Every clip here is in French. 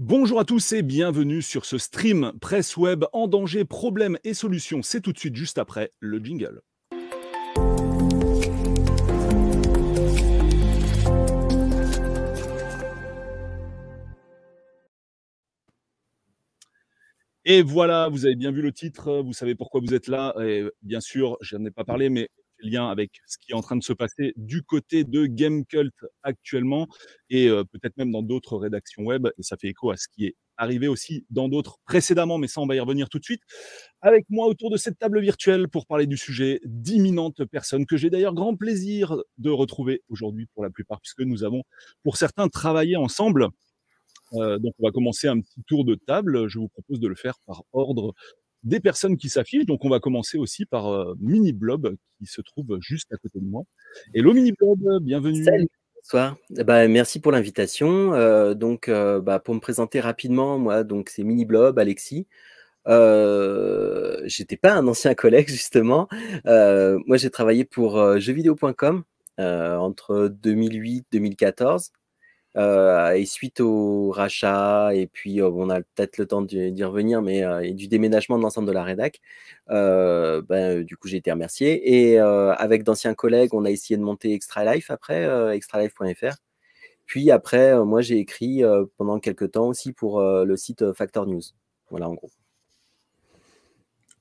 Bonjour à tous et bienvenue sur ce stream Presse Web en danger, problèmes et solutions. C'est tout de suite juste après le jingle. Et voilà, vous avez bien vu le titre, vous savez pourquoi vous êtes là. Et bien sûr, je n'en ai pas parlé, mais lien avec ce qui est en train de se passer du côté de Gamecult actuellement et euh, peut-être même dans d'autres rédactions web. Et ça fait écho à ce qui est arrivé aussi dans d'autres précédemment, mais ça, on va y revenir tout de suite. Avec moi autour de cette table virtuelle pour parler du sujet d'imminentes personnes que j'ai d'ailleurs grand plaisir de retrouver aujourd'hui pour la plupart, puisque nous avons pour certains travaillé ensemble. Euh, donc, on va commencer un petit tour de table. Je vous propose de le faire par ordre des personnes qui s'affichent. Donc, on va commencer aussi par euh, Mini Blob qui se trouve juste à côté de moi. Hello Mini Blob, bienvenue. Salut. Bonsoir. Eh ben, merci pour l'invitation. Euh, donc, euh, bah, pour me présenter rapidement, moi, donc c'est Mini Blob, Alexis. Euh, J'étais pas un ancien collègue justement. moi, j'ai travaillé pour jeuxvideo.com entre 2008 2014. Euh, et suite au rachat, et puis euh, on a peut-être le temps d'y revenir, mais euh, et du déménagement de l'ensemble de la rédac, ben, du coup j'ai été remercié. Et avec d'anciens collègues, on a essayé de monter Extra Life après, extralife.fr. Puis après, moi j'ai écrit pendant quelques temps aussi pour le site Factor News. Voilà en gros.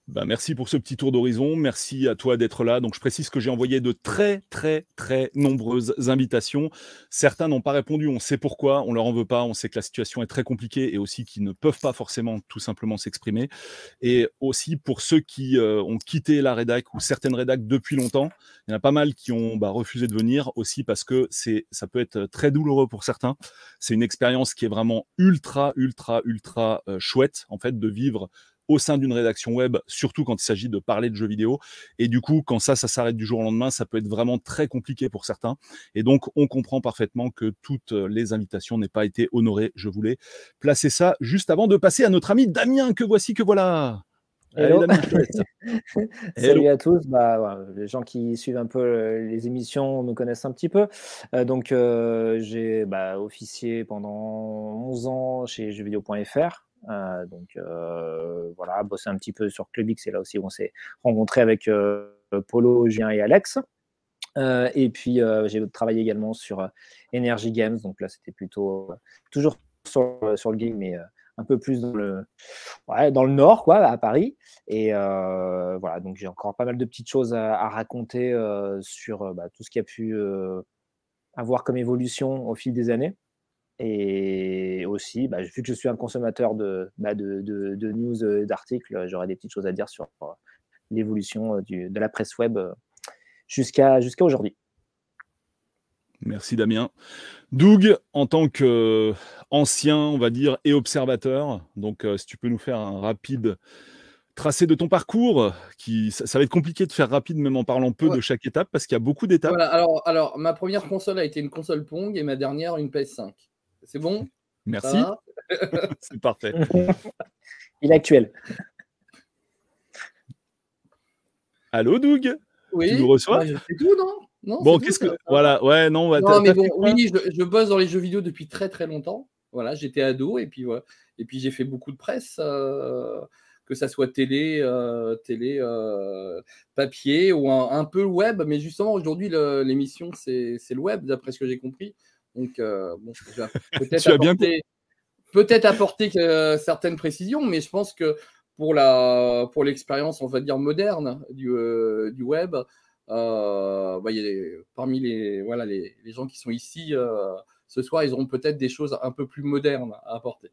Bah, merci pour ce petit tour d'horizon. Merci à toi d'être là. Donc, je précise que j'ai envoyé de très, très, très nombreuses invitations. Certains n'ont pas répondu. On sait pourquoi. On leur en veut pas. On sait que la situation est très compliquée et aussi qu'ils ne peuvent pas forcément tout simplement s'exprimer. Et aussi pour ceux qui euh, ont quitté la rédac ou certaines rédacs depuis longtemps, il y en a pas mal qui ont bah, refusé de venir aussi parce que c'est, ça peut être très douloureux pour certains. C'est une expérience qui est vraiment ultra, ultra, ultra euh, chouette en fait de vivre au sein d'une rédaction web, surtout quand il s'agit de parler de jeux vidéo. Et du coup, quand ça, ça s'arrête du jour au lendemain, ça peut être vraiment très compliqué pour certains. Et donc, on comprend parfaitement que toutes les invitations n'aient pas été honorées. Je voulais placer ça juste avant de passer à notre ami Damien, que voici, que voilà. Damien, Salut à tous. Bah, les gens qui suivent un peu euh, les émissions me connaissent un petit peu. Euh, donc, euh, j'ai bah, officié pendant 11 ans chez jeuxvideo.fr. Euh, donc euh, voilà, bosser un petit peu sur Clubix, c'est là aussi on s'est rencontré avec euh, Polo, Julien et Alex. et puis j'ai travaillé également sur Energy Games, donc là c'était plutôt toujours sur, sur, le game, mais un peu plus dans le, dans le nord, quoi, à Paris. Et voilà, donc j'ai encore pas mal de petites choses à, raconter sur bah, tout ce qui a pu avoir comme évolution au fil des années. Et aussi, bah, vu que je suis un consommateur de, bah, de, de, news, euh, d'articles, j'aurai des petites choses à dire sur euh, l'évolution euh, de la presse web jusqu'à aujourd'hui. Merci Damien. Doug, en tant qu'ancien, on va dire, et observateur, donc si tu peux nous faire un rapide tracé de ton parcours, qui ça, va être compliqué de faire rapide même en parlant peu de chaque étape parce qu'il y a beaucoup d'étapes. alors, alors, ma première console a été une console Pong et ma dernière une PS5. C'est bon? Merci. C'est parfait. Il est actuel. Allô, Doug? Oui. Tu nous reçois? C'est tout, non, non Bon, qu'est-ce que. Voilà, ouais, non, va non mais bon, oui, je, je, bosse dans les jeux vidéo depuis très très longtemps. Voilà, j'étais ado et puis voilà. Et puis j'ai fait beaucoup de presse, euh, que ça soit télé, euh, télé, euh, papier ou un, un, peu web. Mais justement, aujourd'hui, l'émission, c'est le web, d'après ce que j'ai compris. Donc, euh, bon, peut-être apporter, peut apporter certaines précisions, mais je pense que pour la pour l'expérience, on va dire moderne du, euh, du web, euh, bah, parmi les voilà les, les, gens qui sont ici ce soir, ils auront peut-être des choses un peu plus modernes à apporter.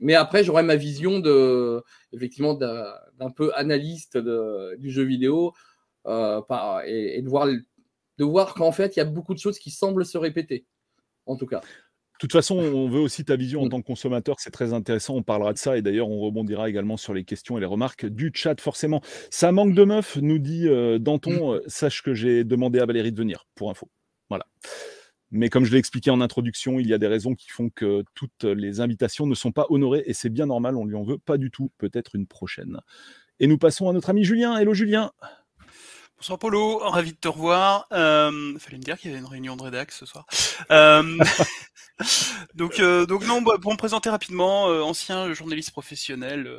Mais après, j'aurai ma vision de effectivement d'un peu analyste de, du jeu vidéo et, et, de voir de voir qu'en fait, il y a beaucoup de choses qui semblent se répéter en tout cas. De toute façon, on veut aussi ta vision en mm. tant que consommateur, c'est très intéressant, on parlera de ça et d'ailleurs on rebondira également sur les questions et les remarques du chat forcément. Ça manque de meufs, nous dit euh, Danton, mm. euh, sache que j'ai demandé à Valérie de venir, pour info. Voilà. Mais comme je l'ai expliqué en introduction, il y a des raisons qui font que toutes les invitations ne sont pas honorées et c'est bien normal, on lui en veut pas du tout, peut-être une prochaine. Et nous passons à notre ami Julien. Hello Julien. Bonsoir Polo, ravi de te revoir. Euh, fallait me dire qu'il y avait une réunion de rédac ce soir. Euh, donc, euh, donc non, bah, pour me présenter rapidement, euh, ancien journaliste professionnel,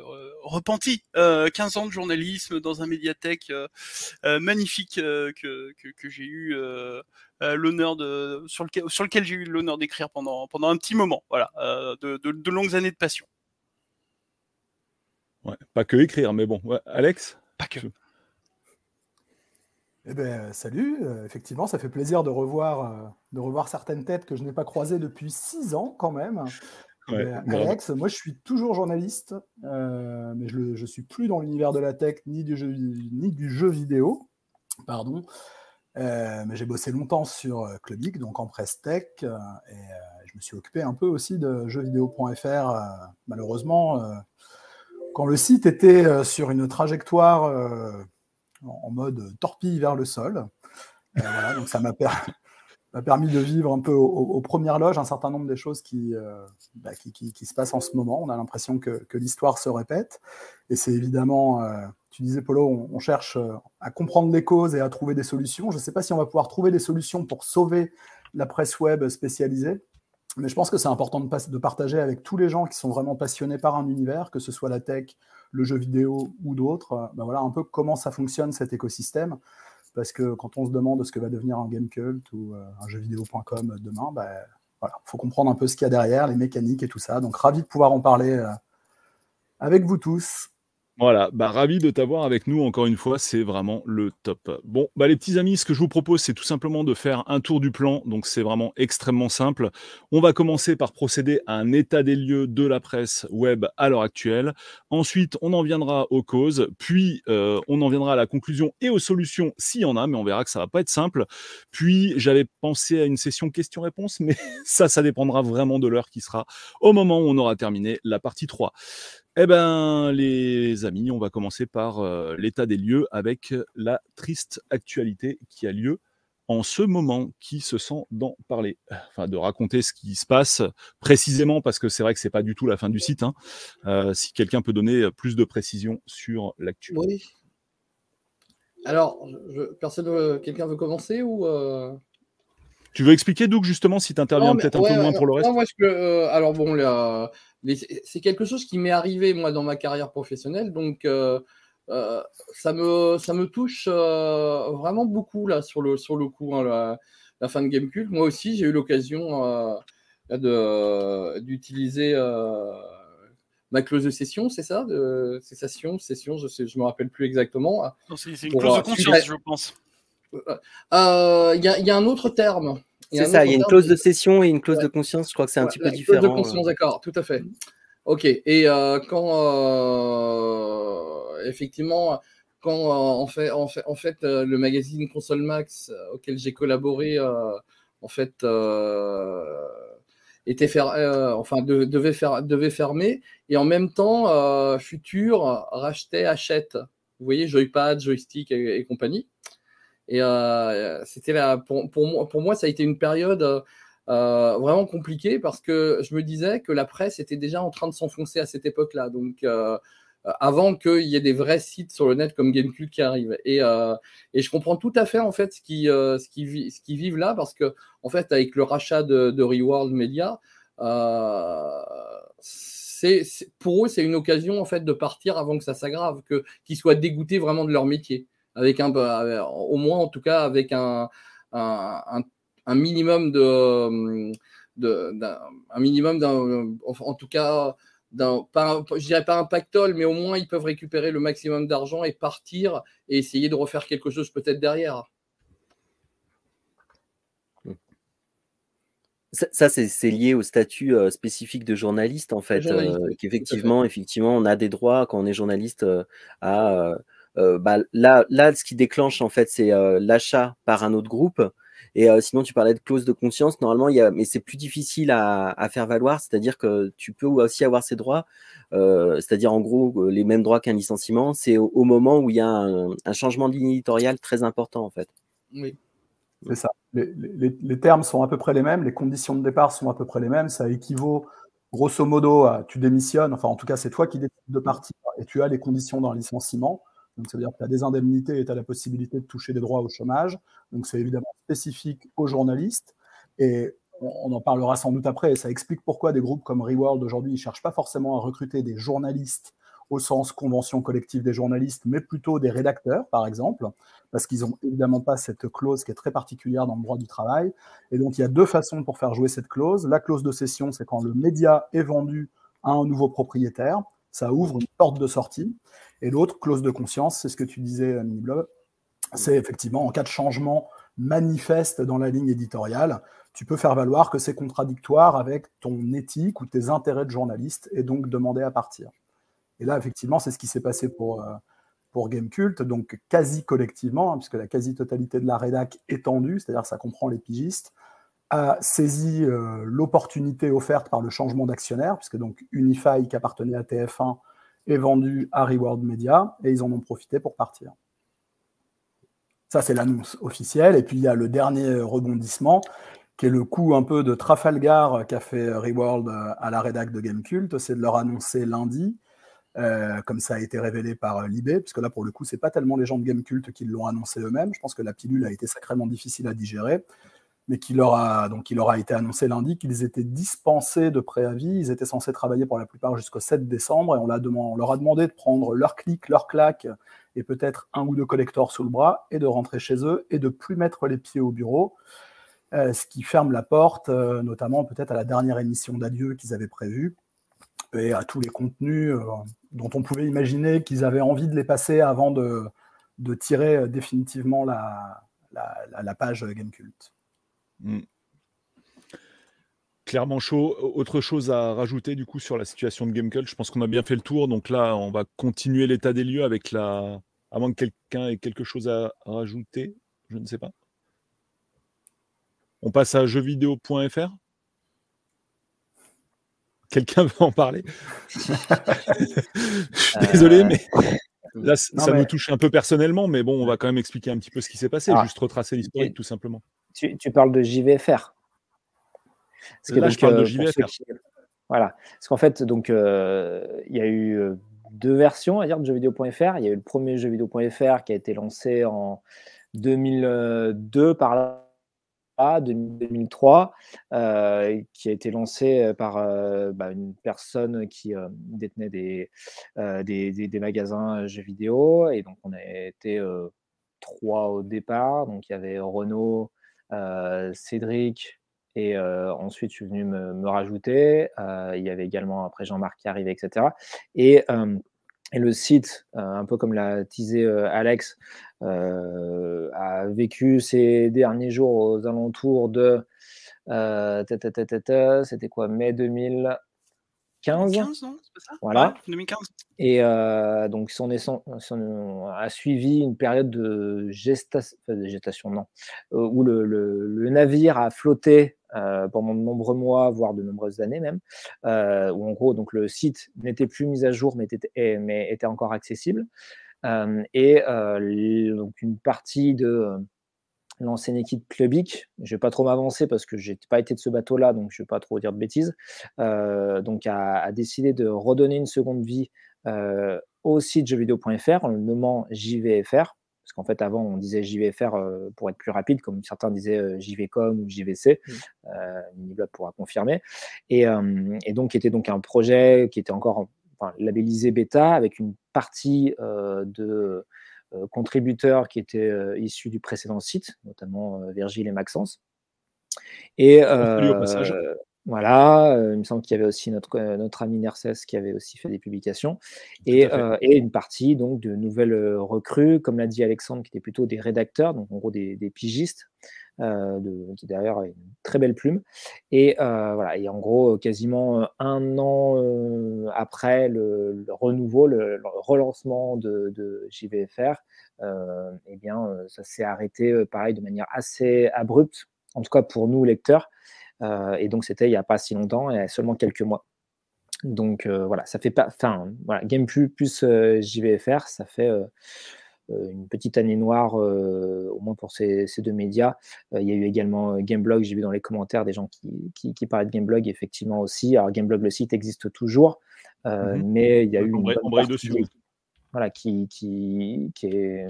repenti, 15 ans de journalisme dans un médiathèque magnifique que, que, que j'ai eu l'honneur de, sur lequel, sur lequel j'ai eu l'honneur d'écrire pendant, pendant un petit moment, voilà, de, de, de, longues années de passion. Ouais, pas que écrire, mais bon, Alex? Pas que. Eh ben, salut, effectivement, ça fait plaisir de revoir, de revoir certaines têtes que je n'ai pas croisées depuis six ans quand même. Alex, moi je suis toujours journaliste, mais je ne suis plus dans l'univers de la tech ni du jeu, ni du jeu vidéo. Pardon. mais j'ai bossé longtemps sur Clubic, donc en presse tech, et je me suis occupé un peu aussi de jeuxvideo.fr. malheureusement, quand le site était sur une trajectoire en mode torpille vers le sol. Euh, donc ça m'a permis de vivre un peu aux, premières loges un certain nombre des choses euh, bah, qui, qui, se passent en ce moment. On a l'impression que, l'histoire se répète. Et c'est évidemment, euh, tu disais Polo, on, cherche à comprendre les causes et à trouver des solutions. Je ne sais pas si on va pouvoir trouver des solutions pour sauver la presse web spécialisée. Mais je pense que c'est important de, partager avec tous les gens qui sont vraiment passionnés par un univers, que ce soit la tech, le jeu vidéo ou d'autres, ben voilà un peu comment ça fonctionne cet écosystème. Parce que quand on se demande ce que va devenir un game cult ou euh, un jeu vidéo.com demain, ben, faut comprendre un peu ce qu'il y a derrière, les mécaniques et tout ça. Donc ravi de pouvoir en parler euh, avec vous tous. Voilà, bah, ravi de t'avoir avec nous encore une fois, c'est vraiment le top. Bon, bah, les petits amis, ce que je vous propose, c'est tout simplement de faire un tour du plan, donc c'est vraiment extrêmement simple. On va commencer par procéder à un état des lieux de la presse web à l'heure actuelle. Ensuite, on en viendra aux causes, puis euh, on en viendra à la conclusion et aux solutions s'il y en a, mais on verra que ça va pas être simple. Puis j'avais pensé à une session questions-réponses, mais ça, ça dépendra vraiment de l'heure qui sera au moment où on aura terminé la partie 3. Eh bien, les amis, on va commencer par euh, l'état des lieux avec la triste actualité qui a lieu en ce moment. Qui se sent d'en parler Enfin, de raconter ce qui se passe précisément, parce que c'est vrai que c'est pas du tout la fin du site. Hein. Euh, si quelqu'un peut donner plus de précision sur l'actu. Oui. Alors, personne, quelqu'un veut commencer ou euh? Tu veux expliquer, Doug, justement, si tu interviens peut-être un peu moins pour le reste Alors, bon, c'est quelque chose qui m'est arrivé moi dans ma carrière professionnelle, donc euh, euh, ça me ça me touche euh, vraiment beaucoup là sur le sur le coup hein, la, fin de Gamecube. Moi aussi j'ai eu l'occasion d'utiliser ma clause de session, c'est ça, de cessation, session, je sais, je me rappelle plus exactement. c'est une clause de conscience, je pense. Il y, y, a un autre terme c'est ça, il y a une clause de cession et une clause de conscience. Je crois que c'est un petit peu différent. Clause de conscience, euh. d'accord, tout à fait. Ok. Et euh, quand euh, effectivement, quand en fait, en fait, en fait le magazine Console Max auquel j'ai collaboré, en fait, était fer... enfin devait faire, devait fermer, et en même temps, Future rachetait, achète. Vous voyez, joypad, joystick et compagnie. Et euh, c'était pour, moi, ça a été une période euh, vraiment compliquée parce que je me disais que la presse était déjà en train de s'enfoncer à cette époque-là. Donc, euh, avant qu'il y ait des vrais sites sur le net comme Gamecube qui arrivent. Et, je comprends tout à fait en fait ce qui, ce qui, ce qui vivent là parce que en fait avec le rachat de, de Media, pour eux c'est une occasion en fait de partir avant que ça s'aggrave, que qu'ils soient dégoûtés vraiment de leur métier avec un, euh, au moins en tout cas avec un, un, un minimum de, de un minimum d'un, en tout cas d'un, pas, je dirais pas un pactole, mais au moins ils peuvent récupérer le maximum d'argent et partir et essayer de refaire quelque chose peut-être derrière. Ça, c'est lié au statut euh, spécifique de journaliste, en fait. Euh, qu'effectivement, effectivement, on a des droits quand on est journaliste à euh, bah, là, là, ce qui déclenche, en fait, c'est euh, l'achat par un autre groupe. Et euh, sinon, tu parlais de clause de conscience. Normalement, il y a, mais c'est plus difficile à, à faire valoir. C'est-à-dire que tu peux aussi avoir ces droits, c'est-à-dire en gros les mêmes droits qu'un licenciement. C'est au, moment où il y a un, un changement de ligne éditoriale très important, en fait. Oui. C'est ça. Les, les, les, termes sont à peu près les mêmes, les conditions de départ sont à peu près les mêmes. Ça équivaut grosso modo à tu démissionnes, enfin en tout cas c'est toi qui décides de partir et tu as les conditions d'un licenciement. Donc, ça veut dire que tu as des indemnités et tu as la possibilité de toucher des droits au chômage. Donc, c'est évidemment spécifique aux journalistes. Et on, en parlera sans doute après, et ça explique pourquoi des groupes comme Reworld aujourd'hui ne cherchent pas forcément à recruter des journalistes au sens convention collective des journalistes, mais plutôt des rédacteurs, par exemple, parce qu'ils n'ont évidemment pas cette clause qui est très particulière dans le droit du travail. Et donc, il y a deux façons pour faire jouer cette clause. La clause de cession, c'est quand le média est vendu à un nouveau propriétaire, ça ouvre une porte de sortie. Et l'autre, clause de conscience, c'est ce que tu disais, Miniblob, c'est effectivement en cas de changement manifeste dans la ligne éditoriale, tu peux faire valoir que c'est contradictoire avec ton éthique ou tes intérêts de journaliste et donc demander à partir. Et là, effectivement, c'est ce qui s'est passé pour, euh, pour Gamecult, donc quasi collectivement, hein, puisque la quasi-totalité de la rédac étendue, c'est-à-dire ça comprend les pigistes, a saisi euh, l'opportunité offerte par le changement d'actionnaire, puisque donc Unify, qui appartenait à TF1, est vendu à Reward Media, et ils en ont profité pour partir. Ça, c'est l'annonce officielle. Et puis, il y a le dernier rebondissement, qui est le coup un peu de Trafalgar qu'a fait Reward euh, à la rédac de Gamecult, c'est de leur annoncer lundi euh, comme ça a été révélé par euh, Libé, puisque là, pour le coup, c'est pas tellement les gens de Game Cult qui l'ont annoncé eux-mêmes. Je pense que la pilule a été sacrément difficile à digérer, mais qu'il leur a, donc, il leur a été annoncé lundi qu'ils étaient dispensés de préavis. Ils étaient censés travailler pour la plupart jusqu'au 7 décembre, et on, leur a demandé de prendre leur clic, leur claque, et peut-être un ou deux collecteurs sous le bras, et de rentrer chez eux, et de plus mettre les pieds au bureau. Euh, ce qui ferme la porte, notamment peut-être à la dernière émission d'adieu qu'ils avaient prévue, et à tous les contenus dont on pouvait imaginer qu'ils avaient envie de les passer avant de, tirer euh, définitivement la, la, page Gamecult. Mm. Clairement chaud. Autre chose à rajouter du coup sur la situation de Gamecult Je pense qu'on a bien fait le tour. Donc là, on va continuer l'état des lieux avec la. À moins que quelqu'un ait quelque chose à rajouter, je ne sais pas. On passe à jeuxvideo.fr Quelqu'un veut en parler? Je suis désolé, mais euh, là, ça nous touche un peu personnellement, mais bon, on va quand même expliquer un petit peu ce qui s'est passé, ah. juste retracer l'historique, tout simplement. Tu, parles de JVFR Parce que, là, je parle de euh, JVFR. Voilà. Parce qu'en fait, donc, euh, il y a eu deux versions à dire de jeuxvideo.fr. Il y a eu le premier jeuxvideo.fr qui a été lancé en 2002 par là 2003, euh, qui a été lancé euh, par euh, bah, une personne qui détenait des, des, magasins jeux vidéo. Et donc, on a été trois au départ. Donc, il y avait Renaud, Cédric, et ensuite, je suis venu me, rajouter. il y avait également après Jean-Marc qui arrivait, etc. Et et le site, un peu comme l'a teasé Alex, a vécu ces derniers jours aux alentours de. C'était quoi? Mai 2015 2015, non ça? Voilà. 2015. Et euh, donc, son, son, a suivi une période de gestation, de gestation non, où le, le, navire a flotté pendant de nombreux mois, voire de nombreuses années même, où en gros, donc, le site n'était plus mis à jour, mais était, mais était encore accessible. Et donc une partie de l'ancienne équipe clubique, je ne vais pas trop m'avancer parce que je n'ai pas été de ce bateau-là, donc je ne vais pas trop dire de bêtises, donc a, décidé de redonner une seconde vie au site jeuxvideo.fr en le nommant JVFR, parce qu'en fait avant on disait JVFR pour être plus rapide, comme certains disaient JVcom ou JVC, mmh. pourra confirmer, et, et, donc qui était donc un projet qui était encore labellisé bêta avec une partie euh, de euh, contributeurs qui étaient euh, issus du précédent site, notamment Virgile et Maxence. Et voilà, il me semble qu'il y avait aussi notre, notre ami Nerces qui avait aussi fait des publications, et, et, une partie donc de nouvelles recrues, comme l'a dit Alexandre, qui étaient plutôt des rédacteurs, donc en gros des, des pigistes, euh, de, qui d'ailleurs une très belle plume. Et euh, voilà, et en gros, quasiment un an après le, renouveau, le, relancement de, JVFR, eh bien, ça s'est arrêté pareil de manière assez abrupte, en tout cas pour nous lecteurs. et donc c'était il n'y a pas si longtemps, il y a seulement quelques mois. Donc voilà, ça fait pas, enfin voilà, Plus JVFR, ça fait euh, une petite année noire, euh, au moins pour ces, deux médias. Euh, il y a eu également Gameblog, j'ai vu dans les commentaires des gens qui, qui, parlaient de Gameblog, effectivement aussi. Alors Gameblog, le site existe toujours, mhm. mais il y a eu une bonne partie, voilà, qui, qui, qui, est,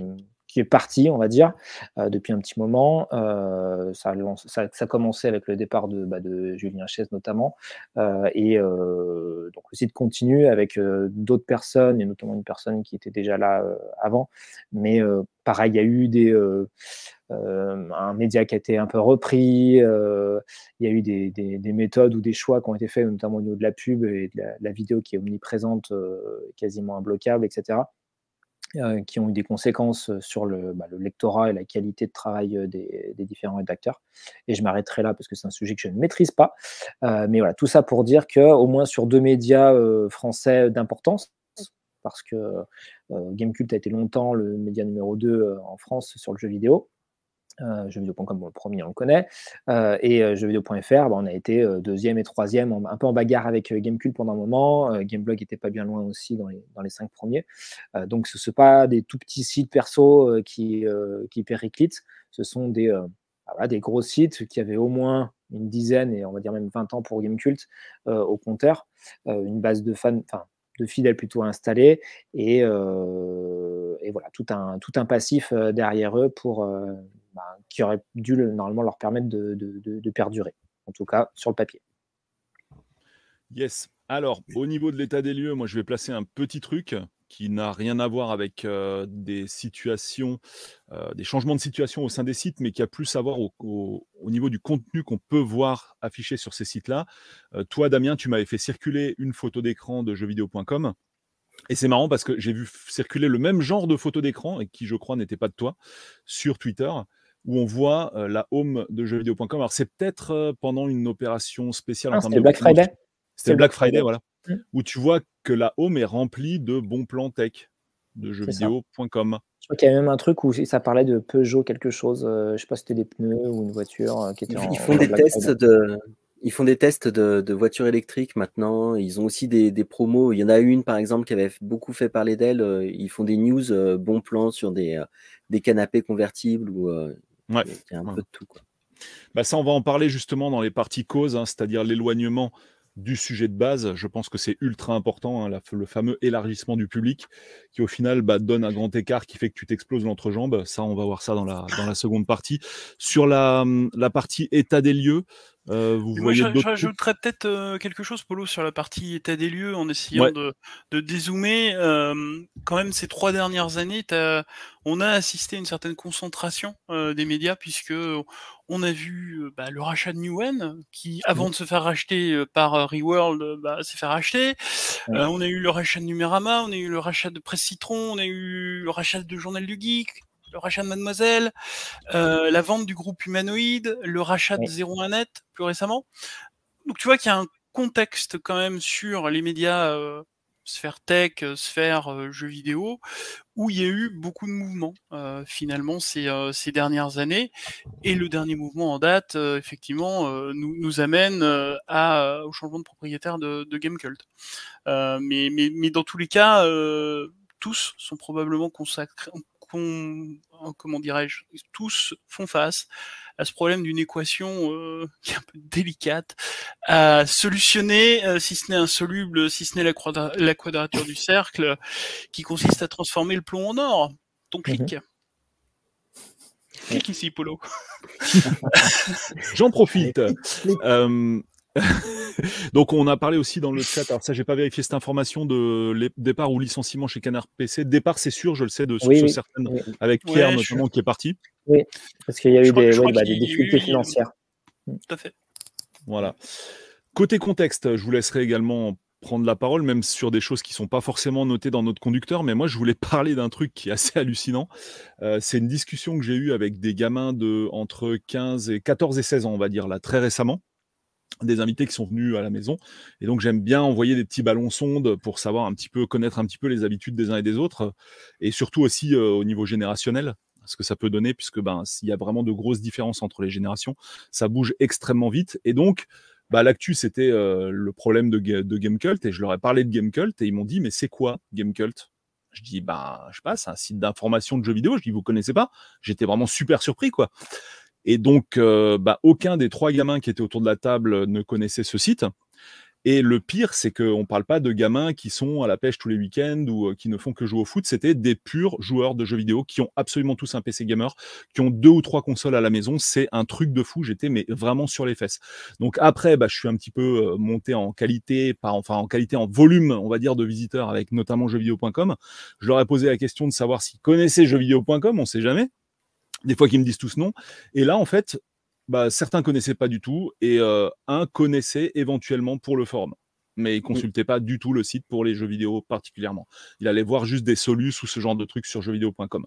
qui est parti, on va dire, depuis un petit moment. ça, a ça, commencé avec le départ de, bah, de Julien Chaise notamment. et donc le site continue avec d'autres personnes, et notamment une personne qui était déjà là avant. Mais pareil, il y a eu des, un média qui a été un peu repris. il y a eu des, des, méthodes ou des choix qui ont été faits, notamment au niveau de la pub et de la, vidéo qui est omniprésente, quasiment imbloquable, etc. qui ont eu des conséquences sur le, bah, le, lectorat et la qualité de travail des, des différents rédacteurs. Et je m'arrêterai là parce que c'est un sujet que je ne maîtrise pas. mais voilà, tout ça pour dire qu'au moins sur deux médias français d'importance, parce que Gamecult a été longtemps le média numéro 2 en France sur le jeu vidéo. Euh, jeuxvideo.com, le premier, on le connaît. Euh, et euh, jeuxvideo.fr, bah, on a été euh, deuxième et troisième, un peu en bagarre avec Gamecube pendant un moment. Gameblog était pas bien loin aussi dans les, dans les cinq premiers. donc, ce ne sont pas des tout petits sites perso qui, qui périclitent. Ce sont des, bah, des gros sites qui avaient au moins une dizaine et on va dire même 20 ans pour Gamecult au compteur. une base de fans, de fidèles plutôt installés et, et voilà, tout un, tout un passif derrière eux pour bah, qui aurait dû normalement leur permettre de, perdurer, en tout cas sur le papier. Yes. Alors, au niveau de l'état des lieux, moi je vais placer un petit truc qui n'a rien à voir avec euh, des situations, euh, des changements de situation au sein des sites, mais qui a plus à voir au, niveau du contenu qu'on peut voir affiché sur ces sites-là. Euh, toi, Damien, tu m'avais fait circuler une photo d'écran de jeuxvideo.com. Et c'est marrant parce que j'ai vu circuler le même genre de photo d'écran, et qui je crois n'était pas de toi, sur Twitter où on voit la home de jeuxvideo.com. Alors, c'est peut-être pendant une opération spéciale. Ah, c'était Black Friday. C'était Black Friday, voilà. Mmh. Où tu vois que la home est remplie de bons plans tech de jeuxvideo.com. Je crois qu'il y a même un truc où ça parlait de Peugeot quelque chose. je ne sais pas si c'était des pneus ou une voiture qui était ils, ils font des tests de. Ils font des tests de, voitures électriques maintenant. Ils ont aussi des, promos. Il y en a une, par exemple, qui avait beaucoup fait parler d'elle. Ils font des news bons plans sur des, des canapés convertibles ou Ouais. un peu de tout. Quoi. Bah ça, on va en parler justement dans les parties causes, hein, c'est-à-dire l'éloignement du sujet de base. Je pense que c'est ultra important, hein, le fameux élargissement du public, qui au final bah, donne un grand écart qui fait que tu t'exploses l'entrejambe. Ça, on va voir ça dans la, dans la seconde partie. Sur la, la partie état des lieux, euh, vous voyez J'ajouterais peut-être euh, quelque chose, Polo, sur la partie état des lieux, en essayant de, de, dézoomer. Euh, quand même, ces trois dernières années, on a assisté à une certaine concentration des médias, puisque on a vu bah, le rachat de Newen, qui, avant de se faire racheter par Reworld, bah, s'est fait racheter. on a eu le rachat de Numérama, on a eu le rachat de Presse Citron, on a eu le rachat de Journal du Geek, le rachat de Mademoiselle, euh, la vente du groupe Humanoid, le rachat de 01net plus récemment. Donc tu vois qu'il y a un contexte quand même sur les médias euh, sphère tech, euh, sphère jeux vidéo, où il y a eu beaucoup de mouvements finalement ces, ces, dernières années. Et le dernier mouvement en date, effectivement, nous, nous, amène à, au changement de propriétaire de, de Gamecult. mais, mais, mais, dans tous les cas, tous sont probablement consacrés, Hein, comment dirais-je, tous font face à ce problème d'une équation euh, qui est un peu délicate à solutionner, euh, si ce n'est insoluble, si ce n'est la, quadrature du cercle, qui consiste à transformer le plomb en or. Ton clic. Mhm. Clic ici, Polo. J'en profite. Euh, Donc on a parlé aussi dans le chat, alors ça j'ai pas vérifié cette information de départ ou licenciement chez Canard PC. Départ c'est sûr, je le sais de certaines, avec Pierre notamment qui est parti. Oui, parce qu'il y a eu des, bah, difficultés financières. Tout à fait. Voilà. Côté contexte, je vous laisserai également prendre la parole, même sur des choses qui sont pas forcément notées dans notre conducteur, mais moi je voulais parler d'un truc qui est assez hallucinant. Euh, c'est une discussion que j'ai eue avec des gamins de entre 15 et 14 et 16 ans, on va dire là, très récemment des invités qui sont venus à la maison. Et donc, j'aime bien envoyer des petits ballons sondes pour savoir un petit peu, connaître un petit peu les habitudes des uns et des autres. Et surtout aussi euh, au niveau générationnel, ce que ça peut donner, puisque ben, s'il y a vraiment de grosses différences entre les générations, ça bouge extrêmement vite. Et donc, bah, l'actu, c'était euh, le problème de, de Gamecult. Et je leur ai parlé de Gamecult et ils m'ont dit, mais c'est quoi Gamecult je dis, bah, je sais pas, c'est un site d'information de jeux vidéo. Je dis, vous connaissez pas? J'étais vraiment super surpris, quoi. Et donc, euh, bah, aucun des trois gamins qui étaient autour de la table ne connaissait ce site. Et le pire, c'est qu'on ne parle pas de gamins qui sont à la pêche tous les week-ends ou qui ne font que jouer au foot. C'était des purs joueurs de jeux vidéo qui ont absolument tous un PC gamer, qui ont deux ou trois consoles à la maison. C'est un truc de fou. J'étais mais vraiment sur les fesses. Donc après, bah, je suis un petit peu monté en qualité, enfin en qualité, en volume, on va dire, de visiteurs avec notamment jeuxvideo.com. Je leur ai posé la question de savoir s'ils connaissaient jeuxvideo.com. On ne sait jamais. Des fois qu'ils me disent tous non. Et là, en fait, bah, certains connaissaient pas du tout et euh, un connaissait éventuellement pour le forum. Mais il consultait pas du tout le site pour les jeux vidéo particulièrement. Il allait voir juste des solus ou ce genre de trucs sur jeuxvideo.com.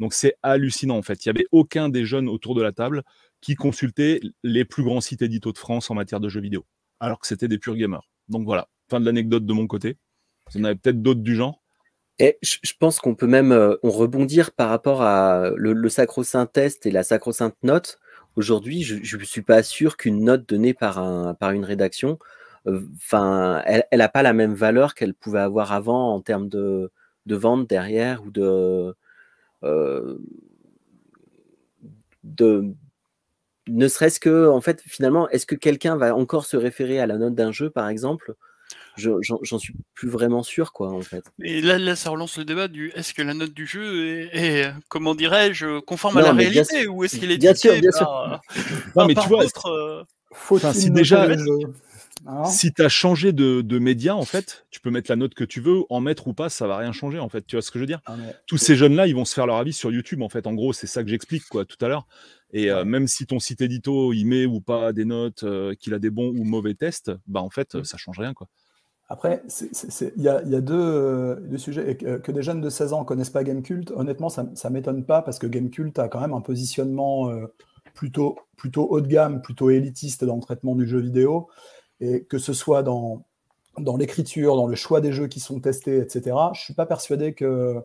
Donc c'est hallucinant en fait. Il n'y avait aucun des jeunes autour de la table qui consultait les plus grands sites édito de France en matière de jeux vidéo, alors que c'était des purs gamers. Donc voilà, fin de l'anecdote de mon côté. Vous en avez peut-être d'autres du genre? Je pense qu'on peut même euh, on rebondir par rapport à le, sacro-saint test et la sacro-sainte note. Aujourd'hui, je ne suis pas sûr qu'une note donnée par, un, par une rédaction, euh, elle n'a pas la même valeur qu'elle pouvait avoir avant en termes de, de vente derrière ou de, euh, de ne serait-ce que, en fait, finalement, est-ce que quelqu'un va encore se référer à la note d'un jeu, par exemple? J'en suis plus vraiment sûr, quoi, en fait. Et là, là, ça relance le débat du est-ce que la note du jeu est, comment dirais-je, conforme à la réalité ou est-ce qu'il est bien sûr, bien sûr. non, mais tu vois, euh, si déjà, hein si tu as changé de, de, média, en fait, tu peux mettre la note que tu veux, en mettre ou pas, ça va rien changer, en fait. Tu vois ce que je veux dire? Ah, Tous ces jeunes-là, ils vont se faire leur avis sur YouTube, en fait. En gros, c'est ça que j'explique, quoi, tout à l'heure. Et euh, même si ton site édito, il met ou pas des notes, euh, qu'il a des bons ou mauvais tests, bah, en fait, mmh. ça change rien, quoi. Après, il y, a, deux, sujets. que, des jeunes de 16 ans connaissent pas Gamecult, honnêtement, ça ne m'étonne pas parce que Gamecult a quand même un positionnement euh, plutôt, haut de gamme, plutôt élitiste dans le traitement du jeu vidéo. Et que ce soit dans, dans l'écriture, dans le choix des jeux qui sont testés, etc., je ne suis pas persuadé que,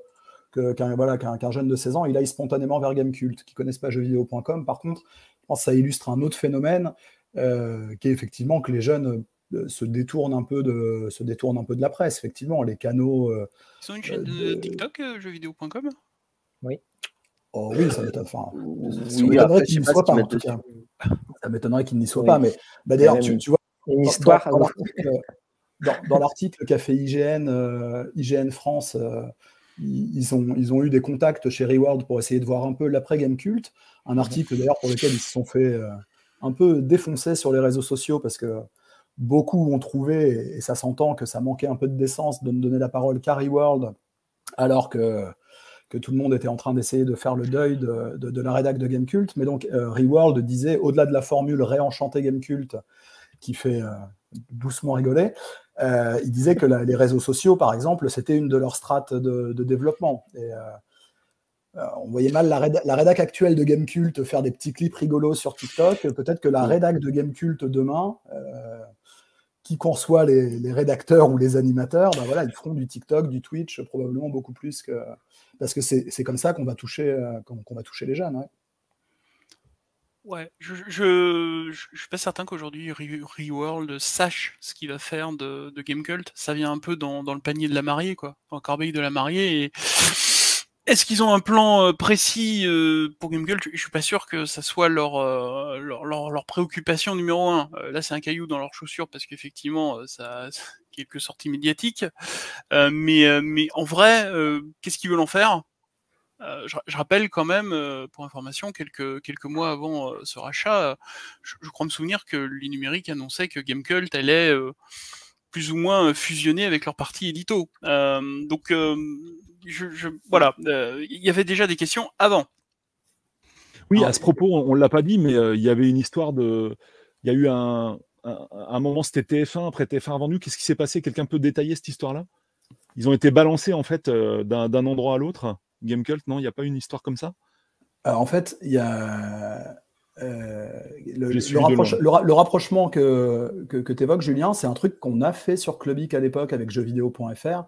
qu'un voilà, jeune de 16 ans il aille spontanément vers Gamecult, qui ne connaissent pas jeuxvideo.com. Par contre, je pense que ça illustre un autre phénomène, euh, qui est effectivement que les jeunes se détourne un peu de se détourne un peu de la presse effectivement les canaux euh, ils ont une chaîne euh, de, TikTok euh, jeuxvideo.com oui. Oh oui ça m'étonne enfin ça m'étonnerait qu'il n'y soit pas en tout cas. Ça m'étonnerait qu'il n'y soit pas mais bah, d'ailleurs tu, vois une histoire dans, l'article qu'a fait IGN IGN France ils ont, ils ont eu des contacts chez Reward pour essayer de voir un peu l'après Game Cult, un article d'ailleurs pour lequel ils se sont fait un peu défoncer sur les réseaux sociaux parce que beaucoup ont trouvé, et ça s'entend, que ça manquait un peu de décence de ne donner la parole qu'à World, alors que, que tout le monde était en train d'essayer de faire le deuil de, de, la rédac de Gamecult. Mais donc, euh, Reworld disait, au-delà de la formule réenchanter Gamecult, qui fait euh, doucement rigoler, euh, il disait que les réseaux sociaux, par exemple, c'était une de leurs strates de, développement. Et, on voyait mal la, la rédac actuelle de Gamecult faire des petits clips rigolos sur TikTok. Peut-être que la rédac de Gamecult demain qui conçoit les, rédacteurs ou les animateurs, ben voilà, ils feront du TikTok, du Twitch, probablement beaucoup plus que. Parce que c'est comme ça qu'on va, toucher, euh, qu'on va toucher les jeunes. Ouais, ouais je, je, je, suis pas certain qu'aujourd'hui Reworld sache ce qu'il va faire de, de Gamecult. Ça vient un peu dans, dans, le panier de la mariée, quoi, en corbeille de la mariée. Et est-ce qu'ils ont un plan euh, précis euh, pour Gamecult Je suis pas sûr que ça soit leur, euh, leur, leur, préoccupation numéro un. là, c'est un caillou dans leur chaussure parce qu'effectivement, ça a quelques sorties médiatiques. mais, mais en vrai, qu'est-ce qu'ils veulent en faire? Je, rappelle quand même, pour information, quelques, quelques mois avant ce rachat, je, crois me souvenir que l'Inumérique annonçait que Gamecult allait plus ou moins fusionner avec leur partie édito. donc je, voilà, euh, il y avait déjà des questions avant. Oui, à ce propos, on ne l'a pas dit, mais euh, il y avait une histoire de. Il y a eu un, un, moment, c'était TF1, après TF1 vendu. Qu'est-ce qui s'est passé? Quelqu'un peut détailler cette histoire-là? Ils ont été balancés en fait euh, d'un endroit à l'autre. Gamecult, non Il n'y a pas une histoire comme ça? En fait, il y a. le, rapprochement que, que, que tu évoques, Julien, c'est un truc qu'on a fait sur Clubic à l'époque avec jeuxvideo.fr.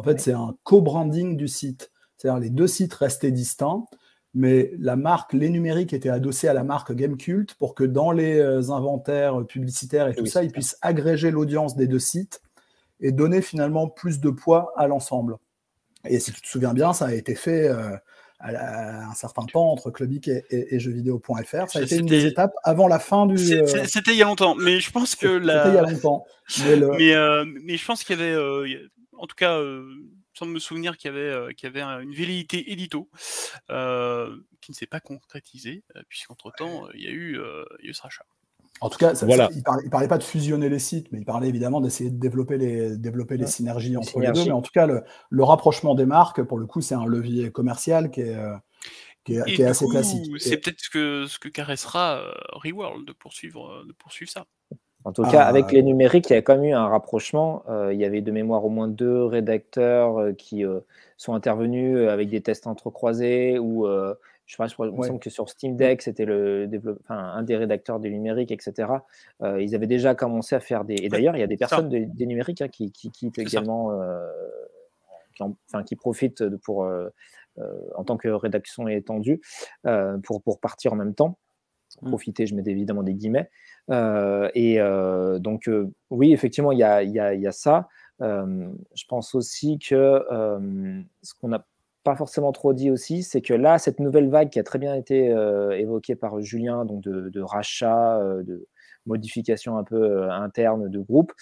En fait, c'est un co-branding du site. C'est-à-dire les deux sites restaient distincts, mais la marque Les Numériques était adossée à la marque Gamecult pour que dans les euh, inventaires publicitaires et tout ça, ils puissent agréger l'audience des deux sites et donner finalement plus de poids à l'ensemble. Et si tu te souviens bien, ça a été fait euh, à, un certain temps entre Clubic et, et, jeuxvideo.fr. Ça a été une des étapes avant la fin du. C'était il y a longtemps, mais je pense que la. C'était il y a longtemps. Mais, mais, je pense qu'il y avait, en tout cas, sans me souvenir qu'il y avait, qu'il y avait une velléité édito qui ne s'est pas concrétisée, puisqu'entre temps, il y a eu, il y a eu ce rachat. En tout cas, il ne parlait, pas de fusionner les sites, mais il parlait évidemment d'essayer de développer les, développer les synergies entre les deux. Mais en tout cas, le, rapprochement des marques, pour le coup, c'est un levier commercial qui est, euh, qui est, assez classique. C'est peut-être ce que, ce que caressera euh, Reworld de poursuivre, euh, de poursuivre ça. En tout cas, avec ah. les numériques, il y a quand même eu un rapprochement. il y avait de mémoire au moins deux rédacteurs qui sont intervenus avec des tests entrecroisés ou je sais pas, il me semble que sur Steam Deck, c'était le enfin, un des rédacteurs des numériques, etc. Euh, ils avaient déjà commencé à faire des. Et d'ailleurs, il y a des personnes des numériques hein, qui, qui, quittent également, euh, qui, qui profitent pour, euh, en tant que rédaction étendue pour, pour partir en même temps. Mmh. Profiter, je mets évidemment des guillemets. et donc, oui, effectivement, il y a, y, a, y a, ça. je pense aussi que ce qu'on a pas forcément trop dit aussi, c'est que là, cette nouvelle vague qui a très bien été euh, évoquée par Julien, donc de, rachat, euh, de modification un peu euh, interne de groupe,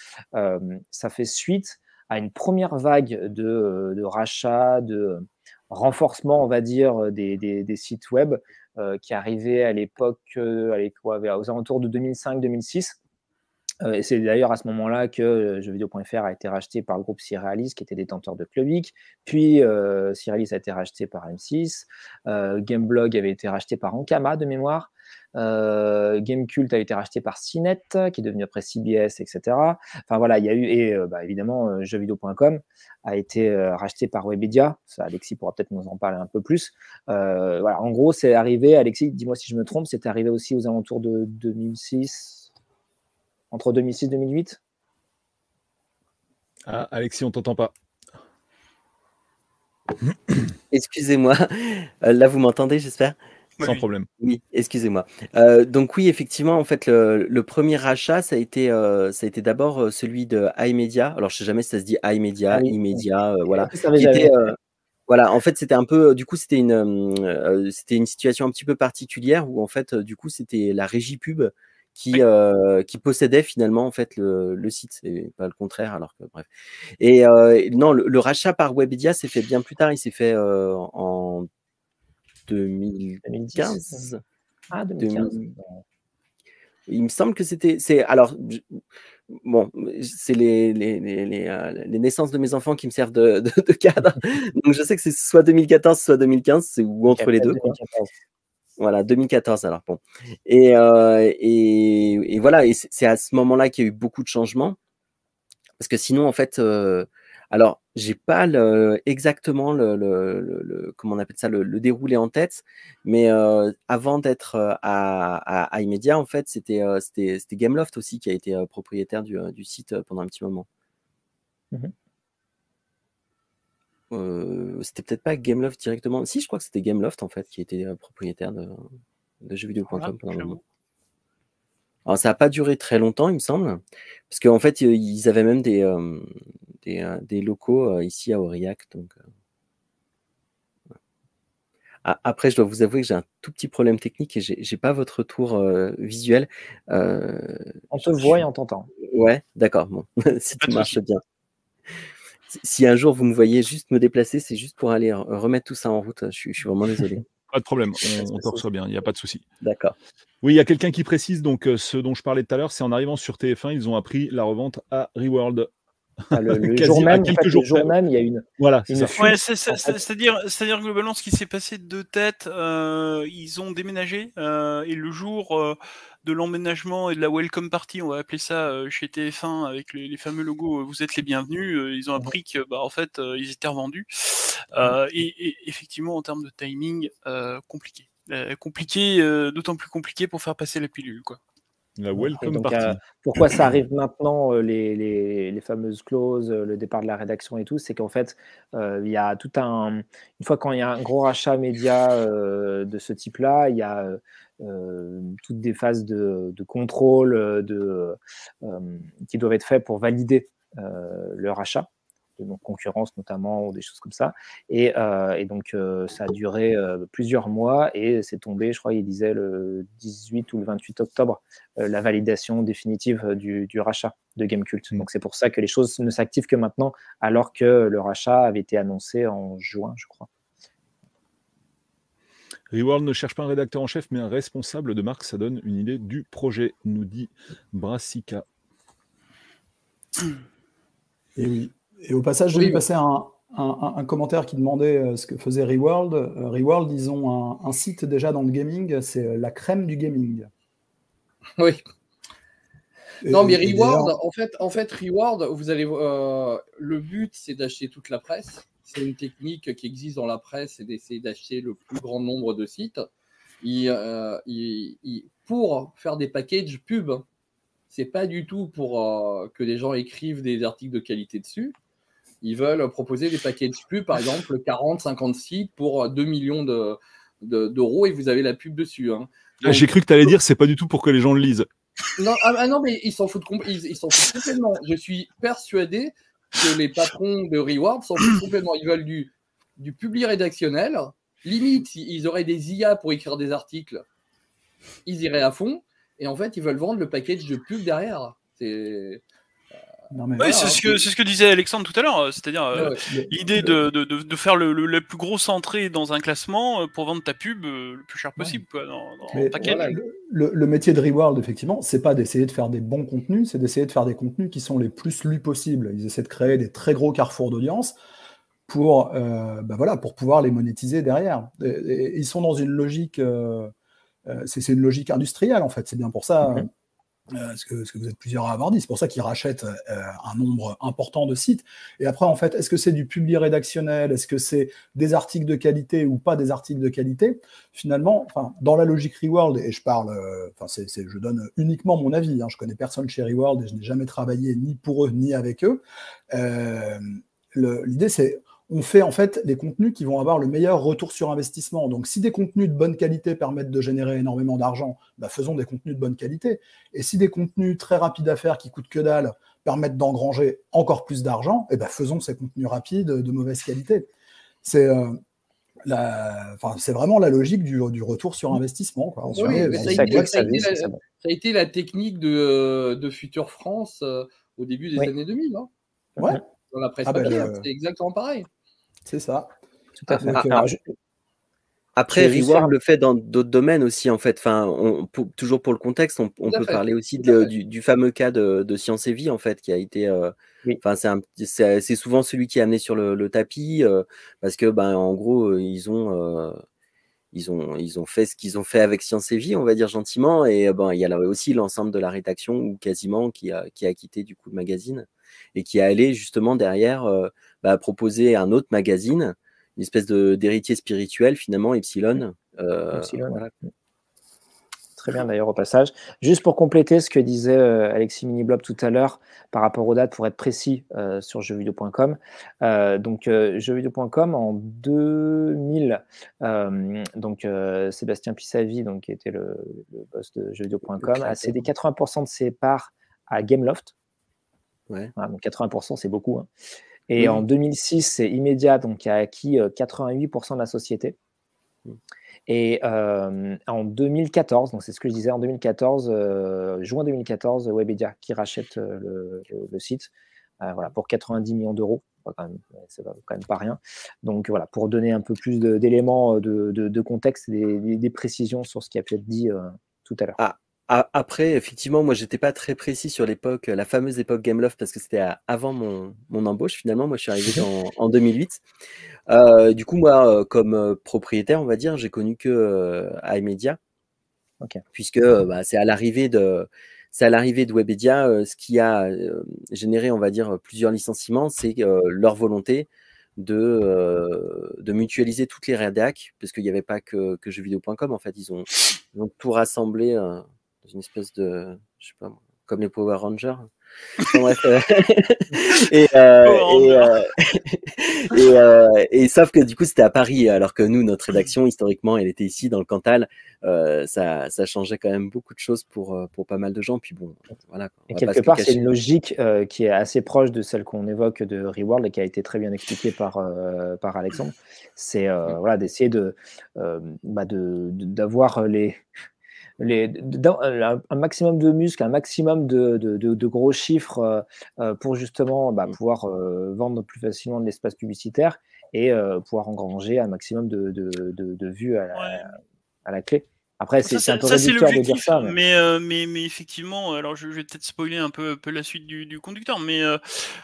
ça fait suite à une première vague de, de rachat, de renforcement, on va dire, des, des, sites web qui arrivait à l'époque, aux alentours de 2005-2006 euh, et c'est d'ailleurs à ce moment-là que euh, jeuxvideo.fr a été racheté par le groupe Cyralis, qui était détenteur de Clubic. Puis euh, a été racheté par M6. Gameblog avait été racheté par Ankama de mémoire. Gamecult a été racheté par CNET, qui est devenu après CBS, etc. Enfin voilà, il y a eu, et bah, évidemment, jeuxvideo.com a été racheté par Webedia. Alexis pourra peut-être nous en parler un peu plus. voilà, en gros, c'est arrivé, Alexis, dis-moi si je me trompe, c'est arrivé aussi aux alentours de 2006, entre 2006 et 2008 Ah, Alexis, on t'entend pas. Excusez-moi. Euh, là, vous m'entendez, j'espère? Sans problème. Oui, excusez-moi. Euh, donc oui, effectivement, en fait, le, premier rachat, ça a été, euh, ça a été d'abord celui de iMedia. Alors, je sais jamais si ça se dit iMedia, ah iMedia, voilà. voilà, en fait, c'était un peu, du coup, c'était une, c'était une situation un petit peu particulière où, en fait, du coup, c'était la régie pub qui, euh, qui possédait finalement en fait le, le site, c'est pas le contraire. Alors que bref. Et euh, non, le, rachat par Webedia s'est fait bien plus tard. Il s'est fait euh, en 2015. Ah, 2015. Il me semble que c'était. C'est alors. Bon, c'est les, les, les, les, naissances de mes enfants qui me servent de, de, cadre. Donc je sais que c'est soit 2014, soit 2015, ou entre les deux. Voilà, 2014 alors bon. Et, euh, et, voilà, c'est à ce moment-là qu'il y a eu beaucoup de changements. Parce que sinon, en fait, euh, alors, j'ai pas exactement le, on appelle ça, le, déroulé en tête, mais euh, avant d'être euh, à, à, en fait, c'était c'était Gameloft aussi qui a été propriétaire du, du, site pendant un petit moment. Mmh euh, c'était peut-être pas Gameloft directement. Si, je crois que c'était Gameloft en fait qui était euh, propriétaire de, de jeuxvideo.com pendant un moment. Alors ça n'a pas duré très longtemps, il me semble, parce qu'en fait ils avaient même des, euh, des, locaux ici à Aurillac. Donc, après, je dois vous avouer que j'ai un tout petit problème technique et j'ai pas votre retour visuel. on te voit et on t'entend. Ouais, d'accord. Bon, si tout marche bien si un jour vous me voyez juste me déplacer, c'est juste pour aller remettre tout ça en route. Je suis, vraiment désolé. Pas de problème, on, te reçoit bien, il n'y a pas de souci. D'accord. Oui, il y a quelqu'un qui précise, donc euh, ce dont je parlais tout à l'heure, c'est en arrivant sur TF1, ils ont appris la revente à Reworld. Ah, le, jour même, quelques jours même, il y a une. Voilà, c'est ouais, c'est-à-dire, c'est-à-dire globalement, ce qui s'est passé de tête, euh, ils ont déménagé euh, et le jour de l'emménagement et de la welcome party, on va appeler ça euh, chez TF1 avec les, fameux logos euh, vous êtes les bienvenus, euh, ils ont appris que bah, en fait ils étaient revendus. Et, effectivement en termes de timing, compliqué. compliqué, d'autant plus compliqué pour faire passer la pilule quoi. La welcome party. pourquoi ça arrive maintenant, les, les, fameuses clauses, le départ de la rédaction et tout, c'est qu'en fait, il y a tout un. Une fois quand il y a un gros rachat média de ce type-là, il y a euh, toutes des phases de, contrôle euh, de, euh, qui doivent être faites pour valider le rachat. Concurrence notamment ou des choses comme ça. Et, donc ça a duré plusieurs mois et c'est tombé, je crois, il disait le 18 ou le 28 octobre, la validation définitive du, rachat de Gamecult. Mmh. Donc c'est pour ça que les choses ne s'activent que maintenant, alors que le rachat avait été annoncé en juin, je crois. Reworld ne cherche pas un rédacteur en chef, mais un responsable de marque. Ça donne une idée du projet, nous dit Brassica. Et oui. Et au passage, je vais passer un, un, commentaire qui demandait euh, ce que faisait Reworld. Euh, Reworld, ils ont un, site déjà dans le gaming, c'est euh, la crème du gaming. Oui. non, mais Reward, en fait, en fait, Reward, vous allez, le but, c'est d'acheter toute la presse c'est une technique qui existe dans la presse, c'est d'essayer d'acheter le plus grand nombre de sites. Euh, pour faire des packages pub, c'est pas du tout pour euh, que les gens écrivent des articles de qualité dessus. Ils veulent proposer des packages pub, par exemple 40, 50 sites pour 2 millions d'euros et vous avez la pub dessus. Hein. Ah, j'ai cru que tu allais dire c'est pas du tout pour que les gens le lisent. Non, ah, ah non mais ils s'en foutent, ils s'en foutent complètement. Je suis persuadé que les patrons de Reward sont complètement. Ils veulent du, du public rédactionnel. Limite, ils auraient des IA pour écrire des articles. Ils iraient à fond. Et en fait, ils veulent vendre le package de pub derrière. C'est oui, c'est ce, que, ce que disait Alexandre tout à l'heure, euh, c'est-à-dire euh, l'idée de, de, de, faire le, le, plus gros entrée dans un classement euh, pour vendre ta pub le plus cher possible. Quoi, dans, le, le, métier de Reward, effectivement, c'est pas d'essayer de faire des bons contenus, c'est d'essayer de faire des contenus qui sont les plus lus possibles. Ils essaient de créer des très gros carrefours d'audience pour, bah voilà, pour pouvoir les monétiser derrière. ils sont dans une logique, c'est une logique industrielle en fait. C'est bien pour ça. Mhm. Euh, ce, que, vous êtes plusieurs à avoir dit. C'est pour ça qu'ils rachètent euh, un nombre important de sites. Et après, en fait, est-ce que c'est du public rédactionnel? Est-ce que c'est des articles de qualité ou pas des articles de qualité? Finalement, dans la logique Reworld, et je parle, euh, enfin, je donne uniquement mon avis. Hein, je connais personne chez Reworld et je n'ai jamais travaillé ni pour eux ni avec eux. L'idée, c'est on fait en fait les contenus qui vont avoir le meilleur retour sur investissement. Donc, si des contenus de bonne qualité permettent de générer énormément d'argent, bah, faisons des contenus de bonne qualité. Et si des contenus très rapides à faire qui coûtent que dalle permettent d'engranger encore plus d'argent, et eh ben faisons ces contenus rapides de mauvaise qualité. C'est euh, vraiment la logique du, retour sur investissement. ça, a été, la, technique de, euh, de Future France euh, au début des années 2000. Hein. ouais. Dans la presse ah ben, c'est exactement pareil. C'est ça. Tout à fait. Euh, après, Reward le fait dans d'autres domaines aussi, en fait. Enfin, toujours pour le contexte, on, peut parler aussi du, fameux cas de, Science et Vie, en fait, qui a été. Euh, c'est souvent celui qui est amené sur le, tapis, euh, parce que, ben, en gros, ils ont. ils ont, ils ont fait ce qu'ils ont fait avec Science et Vie, on va dire gentiment, et ben, il y a aussi l'ensemble de la rédaction, ou quasiment, qui a, qui a quitté du coup le magazine, et qui a allé justement derrière bah, proposer un autre magazine, une espèce d'héritier spirituel finalement, Epsilon. Euh, Très bien d'ailleurs au passage. Juste pour compléter ce que disait euh, Alexis Miniblob tout à l'heure par rapport aux dates, pour être précis euh, sur jeuxvideo.com. donc jeuxvideo.com en 2000, donc Sébastien Pissavi, donc, qui était le, boss de jeuxvideo.com, a cédé 80% de ses parts à Gameloft. Ouais. donc 80%, c'est beaucoup. Hein. Et en 2006, c'est Immédiat donc, qui a acquis 88% euh, de la société. Mmh. Et euh, en 2014, donc c'est ce que je disais, en 2014, euh, juin 2014, Webedia qui rachète le, site voilà, pour 90 millions d'euros. C'est quand même pas rien. Donc voilà, pour donner un peu plus d'éléments de, contexte et des, précisions sur ce qui a pu être dit tout à l'heure. Ah, après, effectivement, moi, j'étais pas très précis sur l'époque, la fameuse époque Gameloft, parce que c'était avant mon, embauche, finalement. Moi, je suis arrivé en, 2008. Euh, du coup, moi, euh, comme euh, propriétaire, on va dire, j'ai connu que iMedia. Puisque bah, c'est à l'arrivée de, c'est à l'arrivée de Webedia, ce qui a généré, on va dire, plusieurs licenciements, c'est leur volonté de, de mutualiser toutes les rédacs, parce qu'il n'y avait pas que, que jeuxvideo.com. En fait, ils ont, tout rassemblé une espèce de, je sais pas, comme les Power Rangers. et, euh, et, et, sauf que du coup, c'était à Paris, alors que nous, notre rédaction, historiquement, elle était ici dans le Cantal. ça, ça changeait quand même beaucoup de choses pour, pour pas mal de gens. Puis bon, voilà. Et quelque part, c'est une logique qui est assez proche de celle qu'on évoque de Reworld et qui a été très bien expliquée par, par Alexandre. C'est mmh. voilà, d'essayer de, bah de, d'avoir les les, un maximum de muscles, un maximum de, de, gros chiffres euh, euh, pour justement bah, mmh. pouvoir euh, vendre plus facilement de l'espace publicitaire et pouvoir engranger un maximum de, vues à la, à la, clé. Après, c'est un peu réducteur de dire ça. Mais, mais, mais, effectivement, alors je, vais peut-être spoiler un peu, peu, la suite du, du conducteur, mais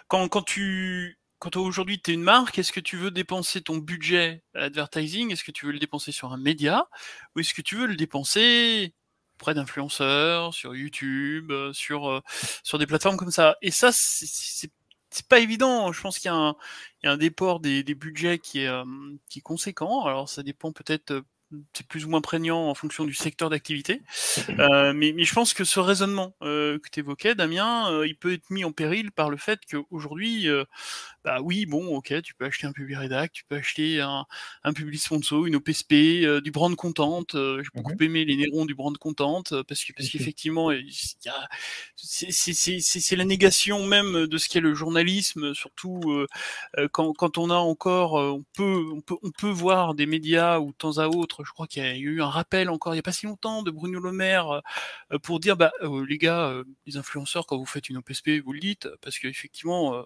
quand, quand tu quand aujourd'hui tu es une marque, est-ce que tu veux dépenser ton budget advertising Est-ce que tu veux le dépenser sur un média? Ou est-ce que tu veux le dépenser auprès d'influenceurs, sur YouTube, euh, sur, euh, sur des plateformes comme ça. Et ça, c'est pas évident. Je pense qu'il y, a un déport des, des budgets qui est, euh, qui est conséquent. Alors ça dépend peut-être c'est plus ou moins prégnant en fonction du secteur d'activité. Euh, mais, mais, je pense que ce raisonnement euh, que tu évoquais, Damien, il peut être mis en péril par le fait qu'aujourd'hui, bah oui, bon, ok, tu peux acheter un public rédac, tu peux acheter un, un public sponsor, une OPSP, du brand content. J'ai beaucoup mmh aimé les nérons du brand content parce que parce qu'effectivement, c'est la négation même de ce qu'est le journalisme, surtout quand, quand on a encore, on peut, on peut on peut voir des médias où de temps à autre je crois qu'il y a eu un rappel encore il n'y a pas si longtemps de Bruno Le Maire euh, pour dire bah, euh, les gars, euh, les influenceurs, quand vous faites une OPSP, vous le dites, parce qu'effectivement,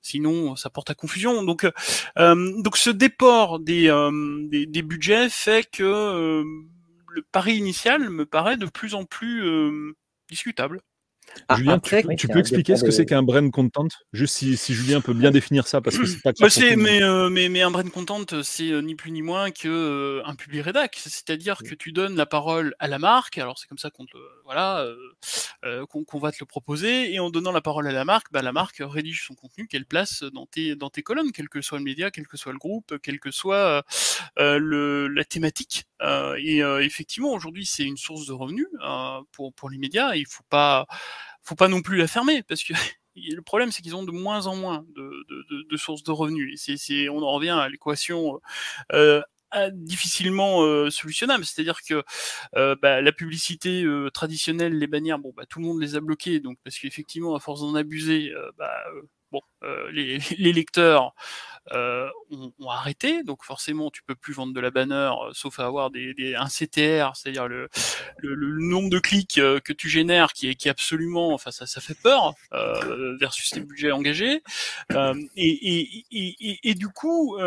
sinon ça porte à confusion. Donc, donc ce déport des, des, des, budgets fait que le pari initial me paraît de plus en plus discutable. Ah, Julien, tu, peux expliquer ce que c'est qu'un brand content Juste si, Julien peut bien définir ça, parce que c'est pas clair. Bah, mais, euh, mais, mais, un brand content, c'est euh, ni plus ni moins qu'un euh, un public rédac. C'est-à-dire que tu donnes la parole à la marque, alors c'est comme ça qu'on voilà, qu'on va te le proposer, et en donnant la parole à la marque, bah, la marque rédige son contenu qu'elle place dans tes, dans tes colonnes, quel que soit le média, quel que soit le groupe, quelle que soit le, la thématique. Et effectivement, aujourd'hui, c'est une source de revenus pour, pour les médias. Il faut pas faut pas non plus la fermer parce que le problème c'est qu'ils ont de moins en moins de, sources de revenus. Et on en revient à l'équation euh, difficilement euh, solutionnable. C'est-à-dire que euh, bah, la publicité euh, traditionnelle, les bannières, bon, bah, tout le monde les a bloquées, donc parce qu'effectivement, à force d'en abuser, bah, les, lecteurs euh, ont, ont, arrêté. Donc forcément, tu peux plus vendre de la banner, euh, sauf à avoir des, des un CTR, c'est-à-dire le, le, le, nombre de clics euh, que tu génères, qui est, qui est absolument, enfin ça, ça fait peur euh, versus les budgets engagés. Euh, et, et, et, et, du coup,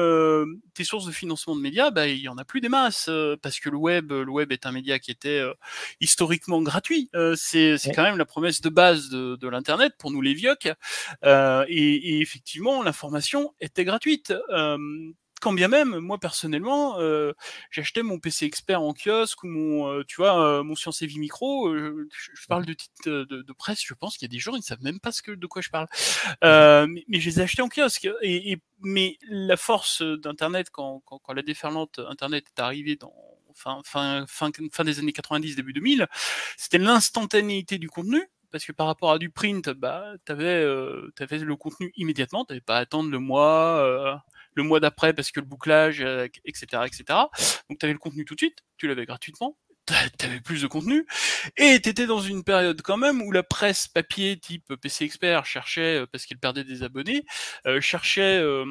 tes sources de financement de médias, bah, il y en a plus des masses parce que le web, le web est un média qui était historiquement gratuit. c'est c'est quand même la promesse de base de, de l'internet pour nous les vieux. et, et effectivement, l'information était gratuite quand bien même, moi personnellement, j'achetais mon PC expert en kiosque ou mon, tu vois, mon Science Vie Micro. je, parle de titres de, presse. Je pense qu'il y a des gens, ils ne savent même pas ce que, de quoi je parle. Mais, mais, je les ai achetés en kiosque. Et, mais la force d'Internet, quand, quand, quand, la déferlante Internet est arrivée dans fin, fin, fin, fin des années 90, début 2000, c'était l'instantanéité du contenu parce que par rapport à du print, bah, tu avais, euh, le contenu immédiatement, tu n'avais pas à attendre le mois, euh, le mois d'après parce que le bouclage, etc., euh, etc. Donc tu avais le contenu tout de suite, tu l'avais gratuitement, t'avais plus de contenu. Et t'étais dans une période quand même où la presse papier type PC Expert cherchait parce qu'il perdait des abonnés euh, cherchait euh,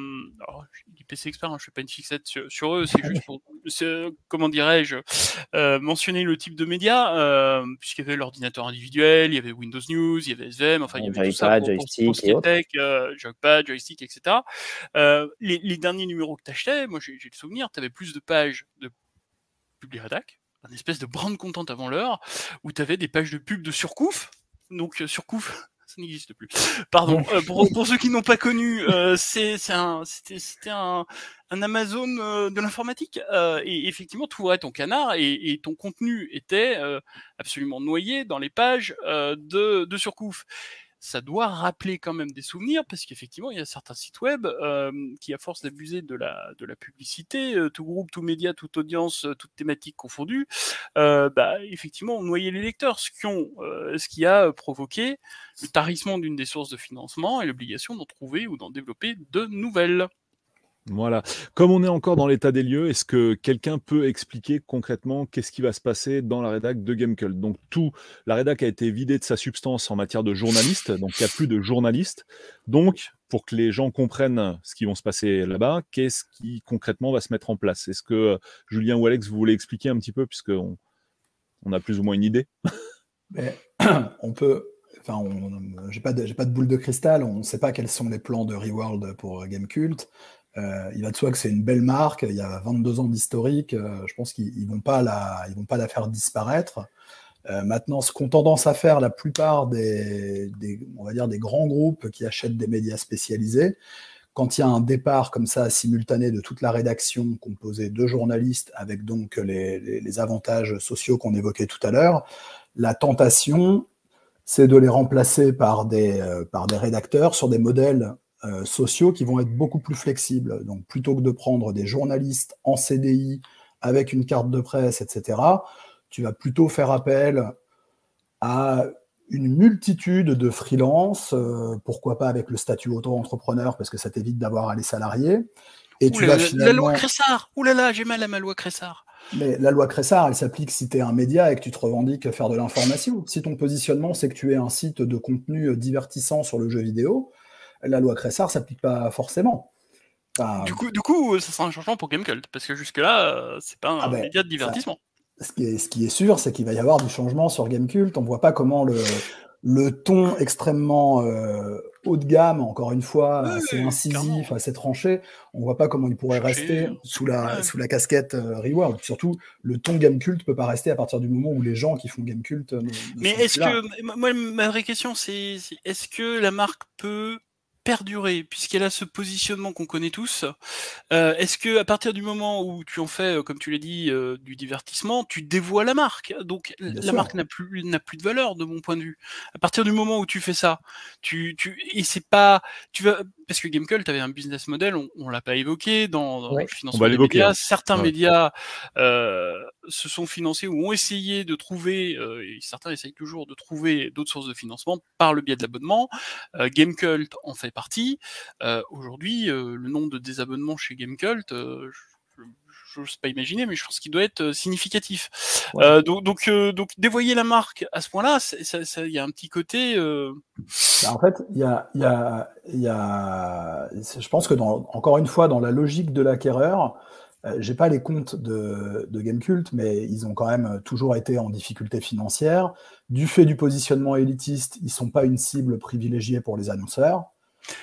alors, PC Expert hein, je fais pas une fixette sur, eux c'est juste pour comment dirais-je euh, mentionner le type de média euh, puisqu'il y avait l'ordinateur individuel il y avait Windows News il y avait SVM enfin il y avait tout ça pour, joystick, pour, tech, euh, joypad joystick etc les, les, derniers numéros que t'achetais moi j'ai le souvenir t'avais plus de pages de Publiredac un espèce de brand content avant l'heure, où tu avais des pages de pub de surcouf. Donc euh, surcouf, ça n'existe plus. Pardon. Euh, pour, ceux qui n'ont pas connu, euh, c'est un, c'était un, un, Amazon de l'informatique. et effectivement, tu ouvrais ton canard et, ton contenu était absolument noyé dans les pages de, de surcouf. Ça doit rappeler quand même des souvenirs, parce qu'effectivement, il y a certains sites web qui, à force d'abuser de la, de la publicité, tout groupe, tout média, toute audience, toute thématique confondue, bah, effectivement, on noyait les lecteurs, ce qui, ont, ce qui a provoqué le tarissement d'une des sources de financement et l'obligation d'en trouver ou d'en développer de nouvelles. Voilà. Comme on est encore dans l'état des lieux, est-ce que quelqu'un peut expliquer concrètement qu'est-ce qui va se passer dans la rédac de Gamecult Donc tout, la rédac a été vidée de sa substance en matière de journalistes, donc il n'y a plus de journalistes. Donc, pour que les gens comprennent ce qui va se passer là-bas, qu'est-ce qui concrètement va se mettre en place? Est-ce que euh, Julien ou Alex, vous voulez expliquer un petit peu, puisque on, a plus ou moins une idée? On peut, enfin, j'ai pas, pas de boule de cristal, on ne sait pas quels sont les plans de Reworld pour Gamecult. Euh, il va de soi que c'est une belle marque, il y a 22 ans d'historique, euh, je pense qu'ils ne vont, pas la, vont pas la faire disparaître. Euh, maintenant, ce qu'ont tendance à faire la plupart des, on va dire des grands groupes qui achètent des médias spécialisés, quand il y a un départ comme ça simultané de toute la rédaction composée de journalistes avec donc les, les avantages sociaux qu'on évoquait tout à l'heure, la tentation, c'est de les remplacer par des, par des rédacteurs sur des modèles euh, sociaux qui vont être beaucoup plus flexibles. Donc plutôt que de prendre des journalistes en CDI avec une carte de presse, etc., tu vas plutôt faire appel à une multitude de freelance, euh, pourquoi pas avec le statut auto-entrepreneur, parce que ça t'évite d'avoir à les salariés. Et tu vas finalement... La loi Cressard Ouh là là, j'ai mal à ma loi Cressard mais la loi Cressard, elle s'applique si tu es un média et que tu te revendiques faire de l'information. Si ton positionnement, c'est que tu es un site de contenu divertissant sur le jeu vidéo, la loi Cressard s'applique pas forcément. du, coup, du coup, ça sera un changement pour Gamecult, parce que jusque-là, euh, c'est pas un ah ben, média de divertissement. ce, qui est, ce, qui est, sûr, c'est qu'il va y avoir du changement sur Gamecult. On voit pas comment le, le ton extrêmement euh, haut de gamme, encore une fois, assez incisif, assez tranché, on voit pas comment il pourrait rester sous la, sous la casquette euh, Reworld. Surtout, le ton Gamecult peut pas rester à partir du moment où les gens qui font Gamecult. Mais est-ce que, moi, ma vraie question, c'est est-ce que la marque peut perdurer puisqu'elle a ce positionnement qu'on connaît tous. Euh, est-ce que à partir du moment où tu en fais, euh, comme tu l'as dit, euh, du divertissement, tu dévoies la marque? Donc la marque n'a plus n'a plus de valeur de mon point de vue. À partir du moment où tu fais ça, tu tu et c'est pas tu vas parce que Gamecult avait un business model, on, on l'a pas évoqué dans, le financement des médias. Hein. Certains médias se sont financés ou ont essayé de trouver, et certains essayent toujours de trouver d'autres sources de financement par le biais de l'abonnement. Gamecult en fait partie. Aujourd'hui, le nombre de désabonnements chez Gamecult, je n'ose pas imaginer, mais je pense qu'il doit être significatif. donc, donc, donc, dévoyer la marque à ce point-là, il y a un petit côté. Bah, en fait, il y a, y, a, y a, je pense que dans, encore une fois, dans la logique de l'acquéreur, j'ai pas les comptes de, Gamecult, mais ils ont quand même toujours été en difficulté financière. Du fait du positionnement élitiste, ils sont pas une cible privilégiée pour les annonceurs.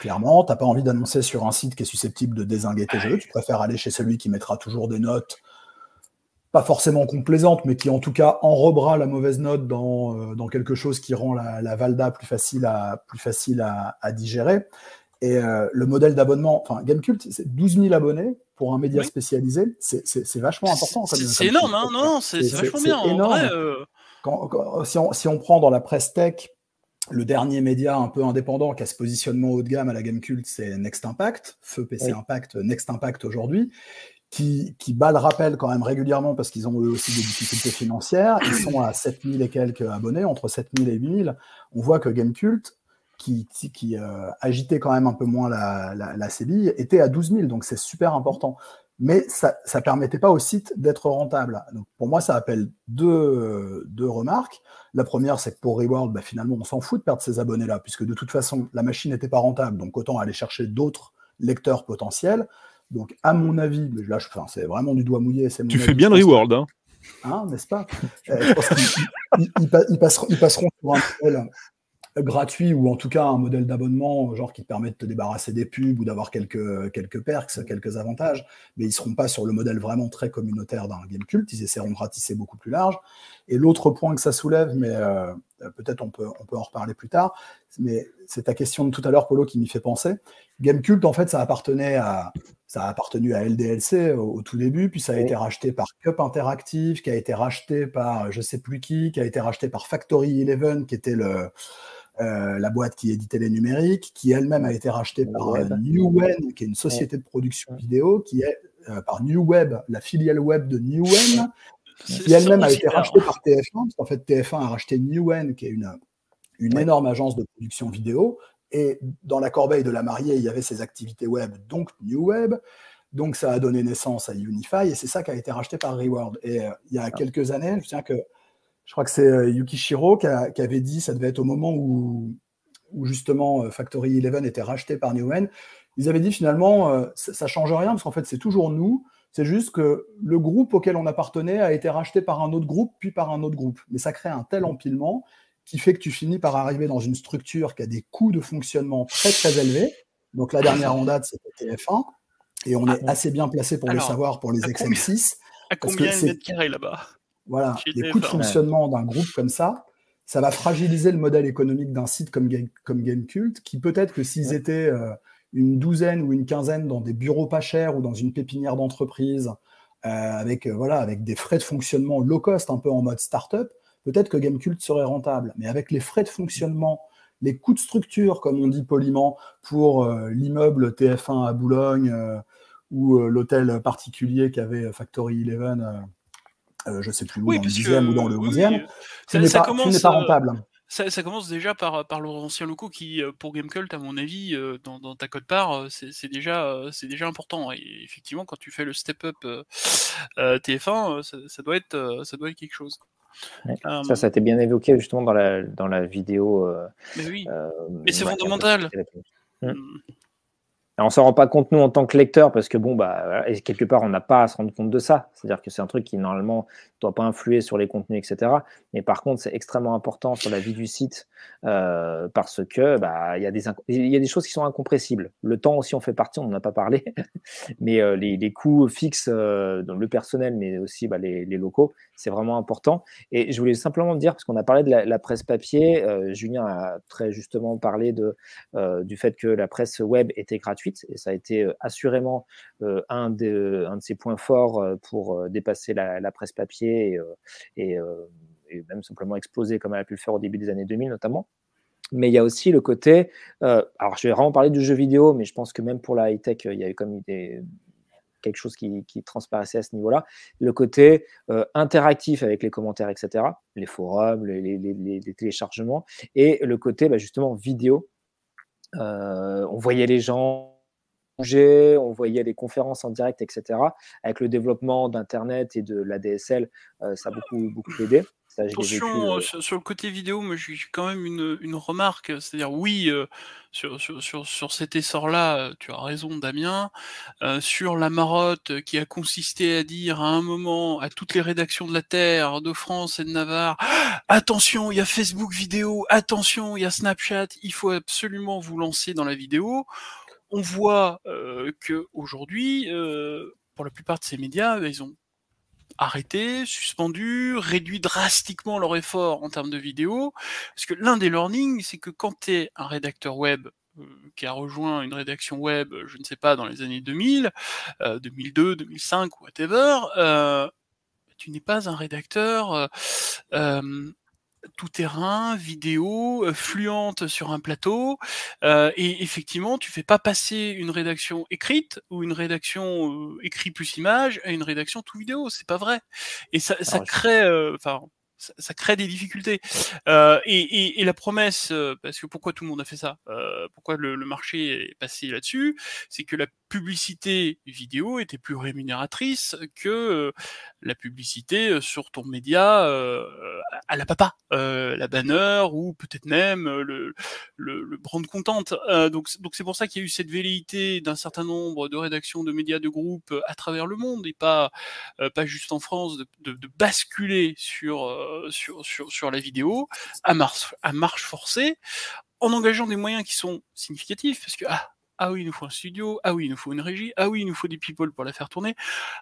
Clairement, tu n'as pas envie d'annoncer sur un site qui est susceptible de désinguer tes jeux. Tu préfères aller chez celui qui mettra toujours des notes, pas forcément complaisantes, mais qui en tout cas enrobera la mauvaise note dans, euh, dans quelque chose qui rend la, Valda plus facile à, plus facile à, digérer. Et euh, le modèle d'abonnement, enfin, Gamecult, c'est 12 000 abonnés pour un média spécialisé. C'est vachement important. C'est énorme, hein non, c'est vachement bien. Énorme. Euh. si, on, si on prend dans la presse tech, le dernier média un peu indépendant qui a ce positionnement haut de gamme à la game culte, c'est Next Impact, feu PC Impact, Next Impact aujourd'hui, qui, qui bat le rappel quand même régulièrement parce qu'ils ont eux aussi des difficultés financières. Ils sont à 7000 et quelques abonnés, entre 7000 et 8000. On voit que Game Cult, qui, qui euh, agitait quand même un peu moins la, la, la était à 12 000, donc c'est super important mais ça ne permettait pas au site d'être rentable. Donc pour moi, ça appelle deux, deux remarques. La première, c'est que pour Reworld, bah, finalement, on s'en fout de perdre ces abonnés-là, puisque de toute façon, la machine n'était pas rentable, donc autant aller chercher d'autres lecteurs potentiels. Donc, à mon avis, mais là, enfin, c'est vraiment du doigt mouillé. tu fais bien le Reworld, hein, hein N'est-ce pas? Euh, ils, passeront, ils, passeront, sur un modèle gratuit ou en tout cas un modèle d'abonnement genre qui permet de te débarrasser des pubs ou d'avoir quelques, quelques perks, quelques avantages, mais ils seront pas sur le modèle vraiment très communautaire d'un game culte, ils essaieront de ratisser beaucoup plus large. Et l'autre point que ça soulève, mais euh, peut-être on peut, on peut en reparler plus tard, mais c'est ta question de tout à l'heure, Polo, qui m'y fait penser. Game Cult, en fait, ça appartenait à, ça a appartenu à LDLC au, tout début, puis ça a été racheté par Cup Interactive, qui a été racheté par je sais plus qui, qui a été racheté par Factory Eleven, qui était le, la boîte qui éditait les numériques, qui elle-même a été rachetée par Newen, qui est une société de production vidéo, qui est par New Web, la filiale web de Newen, qui elle-même a été rachetée par TF1, parce qu'en fait TF1 a racheté Newen, qui est une, une énorme agence de production vidéo, et dans la corbeille de la mariée, il y avait ses activités web, donc New Web. Donc ça a donné naissance à Unify et c'est ça qui a été racheté par Reward. Et euh, il y a ah. quelques années, je tiens que je crois que c'est euh, Yukishiro qui, qui, avait dit, ça devait être au moment où, où justement euh, Factory 11 était racheté par Newen, ils avaient dit finalement ça, ne change rien parce qu'en fait c'est toujours nous, c'est juste que le groupe auquel on appartenait a été racheté par un autre groupe puis par un autre groupe. Mais ça crée un tel empilement qui fait que tu finis par arriver dans une structure qui a des coûts de fonctionnement très très élevés. Donc la dernière en date, c'était TF1, et on ah est assez bien placé pour le savoir pour les XM6. À combien de mètres carrés là-bas? Voilà, les coûts de fonctionnement d'un groupe comme ça, ça va fragiliser le modèle économique d'un site comme, Game, comme Gamecult, qui peut-être que s'ils étaient euh, une douzaine ou une quinzaine dans des bureaux pas chers ou dans une pépinière d'entreprise, euh, avec, euh, voilà, avec des frais de fonctionnement low cost, un peu en mode start-up, peut-être que Gamecult serait rentable. Mais avec les frais de fonctionnement, les coûts de structure, comme on dit poliment, pour euh, l'immeuble TF1 à Boulogne euh, ou euh, l'hôtel particulier qu'avait Factory 11, je ne sais plus où, dans le 10e ou dans le 11e, ce n'est pas, rentable. Ça, commence déjà par, par leurs anciens locaux qui, pour Gamecult, à mon avis, dans, ta code part, c'est déjà, c'est déjà important. Et effectivement, quand tu fais le step-up TF1, ça, doit être, ça doit être quelque chose. Ça, ça a été bien évoqué justement dans la, dans la vidéo. Euh, mais oui, euh, mais c'est fondamental. Hmm. On s'en rend pas compte nous en tant que lecteur parce que bon bah quelque part on n'a pas à se rendre compte de ça. C'est-à-dire que c'est un truc qui normalement doit pas influer sur les contenus etc. Mais par contre c'est extrêmement important sur la vie du site euh, parce que bah il y a des il y a des choses qui sont incompressibles. Le temps aussi en fait partie, on n'en a pas parlé, mais les, les, coûts fixes dans le personnel mais aussi bah, les, locaux c'est vraiment important. Et je voulais simplement dire, parce qu'on a parlé de la, presse papier, euh, Julien a très justement parlé de, euh, du fait que la presse web était gratuite, et ça a été euh, assurément un, de, un de ses points forts pour dépasser la, presse papier et, même simplement exploser comme elle a pu le faire au début des années 2000 notamment. Mais il y a aussi le côté, alors je vais vraiment parler du jeu vidéo, mais je pense que même pour la high-tech, il y a eu comme des, quelque chose qui, transparaissait à ce niveau-là. Le côté euh, interactif avec les commentaires, etc., les forums, les, téléchargements, et le côté bah, justement vidéo. Euh, on voyait les gens bouger, on voyait les conférences en direct, etc. Avec le développement d'Internet et de la DSL, euh, ça a beaucoup, beaucoup aidé. Attention, euh, sur, le côté vidéo, mais j'ai quand même une, remarque, c'est-à-dire oui, euh, sur, sur, cet essor-là, euh, tu as raison Damien, sur la marotte qui a consisté à dire à un moment à toutes les rédactions de la Terre, de France et de Navarre, attention, il y a Facebook vidéo, attention, il y a Snapchat, il faut absolument vous lancer dans la vidéo. On voit que aujourd'hui, pour la plupart de ces médias, ils ont arrêté, suspendu, réduit drastiquement leur effort en termes de vidéo. Parce que l'un des learnings, c'est que quand tu es un rédacteur web euh, qui a rejoint une rédaction web, je ne sais pas, dans les années 2000, 2002, 2005, whatever, euh, tu n'es pas un rédacteur euh, tout terrain, vidéo, euh, fluente sur un plateau, euh, et effectivement, tu fais pas passer une rédaction écrite ou une rédaction euh, écrit plus image à une rédaction tout vidéo, c'est pas vrai. Et ça, ça crée, enfin, ça, crée des difficultés. Euh, et, la promesse, euh, parce que pourquoi tout le monde a fait ça euh, Pourquoi le, marché est passé là-dessus C'est que la publicité vidéo était plus rémunératrice que la publicité sur ton média à la papa, la banner ou peut-être même le, le, brand content. donc donc c'est pour ça qu'il y a eu cette velléité d'un certain nombre de rédactions de médias de groupe à travers le monde et pas pas juste en France de, de basculer sur euh, sur, sur, sur la vidéo à marche, à marche forcée en engageant des moyens qui sont significatifs parce que ah, ah oui, il nous faut un studio. Ah oui, il nous faut une régie. Ah oui, il nous faut des people pour la faire tourner.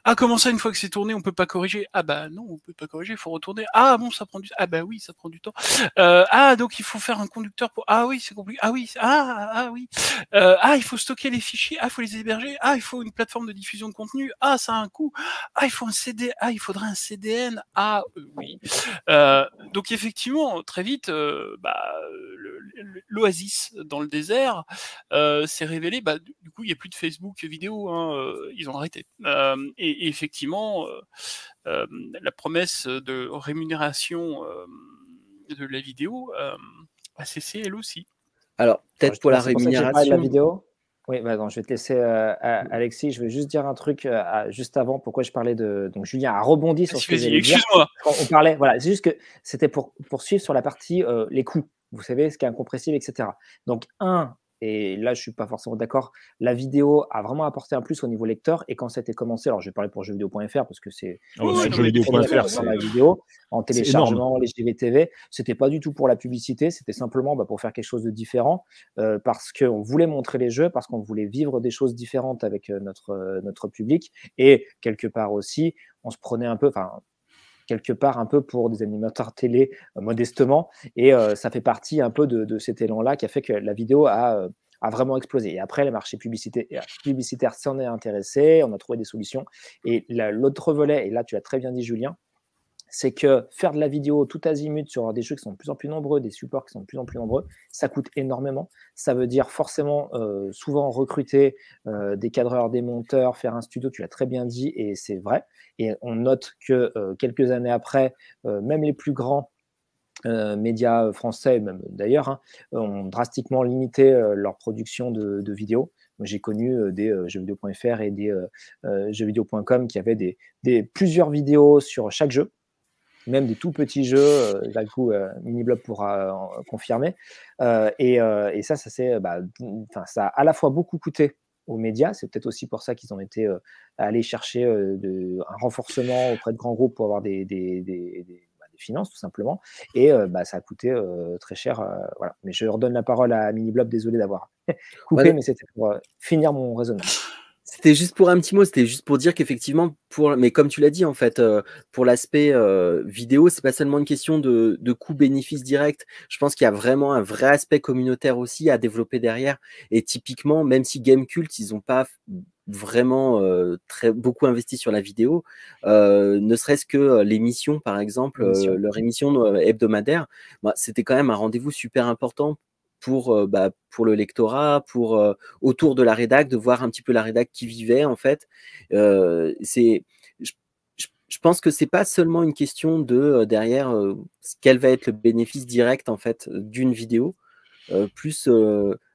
Ah, comment ça, une fois que c'est tourné, on peut pas corriger? Ah bah non, on peut pas corriger, il faut retourner. Ah bon, ça prend du Ah bah oui, ça prend du temps. Euh, ah, donc il faut faire un conducteur pour... Ah oui, c'est compliqué. Ah oui, ah, ah oui. Euh, ah, il faut stocker les fichiers. Ah, il faut les héberger. Ah, il faut une plateforme de diffusion de contenu. Ah, ça a un coût. Ah, il faut un CD. Ah, il faudrait un CDN. Ah euh, oui. donc effectivement, très vite, bah, l'oasis dans le désert, s'est révélé, bah, du coup, il n'y a plus de Facebook vidéo, hein, ils ont arrêté. Et, effectivement, la promesse de rémunération de la vidéo a cessé elle aussi. Alors, peut-être pour la rémunération. la vidéo oui, bah je vais te laisser, euh, Alexis. Je vais juste dire un truc euh, juste avant. Pourquoi je parlais de. Donc, Julien a rebondi sur ce que j'ai Excuse-moi. On parlait. Voilà, c'est juste que c'était pour poursuivre sur la partie euh, les coûts. Vous savez, ce qui est incompressible, etc. Donc, un, et là, je suis pas forcément d'accord. La vidéo a vraiment apporté un plus au niveau lecteur. Et quand ça a été commencé, alors je vais parler pour jeuxvideo.fr parce que c'est jeuxvideo.fr sur la vidéo, en téléchargement, les GVTV. C'était pas du tout pour la publicité, c'était simplement bah, pour faire quelque chose de différent euh, parce qu'on voulait montrer les jeux, parce qu'on voulait vivre des choses différentes avec euh, notre, euh, notre public. Et quelque part aussi, on se prenait un peu, enfin, quelque part un peu pour des animateurs télé euh, modestement. Et euh, ça fait partie un peu de, cet élan-là qui a fait que la vidéo a, euh, a vraiment explosé. Et après, les marchés publicitaires s'en est intéressé, on a trouvé des solutions. Et l'autre volet, et là tu as très bien dit Julien, c'est que faire de la vidéo tout azimut sur des jeux qui sont de plus en plus nombreux, des supports qui sont de plus en plus nombreux, ça coûte énormément. Ça veut dire forcément euh, souvent recruter euh, des cadreurs, des monteurs, faire un studio, tu l'as très bien dit, et c'est vrai. Et on note que euh, quelques années après, même les plus grands médias français, même d'ailleurs, hein, ont drastiquement limité leur production de, vidéos. J'ai connu des jeuxvideo.fr et des jeuxvideo.com qui avaient des, plusieurs vidéos sur chaque jeu même des tout petits jeux. Euh, là, coup, euh, Miniblob pourra confirmer. Euh, et, ça, ça, c'est, bah, ça a à la fois beaucoup coûté aux médias. C'est peut-être aussi pour ça qu'ils ont été allés chercher de, un renforcement auprès de grands groupes pour avoir des, bah, finances, tout simplement. Et bah, ça a coûté très cher. voilà. Mais je redonne la parole à Miniblob. Désolé d'avoir coupé, mais c'était pour finir mon raisonnement. C'était juste pour un petit mot, c'était juste pour dire qu'effectivement, pour, mais comme tu l'as dit en fait, euh, pour l'aspect euh, vidéo, c'est pas seulement une question de, de coût-bénéfice direct. Je pense qu'il y a vraiment un vrai aspect communautaire aussi à développer derrière. Et typiquement, même si Gamecult, ils n'ont pas vraiment euh, très beaucoup investi sur la vidéo, ne serait-ce que l'émission par exemple, leur émission hebdomadaire, bah, c'était quand même un rendez-vous super important pour, euh, bah, pour le lectorat, pour euh, autour de la rédac, de voir un petit peu la rédac qui vivait en fait. Euh, c'est, je, pense que c'est pas seulement une question de derrière quel va être le bénéfice direct en fait d'une vidéo, plus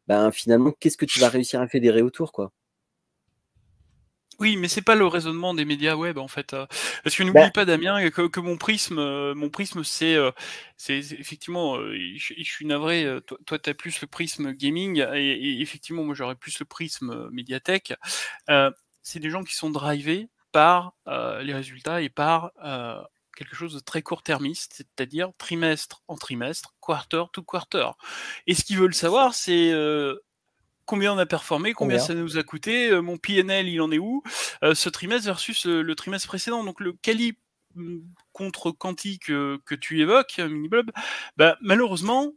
ben, finalement qu'est-ce que tu vas réussir à fédérer autour quoi. Oui, mais c'est pas le raisonnement des médias web en fait. Euh, parce que n'oublie bah pas Damien que, que, mon prisme, euh, mon prisme, c'est, euh, c'est effectivement, je, suis navré. Toi, tu as plus le prisme gaming et, effectivement, moi, j'aurais plus le prisme médiathèque. c'est des gens qui sont drivés par les résultats et par quelque chose de très court-termiste, c'est-à-dire trimestre en trimestre, quarter to quarter. Et ce qu'ils veulent savoir, c'est combien on a performé, combien, ça nous a coûté, euh, mon PNL il en est où, euh, ce trimestre versus euh, le trimestre précédent. Donc le quali mm, contre quanti que, tu évoques, Miniblob, bah, malheureusement,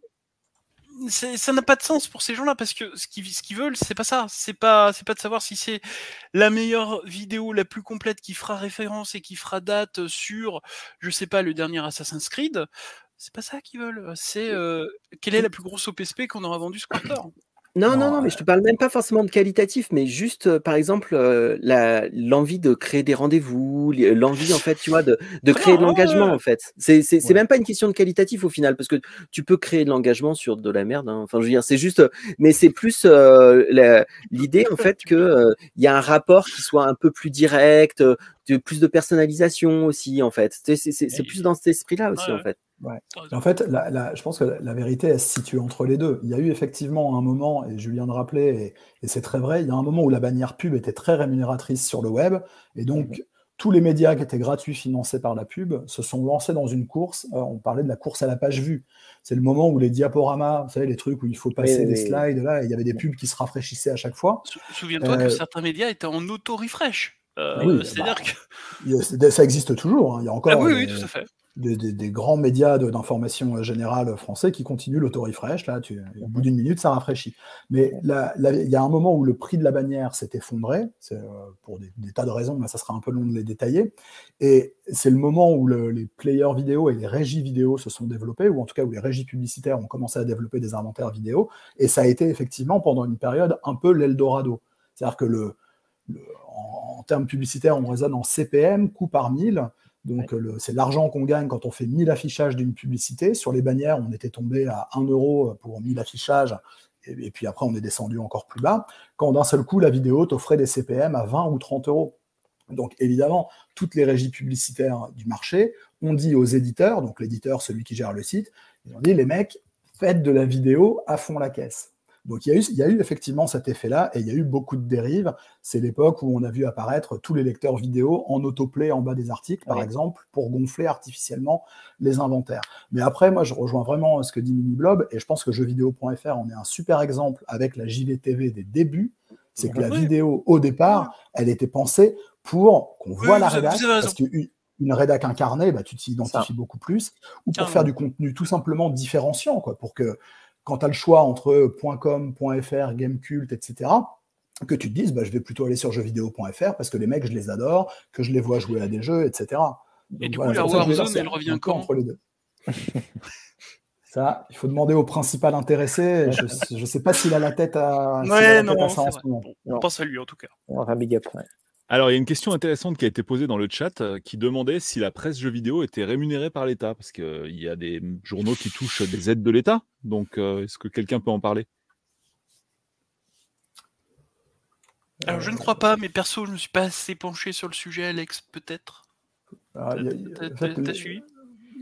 ça n'a pas de sens pour ces gens-là parce que ce qu'ils ce qu'ils veulent, c'est pas ça. C'est pas c'est pas de savoir si c'est la meilleure vidéo, la plus complète qui fera référence et qui fera date sur, je sais pas, le dernier Assassin's Creed. C'est pas ça qu'ils veulent. C'est quelle est la plus grosse OPSP qu'on aura vendu ce quarter? Non, non, non, mais je te parle même pas forcément de qualitatif, mais juste, euh, par exemple, euh, l'envie de créer des rendez-vous, l'envie, en fait, tu vois, de, de créer de l'engagement, en fait. C'est c'est même pas une question de qualitatif au final, parce que tu peux créer de l'engagement sur de la merde. Hein. Enfin, je veux dire, c'est juste, mais c'est plus euh, l'idée, en fait, que il y a un rapport qui soit un peu plus direct, de, plus de personnalisation aussi, en fait. C'est plus dans cet esprit-là aussi, en fait. En fait, je pense que la, vérité, elle se situe entre les deux. Il y a eu effectivement un moment, et Julien de rappeler, et, c'est très vrai, il y a un moment où la bannière pub était très rémunératrice sur le web, et donc mhm. tous les médias qui étaient gratuits, financés par la pub, se sont lancés dans une course. Euh, on parlait de la course à la page vue. C'est le moment où les diaporamas, vous savez, les trucs où il faut passer des slides, là, il y avait des pubs qui se rafraîchissaient à chaque fois. Souviens-toi que euh, certains médias étaient en auto-refresh. Euh, c'est-à-dire bah, que. Ça existe toujours. Hein. Il y a encore. Ah oui, oui, tout à fait. Des, grands médias d'information générale français qui continuent l'auto-refresh. Là, tu, au bout d'une minute, ça rafraîchit. Mais il y a un moment où le prix de la bannière s'est effondré, euh, pour des, tas de raisons, mais ça sera un peu long de les détailler. Et c'est le moment où les players vidéo et les régies vidéo se sont développés, ou en tout cas où les régies publicitaires ont commencé à développer des inventaires vidéo. Et ça a été effectivement pendant une période un peu l'Eldorado. C'est-à-dire que le, en, en, termes publicitaires, on raisonne en CPM, coût par mille. Donc, c'est l'argent qu'on gagne quand on fait 1000 affichages d'une publicité. Sur les bannières, on était tombé à 1 euro pour 1000 affichages. Et, puis après, on est descendu encore plus bas. Quand d'un seul coup, la vidéo t'offrait des CPM à 20 ou 30 euros. Donc, évidemment, toutes les régies publicitaires du marché ont dit aux éditeurs, donc l'éditeur, celui qui gère le site, ils ont dit, les mecs, faites de la vidéo à fond la caisse. Donc il y, a eu, effectivement cet effet-là et il y a eu beaucoup de dérives. C'est l'époque où on a vu apparaître tous les lecteurs vidéo en autoplay en bas des articles, par exemple, pour gonfler artificiellement les inventaires. Mais après, moi, je rejoins vraiment ce que dit Miniblob et je pense que jeuxvideo.fr en est un super exemple avec la JVTV des débuts. C'est que la vidéo, au départ, elle était pensée pour qu'on voit la rédac, parce qu'une rédac incarnée, bah, tu t'y identifies beaucoup plus, ou pour faire du contenu tout simplement différenciant, quoi, pour que quand tu as le choix entre .com, .fr, Gamecult, etc., que tu te dises, bah, je vais plutôt aller sur jeuxvideo.fr parce que les mecs, je les adore, que je les vois jouer à des jeux, etc. et du coup, la Warzone, elle revient quand entre les deux. Ça, il faut demander au principal intéressé. Je ne sais pas s'il a la tête à, ouais, non, ça en ce moment. On pense à lui en tout cas. Un big up, alors, il y a une question intéressante qui a été posée dans le chat euh, qui demandait si la presse jeux vidéo était rémunérée par l'État, parce qu'il euh, y a des journaux qui touchent des aides de l'État. Donc, euh, est-ce que quelqu'un peut en parler? Alors, je ne crois pas, mais perso, je ne me suis pas assez penché sur le sujet, Alex, peut-être? Ah, T'as suivi?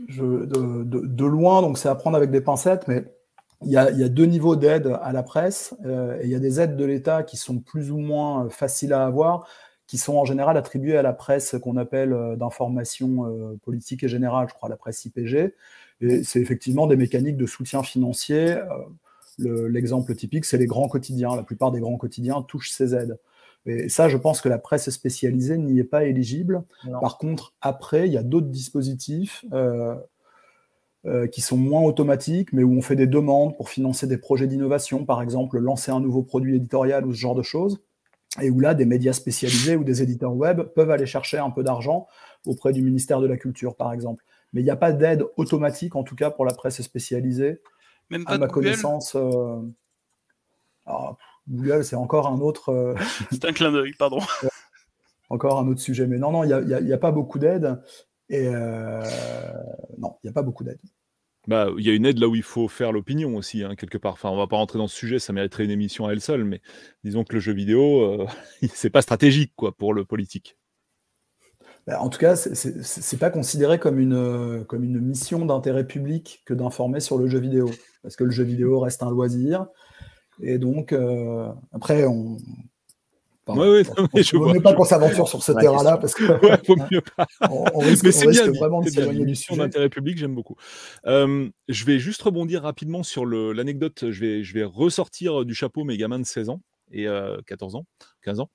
de, loin, donc c'est à prendre avec des pincettes, mais il y, a, deux niveaux d'aide à la presse, et il y a des aides de l'État qui sont plus ou moins faciles à avoir qui sont en général attribués à la presse qu'on appelle euh, d'information euh, politique et générale, je crois la presse IPG. Et c'est effectivement des mécaniques de soutien financier. Euh, l'exemple typique, c'est les grands quotidiens. La plupart des grands quotidiens touchent ces aides. Et ça, je pense que la presse spécialisée n'y est pas éligible. Par contre, après, il y a d'autres dispositifs qui sont moins automatiques, mais où on fait des demandes pour financer des projets d'innovation, par exemple, lancer un nouveau produit éditorial ou ce genre de choses et où là, des médias spécialisés ou des éditeurs web peuvent aller chercher un peu d'argent auprès du ministère de la Culture, par exemple. Mais il n'y a pas d'aide automatique, en tout cas pour la presse spécialisée. Même pas à ma connaissance. Euh, Google, c'est encore un autre. Euh, c'est un clin d'œil, pardon. encore un autre sujet. Mais non, non, il n'y a, a, pas beaucoup d'aide. Et euh, non, il n'y a pas beaucoup d'aide. Bah, il y a une aide là où il faut faire l'opinion aussi, hein, quelque part. Enfin, on va pas rentrer dans ce sujet, ça mériterait une émission à elle seule, mais disons que le jeu vidéo, euh, c'est pas stratégique quoi pour le politique. Bah, en tout cas, c'est pas considéré comme une, comme une mission d'intérêt public que d'informer sur le jeu vidéo, parce que le jeu vidéo reste un loisir. Et donc, euh, après, on, oui, oui, je ne pas qu'on s'aventure sur ce terrain-là parce que faut mieux pas. on, risque, mais c'est bien, vraiment de s'éloigner du sujet. d'intérêt public, j'aime beaucoup. Euh, je vais juste rebondir rapidement sur l'anecdote. Je vais, je vais ressortir du chapeau mes gamins de 16 ans et 14 euh, ans, 15 ans.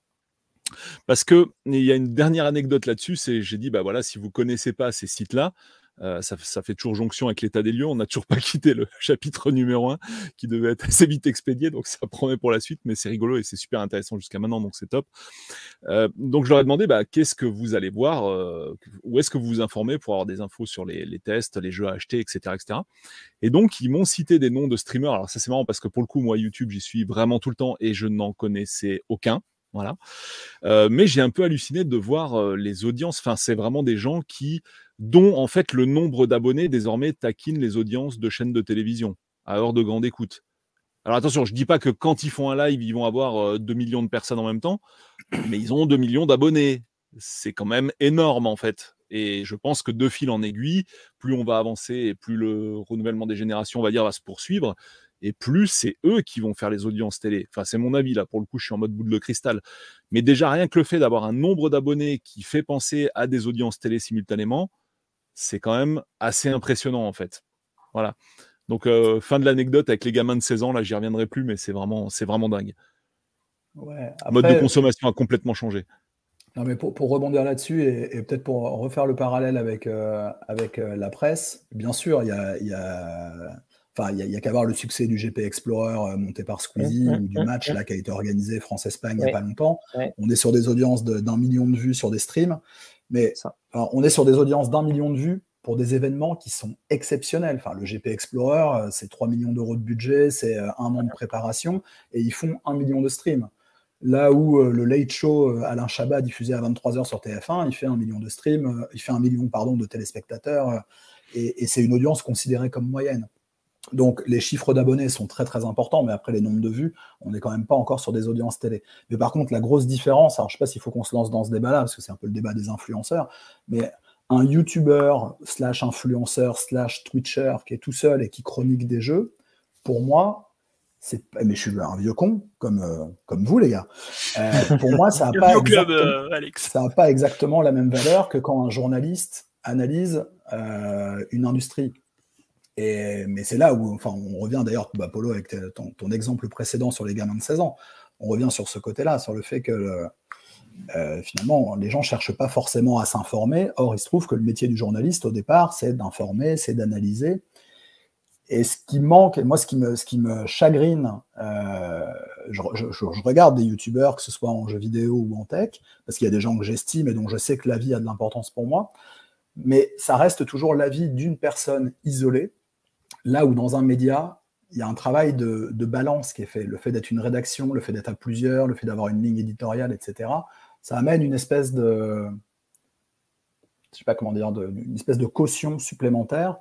Parce que il y a une dernière anecdote là-dessus, c'est j'ai dit bah voilà si vous connaissez pas ces sites-là, euh, ça, fait toujours jonction avec l'état des lieux. On n'a toujours pas quitté le chapitre numéro 1 qui devait être assez vite expédié, donc ça promet pour la suite, mais c'est rigolo et c'est super intéressant jusqu'à maintenant, donc c'est top. Euh, donc je leur ai demandé bah, qu'est-ce que vous allez voir, euh, où est-ce que vous vous informez pour avoir des infos sur les, tests, les jeux à acheter, etc. etc. Et donc ils m'ont cité des noms de streamers. Alors ça c'est marrant parce que pour le coup, moi YouTube, j'y suis vraiment tout le temps et je n'en connaissais aucun. Voilà. mais j'ai un peu halluciné de voir les audiences. Enfin, c'est vraiment des gens qui dont en fait le nombre d'abonnés désormais taquine les audiences de chaînes de télévision à heure de grande écoute. Alors attention, je ne dis pas que quand ils font un live, ils vont avoir 2 euh, millions de personnes en même temps, mais ils ont 2 millions d'abonnés. C'est quand même énorme en fait. Et je pense que de fil en aiguille, plus on va avancer et plus le renouvellement des générations, on va dire, va se poursuivre, et plus c'est eux qui vont faire les audiences télé. Enfin, c'est mon avis là, pour le coup, je suis en mode bout de cristal. Mais déjà, rien que le fait d'avoir un nombre d'abonnés qui fait penser à des audiences télé simultanément, c'est quand même assez impressionnant en fait. Voilà. Donc euh, fin de l'anecdote avec les gamins de 16 ans, là j'y reviendrai plus, mais c'est vraiment, c'est vraiment dingue. Ouais, Le mode de consommation a complètement changé. Non, mais pour, rebondir là-dessus et, peut-être pour refaire le parallèle avec, euh, avec euh, la presse, bien sûr, il y a, y a, enfin, il y a, qu'à voir le succès du GP Explorer euh, monté par Squeezie mmh, ou du mmh, match mmh. là, qui a été organisé France-Espagne il n'y a pas longtemps. On est sur des audiences d'un million de vues sur des streams, mais on est sur des audiences d'un million de vues pour des événements qui sont exceptionnels. Enfin, le GP Explorer, c'est 3 millions d'euros de budget, c'est un an de préparation, et ils font un million de streams. Là où euh, le Late Show euh, Alain Chabat diffusé à 23h sur TF1, il fait un million de streams, euh, il fait un million pardon, de téléspectateurs, et, c'est une audience considérée comme moyenne. Donc les chiffres d'abonnés sont très très importants, mais après les nombres de vues, on n'est quand même pas encore sur des audiences télé. Mais par contre, la grosse différence, alors je ne sais pas s'il faut qu'on se lance dans ce débat-là, parce que c'est un peu le débat des influenceurs, mais un YouTuber slash influenceur slash Twitcher qui est tout seul et qui chronique des jeux, pour moi, mais je suis un vieux con comme euh, comme vous les gars. Euh, pour moi, ça n'a pas, euh, pas, exactement la même valeur que quand un journaliste analyse une industrie. Mais c'est là où, enfin, on revient d'ailleurs, bah, Polo, avec ton, exemple précédent sur les gamins de 16 ans, on revient sur ce côté-là, sur le fait que finalement, les gens ne cherchent pas forcément à s'informer. Or, il se trouve que le métier du journaliste, au départ, c'est d'informer, c'est d'analyser. Et ce qui manque, et moi ce qui me, ce qui me chagrine, euh, je, regarde des youtubeurs, que ce soit en jeux vidéo ou en tech, parce qu'il y a des gens que j'estime et dont je sais que la vie a de l'importance pour moi, mais ça reste toujours l'avis d'une personne isolée, là où dans un média, il y a un travail de, balance qui est fait. Le fait d'être une rédaction, le fait d'être à plusieurs, le fait d'avoir une ligne éditoriale, etc., ça amène une espèce de, je sais pas comment dire, de, une espèce de caution supplémentaire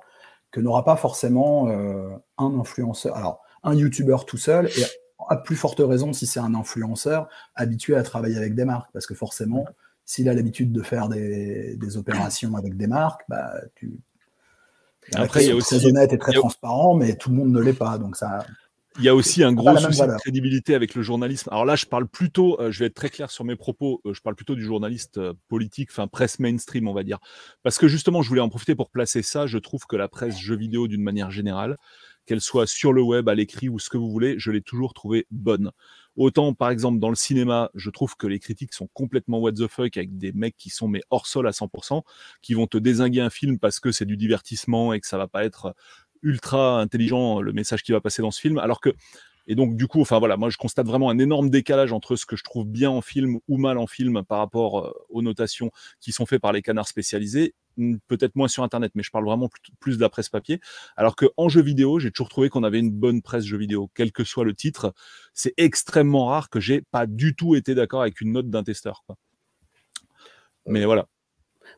que n'aura pas forcément euh, un influenceur. Alors, un YouTuber tout seul, et à plus forte raison si c'est un influenceur habitué à travailler avec des marques, parce que forcément, s'il a l'habitude de faire des, opérations avec des marques, bah, tu. Après, il y a aussi très honnête et très transparent, mais tout le monde ne l'est pas, donc ça. Il y a aussi un gros souci de crédibilité avec le journalisme. Alors là, je parle plutôt, euh, je vais être très clair sur mes propos, euh, je parle plutôt du journaliste euh, politique, enfin presse mainstream, on va dire. Parce que justement, je voulais en profiter pour placer ça. Je trouve que la presse jeux vidéo, d'une manière générale, qu'elle soit sur le web, à l'écrit ou ce que vous voulez, je l'ai toujours trouvée bonne. Autant, par exemple, dans le cinéma, je trouve que les critiques sont complètement what the fuck avec des mecs qui sont mais hors sol à 100%, qui vont te désinguer un film parce que c'est du divertissement et que ça va pas être ultra intelligent le message qui va passer dans ce film, alors que et donc, du coup, enfin voilà, moi je constate vraiment un énorme décalage entre ce que je trouve bien en film ou mal en film par rapport euh, aux notations qui sont faites par les canards spécialisés. Peut-être moins sur Internet, mais je parle vraiment plus de la presse papier. Alors qu'en jeu vidéo, j'ai toujours trouvé qu'on avait une bonne presse jeu vidéo, quel que soit le titre. C'est extrêmement rare que j'ai pas du tout été d'accord avec une note d'un testeur. Mais voilà.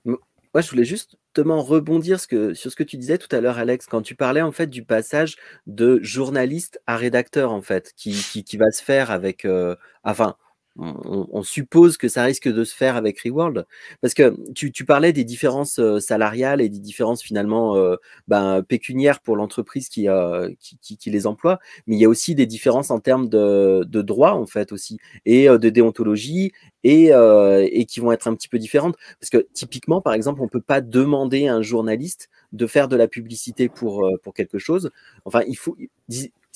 Moi, je voulais juste rebondir sur ce que tu disais tout à l'heure, Alex, quand tu parlais en fait du passage de journaliste à rédacteur, en fait, qui, qui, va se faire avec, euh, enfin, on, suppose que ça risque de se faire avec Reworld parce que tu, parlais des différences euh, salariales et des différences finalement euh, ben, pécuniaires pour l'entreprise qui, qui, les emploie, mais il y a aussi des différences en termes de, de droit en fait aussi et de déontologie et, et, qui vont être un petit peu différentes. Parce que typiquement par exemple on peut pas demander à un journaliste de faire de la publicité pour, pour quelque chose. Enfin il faut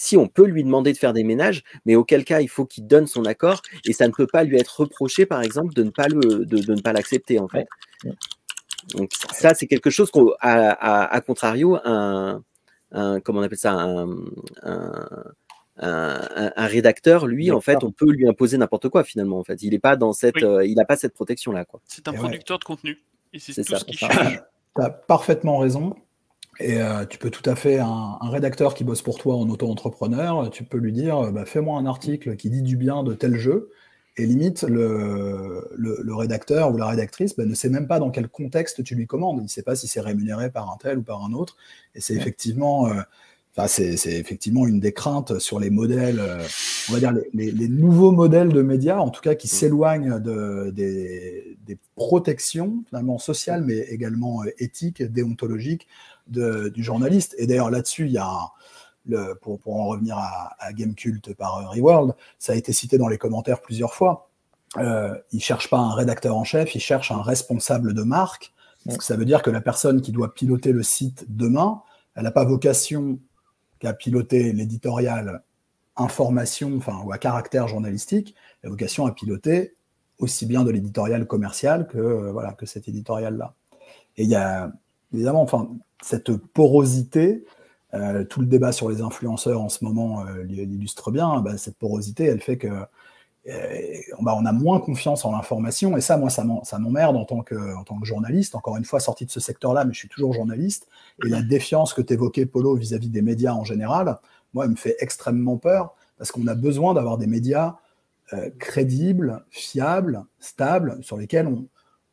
si on peut lui demander de faire des ménages, mais auquel cas il faut qu'il donne son accord et ça ne peut pas lui être reproché, par exemple, de ne pas le, de, ne pas l'accepter en fait. Donc ça, c'est quelque chose qu'à à, contrario, un, comment on appelle ça, un, rédacteur, lui, en fait, on peut lui imposer n'importe quoi finalement. En fait, il n'est pas dans cette, euh, il n'a pas cette protection là, quoi. C'est un producteur de contenu. Et c'est ça. Tu as parfaitement raison. Et euh, tu peux tout à fait, un, rédacteur qui bosse pour toi en auto-entrepreneur, tu peux lui dire bah, fais-moi un article qui dit du bien de tel jeu. Et limite, le, le, rédacteur ou la rédactrice bah, ne sait même pas dans quel contexte tu lui commandes. Il ne sait pas si c'est rémunéré par un tel ou par un autre. Et c'est effectivement. Euh, c'est, effectivement une des craintes sur les modèles, euh, on va dire les, les, nouveaux modèles de médias, en tout cas qui s'éloignent de, des, des, protections finalement sociales, mais également éthiques, déontologiques du journaliste. Et d'ailleurs, là-dessus, il y a le, pour, pour, en revenir à, à Gamecult par euh, Reworld, ça a été cité dans les commentaires plusieurs fois. Euh, il ne cherche pas un rédacteur en chef, il cherche un responsable de marque. Parce que ça veut dire que la personne qui doit piloter le site demain, elle n'a pas vocation qu'à piloter l'éditorial information enfin, ou à caractère journalistique, elle a vocation à piloter aussi bien de l'éditorial commercial que, voilà, que cet éditorial-là. Et il y a évidemment enfin, cette porosité, tout le débat sur les influenceurs en ce moment l'illustre bien, bah, cette porosité, elle fait que bah, on a moins confiance en l'information, et ça, moi, ça m'emmerde en, tant que, journaliste, encore une fois, sorti de ce secteur-là, mais je suis toujours journaliste, et la défiance que tu évoquais, Polo, vis-à-vis des médias en général, moi, elle me fait extrêmement peur, parce qu'on a besoin d'avoir des médias euh, crédibles, fiables, stables, sur lesquels on,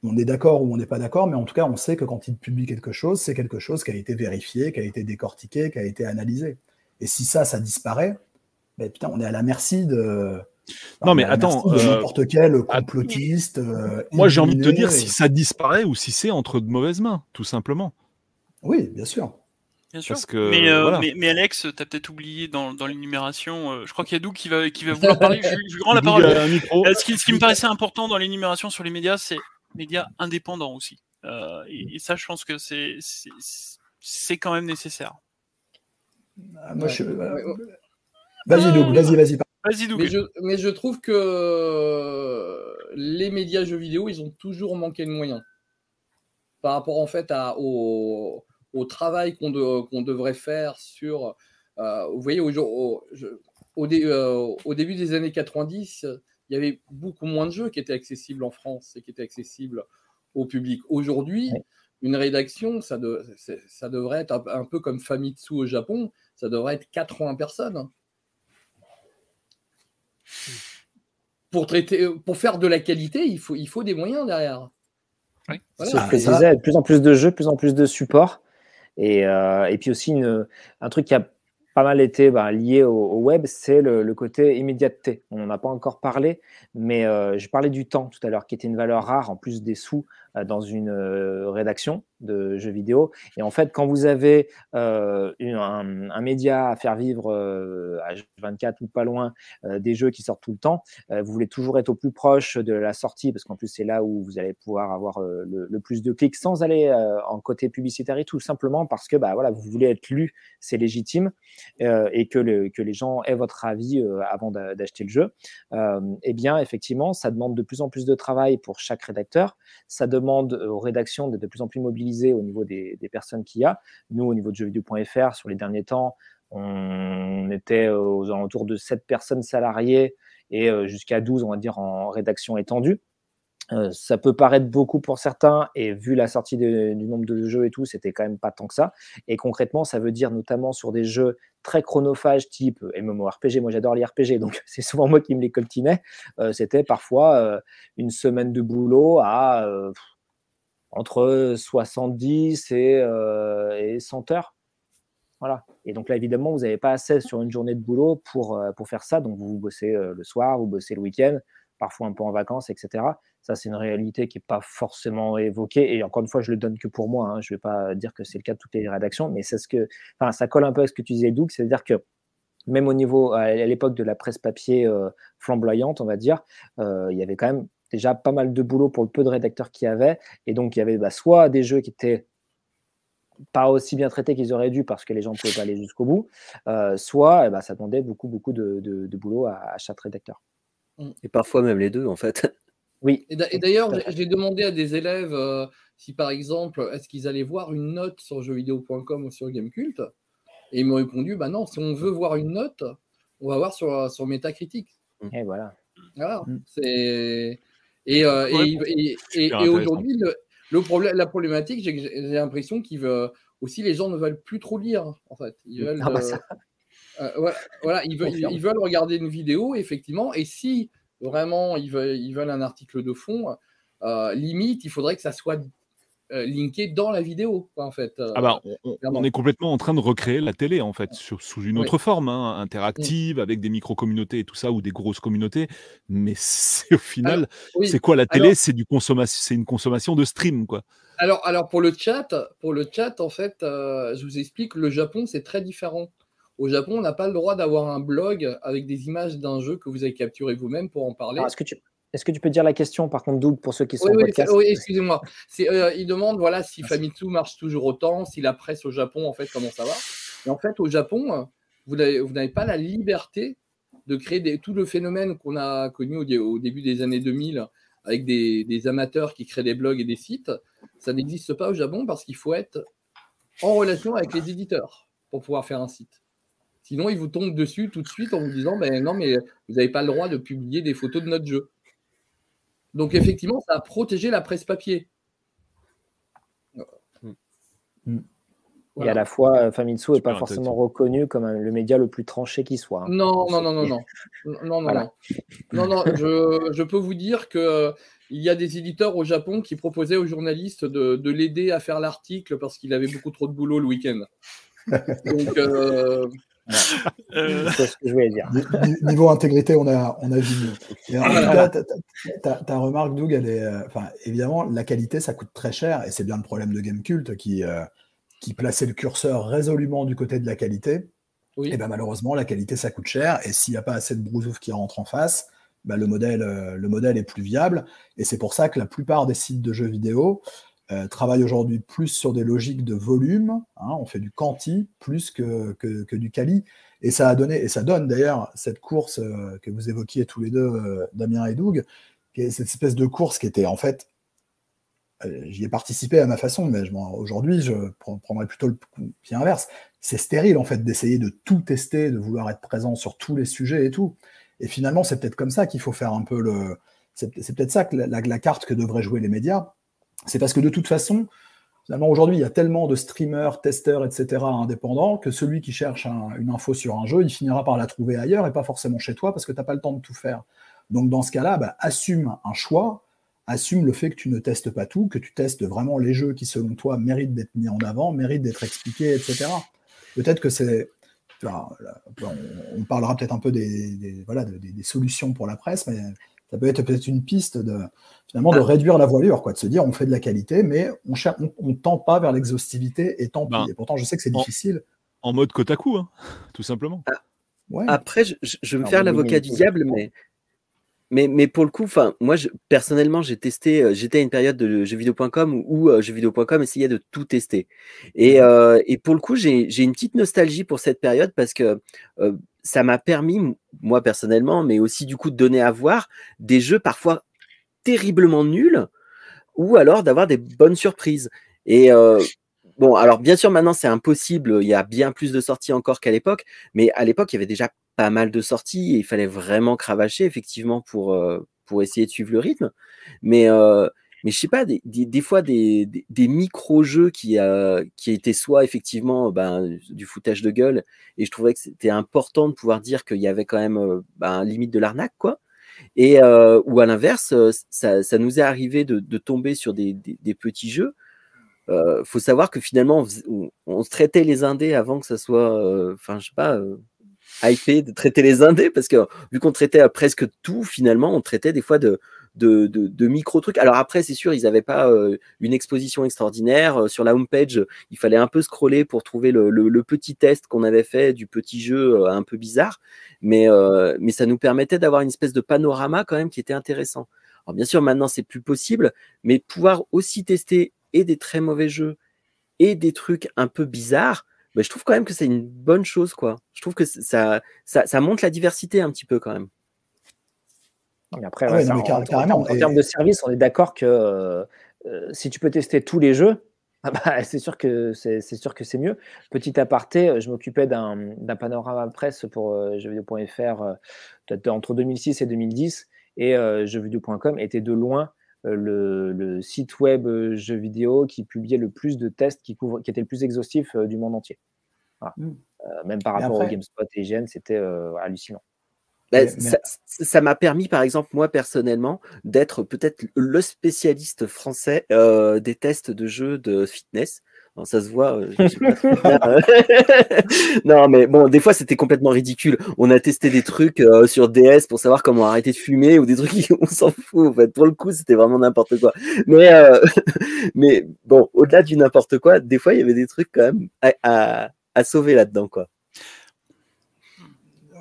on est d'accord ou on n'est pas d'accord, mais en tout cas, on sait que quand ils publient quelque chose, c'est quelque chose qui a été vérifié, qui a été décortiqué, qui a été analysé. Et si ça, ça disparaît, ben, putain, on est à la merci de non, mais attends. Euh, n'importe quel complotiste. Euh, moi, j'ai envie de te dire si ça disparaît ou si c'est entre de mauvaises mains, tout simplement. Oui, bien sûr. Bien sûr. mais, euh, mais, Alex, tu as peut-être oublié dans, dans l'énumération, je crois qu'il y a Doug qui va, qui va vouloir parler. Je, je rends la parole. Ce qui, ce qui, me paraissait important dans l'énumération sur les médias, c'est médias indépendants aussi. Et, ça, je pense que c'est quand même nécessaire. Ah, moi, je... Vas-y, Doug, vas-y, vas-y mais je, trouve que les médias jeux vidéo, ils ont toujours manqué de moyens. Par rapport en fait à, au, travail qu'on devrait faire sur. Euh, vous voyez, au, au, euh, au, début des années 90, il y avait beaucoup moins de jeux qui étaient accessibles en France et qui étaient accessibles au public. Aujourd'hui, une rédaction, ça, ça devrait être un, un, peu comme Famitsu au Japon, ça devrait être 80 personnes pour, traiter, pour faire de la qualité, il faut, il faut des moyens derrière. Oui. Voilà. de plus en plus de jeux, plus en plus de supports. Et, euh, et puis aussi, une, un truc qui a pas mal été bah, lié au, web, c'est le, côté immédiateté. On n'en a pas encore parlé, mais euh, je parlais du temps tout à l'heure, qui était une valeur rare en plus des sous dans une euh, rédaction de jeux vidéo. Et en fait, quand vous avez euh, un, média à faire vivre à 24 ou pas loin des jeux qui sortent tout le temps, vous voulez toujours être au plus proche de la sortie parce qu'en plus c'est là où vous allez pouvoir avoir le, plus de clics sans aller en côté publicitaire et tout simplement parce que bah voilà vous voulez être lu, c'est légitime et que, que les gens aient votre avis avant d'acheter le jeu. eh bien effectivement, ça demande de plus en plus de travail pour chaque rédacteur. Ça demande euh, aux rédactions d'être de plus en plus mobilisées au niveau des, personnes qu'il y a. Nous, au niveau de jeuxvideo.fr, sur les derniers temps, on était aux alentours de 7 personnes salariées et euh, jusqu'à 12, on va dire, en rédaction étendue. Euh, ça peut paraître beaucoup pour certains, et vu la sortie du nombre de jeux et tout, c'était quand même pas tant que ça. Et concrètement, ça veut dire notamment sur des jeux très chronophages type MMORPG, moi j'adore les RPG, donc c'est souvent moi qui me les coltinais, c'était parfois une semaine de boulot à entre 70 et, et 100 heures. Voilà. Et donc là, évidemment, vous n'avez pas assez sur une journée de boulot pour, euh, pour faire ça. Donc vous, bossez euh, le soir, vous bossez le week-end, parfois un peu en vacances, etc. Ça, c'est une réalité qui n'est pas forcément évoquée. Et encore une fois, je le donne que pour moi. Hein. Je ne vais pas dire que c'est le cas de toutes les rédactions, mais c'est ce que, enfin, ça colle un peu à ce que tu disais, Doug. C'est-à-dire que même au niveau, à l'époque de la presse papier euh, flamboyante, on va dire, il y avait quand même déjà pas mal de boulot pour le peu de rédacteurs qu'il y avait. Et donc, il y avait bah, soit des jeux qui étaient pas aussi bien traités qu'ils auraient dû parce que les gens ne pouvaient pas aller jusqu'au bout, euh, soit ben, ça demandait beaucoup, beaucoup de, boulot à, chaque rédacteur. Mm. Et parfois même les deux, en fait. Oui. Et d'ailleurs, j'ai demandé à des élèves euh, si, par exemple, est-ce qu'ils allaient voir une note sur jeuxvideo.com ou sur Gamecult? Et ils m'ont répondu, bah non, si on veut voir une note, on va voir sur, sur Metacritic. Et voilà. Voilà. Mm. C'est et, euh, et, aujourd'hui, le, problème, la problématique, j'ai l'impression qu'ils veulent aussi les gens ne veulent plus trop lire en fait. Ils veulent, ah bah euh, euh, voilà, ils veulent, ils, veulent, regarder une vidéo effectivement. Et si vraiment ils veulent, ils veulent un article de fond, limite, il faudrait que ça soit euh, linké dans la vidéo, en fait. ah bah, on, est complètement en train de recréer la télé, en fait, sous une autre forme, hein, interactive, avec des micro-communautés et tout ça, ou des grosses communautés. Mais c'est au final, c'est quoi la télé? C'est du consommation, c'est une consommation de stream, quoi. Alors, alors pour le chat, pour le chat, en fait, euh, je vous explique, le Japon, c'est très différent. Au Japon, on n'a pas le droit d'avoir un blog avec des images d'un jeu que vous avez capturé vous-même pour en parler. Est-ce que tu est-ce que tu peux dire la question, par contre, Doug, pour ceux qui sont oui, podcast? Oui, excusez-moi. Euh, il demande voilà, si Famitsu marche toujours autant, si la presse au Japon, en fait, comment ça va? Et en fait, au Japon, vous n'avez pas la liberté de créer des, tout le phénomène qu'on a connu au, début des années 2000 avec des, des, amateurs qui créent des blogs et des sites, ça n'existe pas au Japon parce qu'il faut être en relation avec les éditeurs pour pouvoir faire un site. Sinon, ils vous tombent dessus tout de suite en vous disant ben non, mais vous n'avez pas le droit de publier des photos de notre jeu. Donc, effectivement, ça a protégé la presse papier. Mm. Et à la fois, euh, Famitsu n'est pas forcément reconnu comme le média le plus tranché qui soit. Hein. Non, non, non, non, non. Non, non, non. non, je, je, peux vous dire qu'il euh, il y a des éditeurs au Japon qui proposaient aux journalistes de, de l'aider à faire l'article parce qu'il avait beaucoup trop de boulot le week-end. Donc, euh, C'est ce que je voulais dire. Niveau intégrité, on a, on a vu mieux. en tout cas, ta, remarque, Doug, elle est. Enfin, évidemment, la qualité, ça coûte très cher et c'est bien le problème de Gamecult qui qui plaçait le curseur résolument du côté de la qualité, et ben malheureusement, la qualité, ça coûte cher. Et s'il n'y a pas assez de brousouf qui rentre en face, ben le, modèle, euh, le modèle est plus viable. Et c'est pour ça que la plupart des sites de jeux vidéo euh, travaillent aujourd'hui plus sur des logiques de volume. Hein, on fait du quanti plus que, que, du quali. Et ça a donné, et ça donne d'ailleurs cette course euh, que vous évoquiez tous les deux, Damien et Doug, qui est cette espèce de course qui était en fait euh, j'y ai participé à ma façon, mais aujourd'hui, je prendrais plutôt le pied inverse. C'est stérile, en fait, d'essayer de tout tester, de vouloir être présent sur tous les sujets et tout. Et finalement, c'est peut-être comme ça qu'il faut faire un peu le. C'est peut-être ça que la, carte que devraient jouer les médias. C'est parce que de toute façon, finalement, aujourd'hui, il y a tellement de streamers, testeurs, etc., indépendants, que celui qui cherche une info sur un jeu, il finira par la trouver ailleurs et pas forcément chez toi parce que tu n'as pas le temps de tout faire. Donc, dans ce cas-là, bah, assume un choix assume le fait que tu ne testes pas tout, que tu testes vraiment les jeux qui, selon toi, méritent d'être mis en avant, méritent d'être expliqués, etc. Peut-être que c'est. on, parlera peut-être un peu des, des, solutions pour la presse, mais ça peut être peut-être une piste de, finalement, de ah. réduire la voilure, quoi, de se dire on fait de la qualité, mais on ne tend pas vers l'exhaustivité, et tant pis. Ben, et pourtant, je sais que c'est difficile. En mode Kotaku, hein, tout simplement. Ah, après, je, je, vais me faire l'avocat du diable, mais mais, mais pour le coup, enfin, moi, je, personnellement, j'ai testé, euh, j'étais à une période de jeuxvideo.com où euh, jeuxvideo.com essayait de tout tester. Et, euh, et pour le coup, j'ai une petite nostalgie pour cette période parce que euh, ça m'a permis, moi personnellement, mais aussi du coup de donner à voir des jeux parfois terriblement nuls ou alors d'avoir des bonnes surprises. Et euh, bon, alors bien sûr, maintenant c'est impossible, il y a bien plus de sorties encore qu'à l'époque, mais à l'époque, il y avait déjà pas mal de sorties et il fallait vraiment cravacher effectivement pour, euh, pour essayer de suivre le rythme. Mais, euh, mais je sais pas, des, des, fois des, des, micro-jeux qui, euh, qui étaient soit effectivement ben, du foutage de gueule et je trouvais que c'était important de pouvoir dire qu'il y avait quand même ben, limite de l'arnaque, quoi. Et, ou à l'inverse, ça, ça, nous est arrivé de, de tomber sur des, des petits jeux euh, faut savoir que finalement, on, se traitait les indés avant que ça soit, enfin, je sais pas, hypé de traiter les indés parce que vu qu'on traitait presque tout, finalement, on traitait des fois de, de, de, micro trucs. Alors après, c'est sûr, ils n'avaient pas euh, une exposition extraordinaire. Euh, sur la homepage, il fallait un peu scroller pour trouver le, le, petit test qu'on avait fait du petit jeu euh, un peu bizarre, mais, mais ça nous permettait d'avoir une espèce de panorama quand même qui était intéressant. Alors bien sûr, maintenant c'est plus possible, mais pouvoir aussi tester et des très mauvais jeux et des trucs un peu bizarres, bah, je trouve quand même que c'est une bonne chose, quoi. Je trouve que ça, ça, ça, montre la diversité un petit peu quand même. Après, ah en, termes de service, on est d'accord que euh, euh, si tu peux tester tous les jeux, ah bah, c'est sûr que c'est sûr que c'est mieux. Petit aparté, euh, je m'occupais d'un panorama presse pour euh, jeuxvideo.fr entre 2006 et 2010, et jeuxvideo.com était de loin le, site web jeux vidéo qui publiait le plus de tests, qui, couvre, qui était le plus exhaustif du monde entier. Mmh. même par rapport au GameSpot et IGN, c'était hallucinant. Ça m'a permis, par exemple, moi personnellement, d'être peut-être le spécialiste français des tests de jeux de fitness ça se voit. Euh, non, mais bon, des fois c'était complètement ridicule. On a testé des trucs euh, sur DS pour savoir comment arrêter de fumer ou des trucs on s'en fout. En fait, pour le coup, c'était vraiment n'importe quoi. Mais, euh, mais bon, au-delà du n'importe quoi, des fois il y avait des trucs quand même à, à sauver là-dedans, quoi.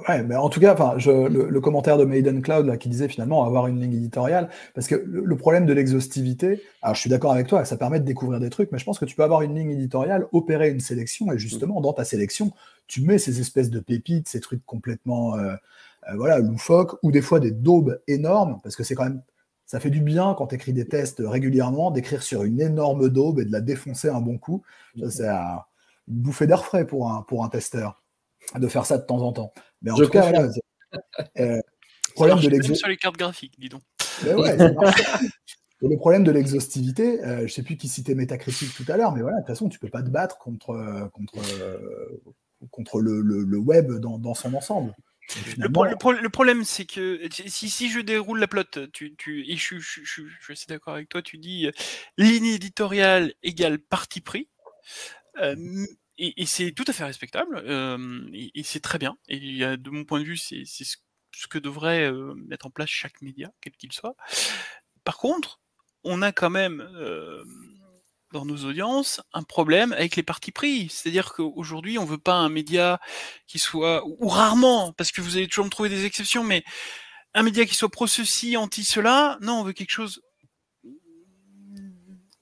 Ouais, mais en tout cas, enfin, je, le, commentaire de Maiden Cloud là, qui disait finalement avoir une ligne éditoriale, parce que le, problème de l'exhaustivité, alors je suis d'accord avec toi, ça permet de découvrir des trucs, mais je pense que tu peux avoir une ligne éditoriale, opérer une sélection, et justement, dans ta sélection, tu mets ces espèces de pépites, ces trucs complètement euh, euh, voilà, loufoques, ou des fois des daubes énormes, parce que c'est quand même Ça fait du bien quand tu écris des tests régulièrement, d'écrire sur une énorme daube et de la défoncer un bon coup. c'est une bouffée d'air frais pour un, pour un testeur de faire ça de temps en temps. Mais en tout cas, euh, problème de sur les cartes graphiques, dis donc. le problème de l'exhaustivité, euh, je ne sais plus qui citait Métacritique tout à l'heure, mais voilà, de toute façon, tu ne peux pas te battre contre, contre, contre le, web dans, son ensemble. Le, problème, c'est que si, si, je déroule la plot, tu, tu, et je, suis d'accord avec toi, tu dis euh, ligne éditoriale égale parti pris. Euh, et, c'est tout à fait respectable, euh, et, c'est très bien. Et de mon point de vue, c'est ce, que devrait mettre en place chaque média, quel qu'il soit. Par contre, on a quand même dans nos audiences un problème avec les partis pris. C'est-à-dire qu'aujourd'hui, on veut pas un média qui soit, ou rarement, parce que vous allez toujours me trouver des exceptions, mais un média qui soit pro ceci, anti cela. Non, on veut quelque chose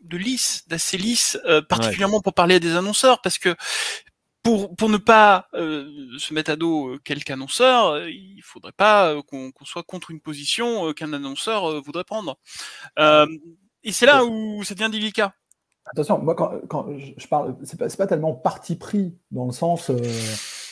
de lisse, d'assez lisse, euh, particulièrement pour parler à des annonceurs, parce que pour, pour ne pas euh, se mettre à dos euh, quelques annonceur, il faudrait pas qu'on soit contre une position qu'un annonceur voudrait prendre. et c'est là où ça devient délicat. Attention, moi, quand, je parle, c'est pas, pas tellement parti pris dans le sens euh,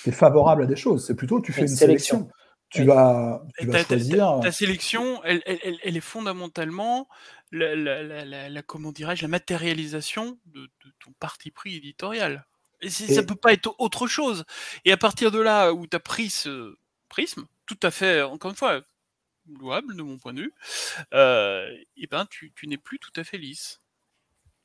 tu es favorable à des choses, c'est plutôt tu fais une, sélection. Tu vas, tu vas choisir. Ta, sélection, elle, elle, elle, est fondamentalement la, la, la, comment dirais-je, la matérialisation de, ton parti pris éditorial. Et, ça ne peut pas être autre chose. Et à partir de là où tu as pris ce prisme, tout à fait, encore une fois, louable de mon point de vue, euh, et ben tu, tu n'es plus tout à fait lisse.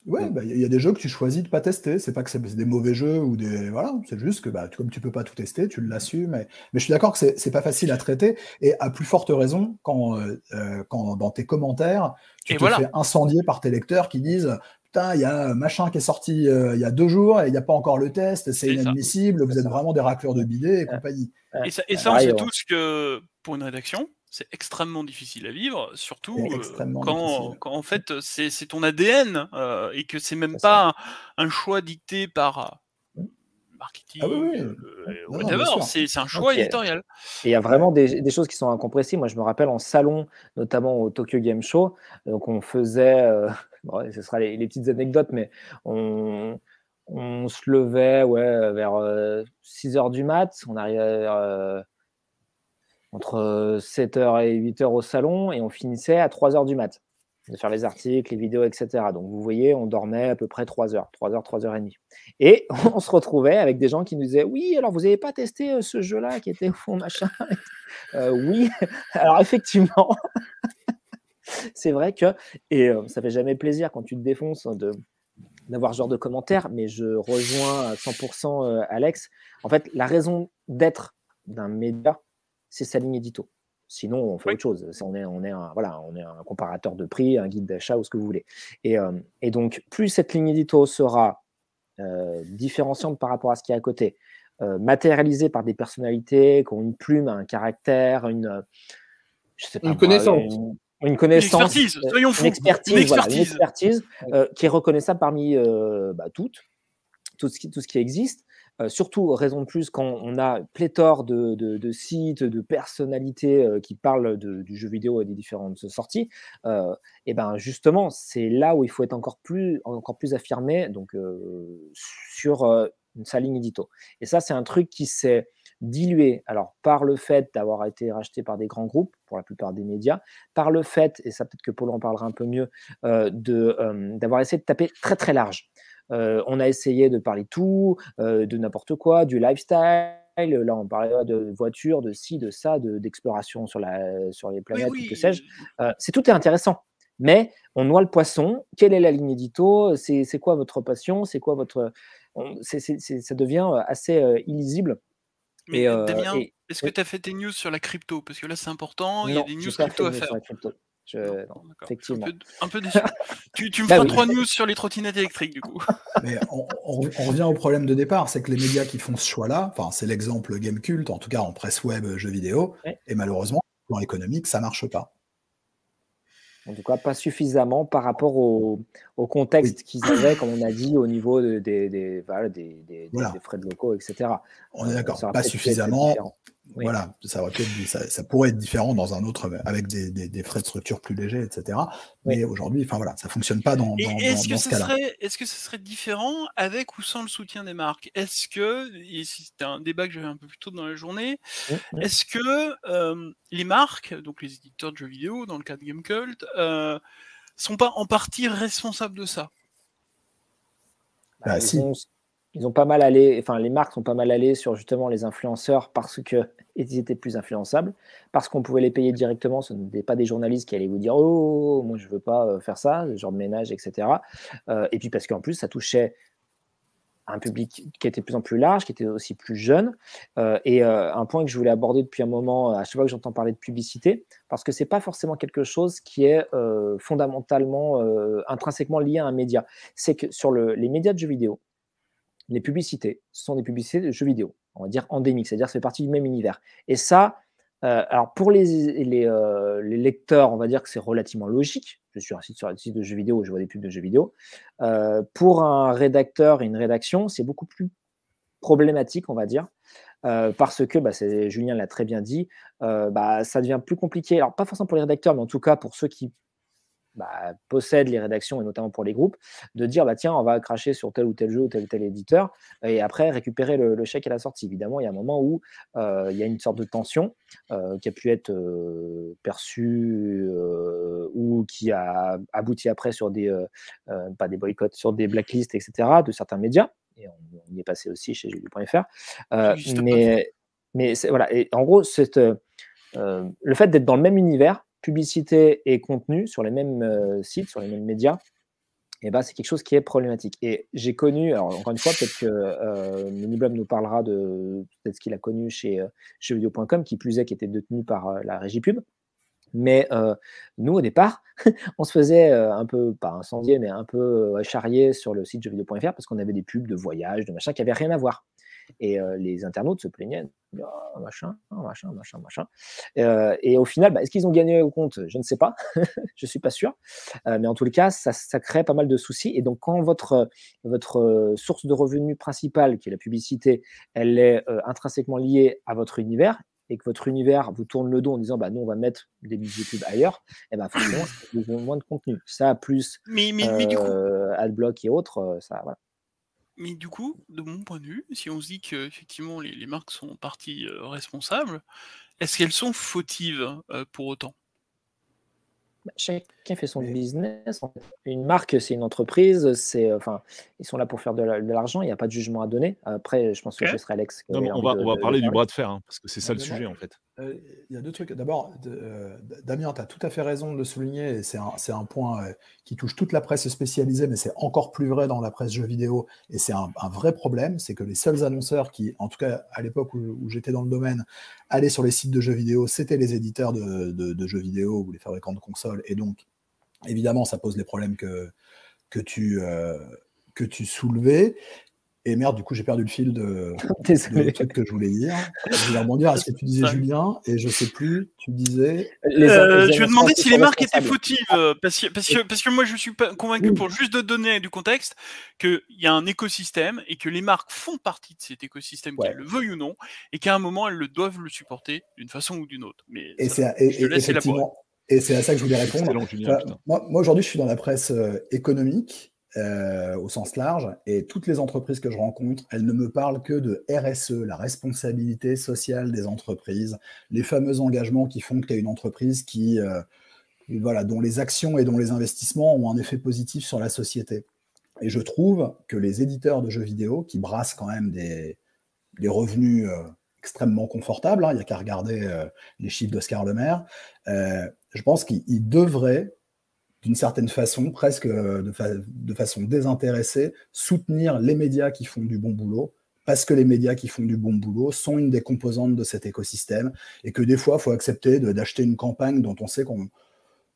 Ouais, bah, il y a des jeux que tu choisis de pas tester. C'est pas que c'est des mauvais jeux ou des. Voilà, c'est juste que bah, comme tu peux pas tout tester, tu l'assumes. Mais, mais je suis d'accord que c'est pas facile à traiter. Et à plus forte raison, quand, euh, euh, quand dans tes commentaires, tu te fais incendier par tes lecteurs qui disent Putain, il y a machin qui est sorti euh, il y a deux jours et il n'y a pas encore le test, c'est inadmissible, vous êtes vraiment des racleurs de bidets et compagnie. Et ça, et ça on sait tous que pour une rédaction, c'est extrêmement difficile à vivre, surtout euh, quand, quand, en fait c'est ton ADN euh, et que c'est même pas un, choix dicté par mmh. marketing, ah oui, c'est un choix éditorial. il y a vraiment des, des, choses qui sont incompressibles. Moi, je me rappelle en salon, notamment au Tokyo Game Show, donc on faisait, euh, ce sera les, les, petites anecdotes, mais on, on se levait ouais, vers 6 h du mat, on arrivait vers entre 7h et 8h au salon et on finissait à 3h du mat de faire les articles, les vidéos, etc. Donc vous voyez, on dormait à peu près 3 h 3 h 3 h 30 Et on se retrouvait avec des gens qui nous disaient Oui, alors vous n'avez pas testé euh, ce jeu-là qui était au fond machin? Euh, Oui, alors effectivement, c'est vrai que, et euh, ça fait jamais plaisir quand tu te défonces de d'avoir ce genre de commentaires, mais je rejoins à 100% Alex. En fait, la raison d'être d'un média, c'est sa ligne édito. Sinon, on fait autre chose. On est, on, est un, voilà, on est un comparateur de prix, un guide d'achat ou ce que vous voulez. Et, euh, donc, plus cette ligne édito sera euh, différenciante par rapport à ce qui est à côté, euh, matérialisée par des personnalités qui ont une plume, un caractère, une, une connaissance. Une, connaissance, une expertise, soyons fous. Une expertise, qui est reconnaissable parmi bah, toutes, tout ce, qui, tout ce qui existe. Euh, surtout, raison de plus, quand on a pléthore de, sites, de personnalités euh, qui parlent du jeu vidéo et des différentes sorties, euh, et ben justement, c'est là où il faut être encore plus, encore plus affirmé donc, sur sa ligne édito. Et ça, c'est un truc qui s'est dilué alors par le fait d'avoir été racheté par des grands groupes, pour la plupart des médias, par le fait, et ça peut-être que Paul en parlera un peu mieux, d'avoir essayé de taper très très large. Euh, on a essayé de parler tout, euh, de n'importe quoi, du lifestyle. Là, on parlait de voitures, de ci, de ça, d'exploration sur, sur les planètes, que sais-je. Euh, c'est tout est intéressant. Mais on noie le poisson. Quelle est la ligne édito? C'est quoi votre passion? C'est quoi votre. ça devient assez illisible. Mais Damien, est-ce que tu as fait tes news sur la crypto? Parce que là, c'est important. il y a des news crypto à faire. Effectivement. Un peu, déçu. tu, tu, me bah feras trois news sur les trottinettes électriques, du coup. Mais on, revient au problème de départ, c'est que les médias qui font ce choix-là, enfin, c'est l'exemple Game Cult, en tout cas en presse web, jeux vidéo, et malheureusement, plan économique, ça marche pas. En tout cas, pas suffisamment par rapport au, contexte qu'ils avaient, comme on a dit, au niveau des, des, frais de locaux, etc. On est d'accord, pas suffisamment. Voilà, ça, ça, pourrait être différent dans un autre avec des, frais de structure plus légers, etc. Mais aujourd'hui, enfin voilà, ça fonctionne pas dans, dans, est-ce que ce cas-là. Est-ce que ce serait différent avec ou sans le soutien des marques? Est-ce que, et c'était un débat que j'avais un peu plus tôt dans la journée, est-ce que euh, les marques, donc les éditeurs de jeux vidéo, dans le cas de Gamecult, euh, sont pas en partie responsables de ça? Bah, bah si ils ont pas mal allé, enfin les marques sont pas mal allées sur justement les influenceurs parce que ils étaient plus influençables, parce qu'on pouvait les payer directement. Ce n'étaient pas des journalistes qui allaient vous dire oh moi je veux pas euh, faire ça, genre de ménage, etc. Euh, et puis parce qu'en plus ça touchait un public qui était de plus en plus large, qui était aussi plus jeune. Euh, et un point que je voulais aborder depuis un moment, à chaque fois que j'entends parler de publicité, parce que c'est pas forcément quelque chose qui est fondamentalement, intrinsèquement lié à un média. C'est que sur le, les médias de jeux vidéo, les publicités sont des publicités de jeux vidéo, on va dire endémiques, c'est-à-dire c'est partie du même univers. Et ça, euh, alors pour les, euh, les, lecteurs, on va dire que c'est relativement logique. Je suis site sur un site de jeux vidéo, je vois des pubs de jeux vidéo. Euh, pour un rédacteur et une rédaction, c'est beaucoup plus problématique, on va dire. parce que, bah, Julien l'a très bien dit, bah, ça devient plus compliqué. Alors, pas forcément pour les rédacteurs, mais en tout cas pour ceux qui bah, possèdent les rédactions et notamment pour les groupes, de dire bah, tiens, on va cracher sur tel ou tel jeu ou tel ou tel éditeur et après récupérer le, chèque à la sortie. Évidemment, il y a un moment où euh, il y a une sorte de tension euh, qui a pu être euh, perçue ou qui a abouti après sur des, pas des boycotts, sur des blacklists, etc., de certains médias. Et on, y est passé aussi chez Julie.fr. mais mais voilà, et en gros, le fait d'être dans le même univers publicité et contenu sur les mêmes euh, sites, sur les mêmes médias, eh ben, c'est quelque chose qui est problématique. Et j'ai connu, alors encore une fois, peut-être que euh, nous parlera de ce qu'il a connu chez euh, qui plus est, qui était détenu par euh, la régie pub. Mais nous, au départ, on se faisait un peu, pas incendier, mais un peu charrier sur le site jeuxvideo.fr parce qu'on avait des pubs de voyage, de machin qui n'avaient rien à voir. Et les internautes se plaignaient, oh, machin, oh, machin, machin, machin. et au final, bah, est-ce qu'ils ont gagné au compte? Je ne sais pas, je ne suis pas sûr. mais en tous les cas, ça, crée pas mal de soucis. Et donc, quand votre, votre source de revenus principale, qui est la publicité, elle est intrinsèquement liée à votre univers, et que votre univers vous tourne le dos en disant bah nous on va mettre des budgets pubs ailleurs, et eh ben forcément vous moins de contenu. Ça plus mais, mais, du coup... AdBlock et autres, ça voilà. Mais du coup, de mon point de vue, si on se dit que effectivement les, marques sont partie responsables, est-ce qu'elles sont fautives pour autant? Bah, chacun fait son business. Une marque, c'est une entreprise. C'est, enfin, ils sont là pour faire de l'argent. Il n'y a pas de jugement à donner. Après, je pense que ce serait Alex. on va, on va parler du bras de fer, hein, parce que c'est ça le sujet, en fait. Euh, il y a deux trucs. D'abord, euh, Damien, tu as tout à fait raison de le souligner, c'est un, point euh, qui touche toute la presse spécialisée, mais c'est encore plus vrai dans la presse jeux vidéo, et c'est un, vrai problème, c'est que les seuls annonceurs qui, en tout cas à l'époque où, j'étais dans le domaine, allaient sur les sites de jeux vidéo, c'était les éditeurs de, jeux vidéo ou les fabricants de consoles, et donc, évidemment, ça pose les problèmes que, que tu... que tu soulevais. Et merde, du coup, j'ai perdu le fil de, de truc que je voulais dire. Je vais rebondir à ce que tu disais, Julien, et je sais plus, tu disais. Euh, je vais demander si les marques étaient fautives, euh, parce que, parce, que, parce que moi, je suis pas convaincu, pour juste de donner du contexte, qu'il y a un écosystème et que les marques font partie de cet écosystème, qu'elles le veuillent ou non, et qu'à un moment, elles le doivent le supporter d'une façon ou d'une autre. Mais et c'est et c'est à ça que je voulais répondre. moi, moi aujourd'hui, je suis dans la presse euh, économique euh, au sens large, et toutes les entreprises que je rencontre, elles ne me parlent que de RSE, la responsabilité sociale des entreprises, les fameux engagements qui font que tu as une entreprise qui, euh, voilà, dont les actions et dont les investissements ont un effet positif sur la société. Et je trouve que les éditeurs de jeux vidéo, qui brassent quand même des, des revenus euh, extrêmement confortables, hein, il n'y a qu'à regarder les chiffres d'Oscar Le Maire, je pense qu'ils devraient d'une certaine façon, presque euh, de, façon désintéressée, soutenir les médias qui font du bon boulot, parce que les médias qui font du bon boulot sont une des composantes de cet écosystème, et que des fois, il faut accepter d'acheter une campagne dont on sait qu'on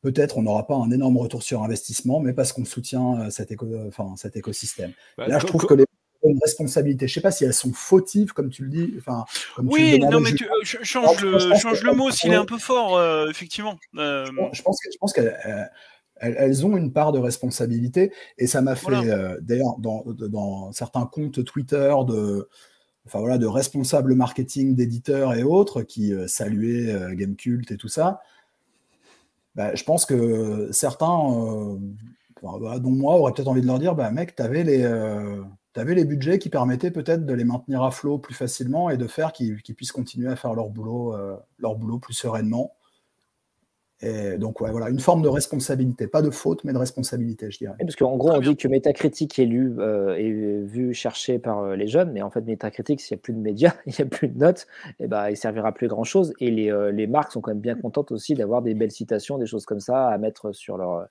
peut-être on n'aura pas un énorme retour sur investissement, mais parce qu'on soutient euh, cet, enfin, cet écosystème. Bah, Là, je trouve que les une responsabilité. Je ne sais pas si elles sont fautives, comme tu le dis. Enfin, oui, non, mais tu, change, le, change le mot s'il est un peu fort, euh, effectivement. Je pense, je pense qu'elles elles, ont une part de responsabilité. Et ça m'a fait, euh, d'ailleurs, dans, certains comptes Twitter de, enfin voilà, de responsables marketing d'éditeurs et autres qui saluaient Gamecult et tout ça, bah, je pense que certains, bah, dont moi, auraient peut-être envie de leur dire, bah, mec, tu avais les tu avais les budgets qui permettaient peut-être de les maintenir à flot plus facilement et de faire qu'ils puissent continuer à faire leur boulot, leur boulot plus sereinement donc, ouais, voilà, une forme de responsabilité, pas de faute, mais de responsabilité, je dirais. parce qu'en gros, on dit que Métacritique est lu euh, et vu, cherché par euh, les jeunes, mais en fait, Métacritique, s'il n'y a plus de médias, il n'y a plus de notes, et eh ben, il servira plus à grand chose. Et les, euh, les, marques sont quand même bien contentes aussi d'avoir des belles citations, des choses comme ça à mettre sur leur,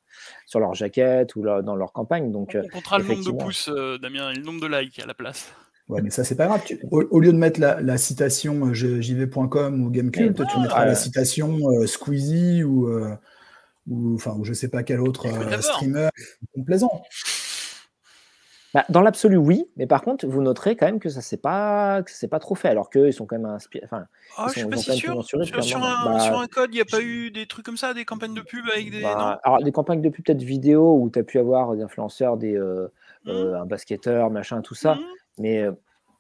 sur leur jaquette ou dans leur campagne. Donc, on comptera le nombre de pouces, Damien, et le nombre de likes à la place. Ouais, mais ça, c'est pas grave. au, lieu de mettre la, citation euh, jv.com ou Gamecult, tu mettras la citation euh, Squeezie ou, euh, ou, enfin, ou je sais pas quel autre streamer complaisant. Bah, dans l'absolu, oui, mais par contre, vous noterez quand même que ça s'est pas, c'est pas trop fait, alors qu'ils sont quand même inspirés. Enfin, ah, je suis pas si sûr. Sur, un, bah, sur, un, code, il n'y a pas eu des trucs comme ça, des campagnes de pub avec des. Bah, alors, des campagnes de pub peut-être vidéo où tu as pu avoir des influenceurs, des, mmh. un basketteur, machin, tout ça. Mmh. Mais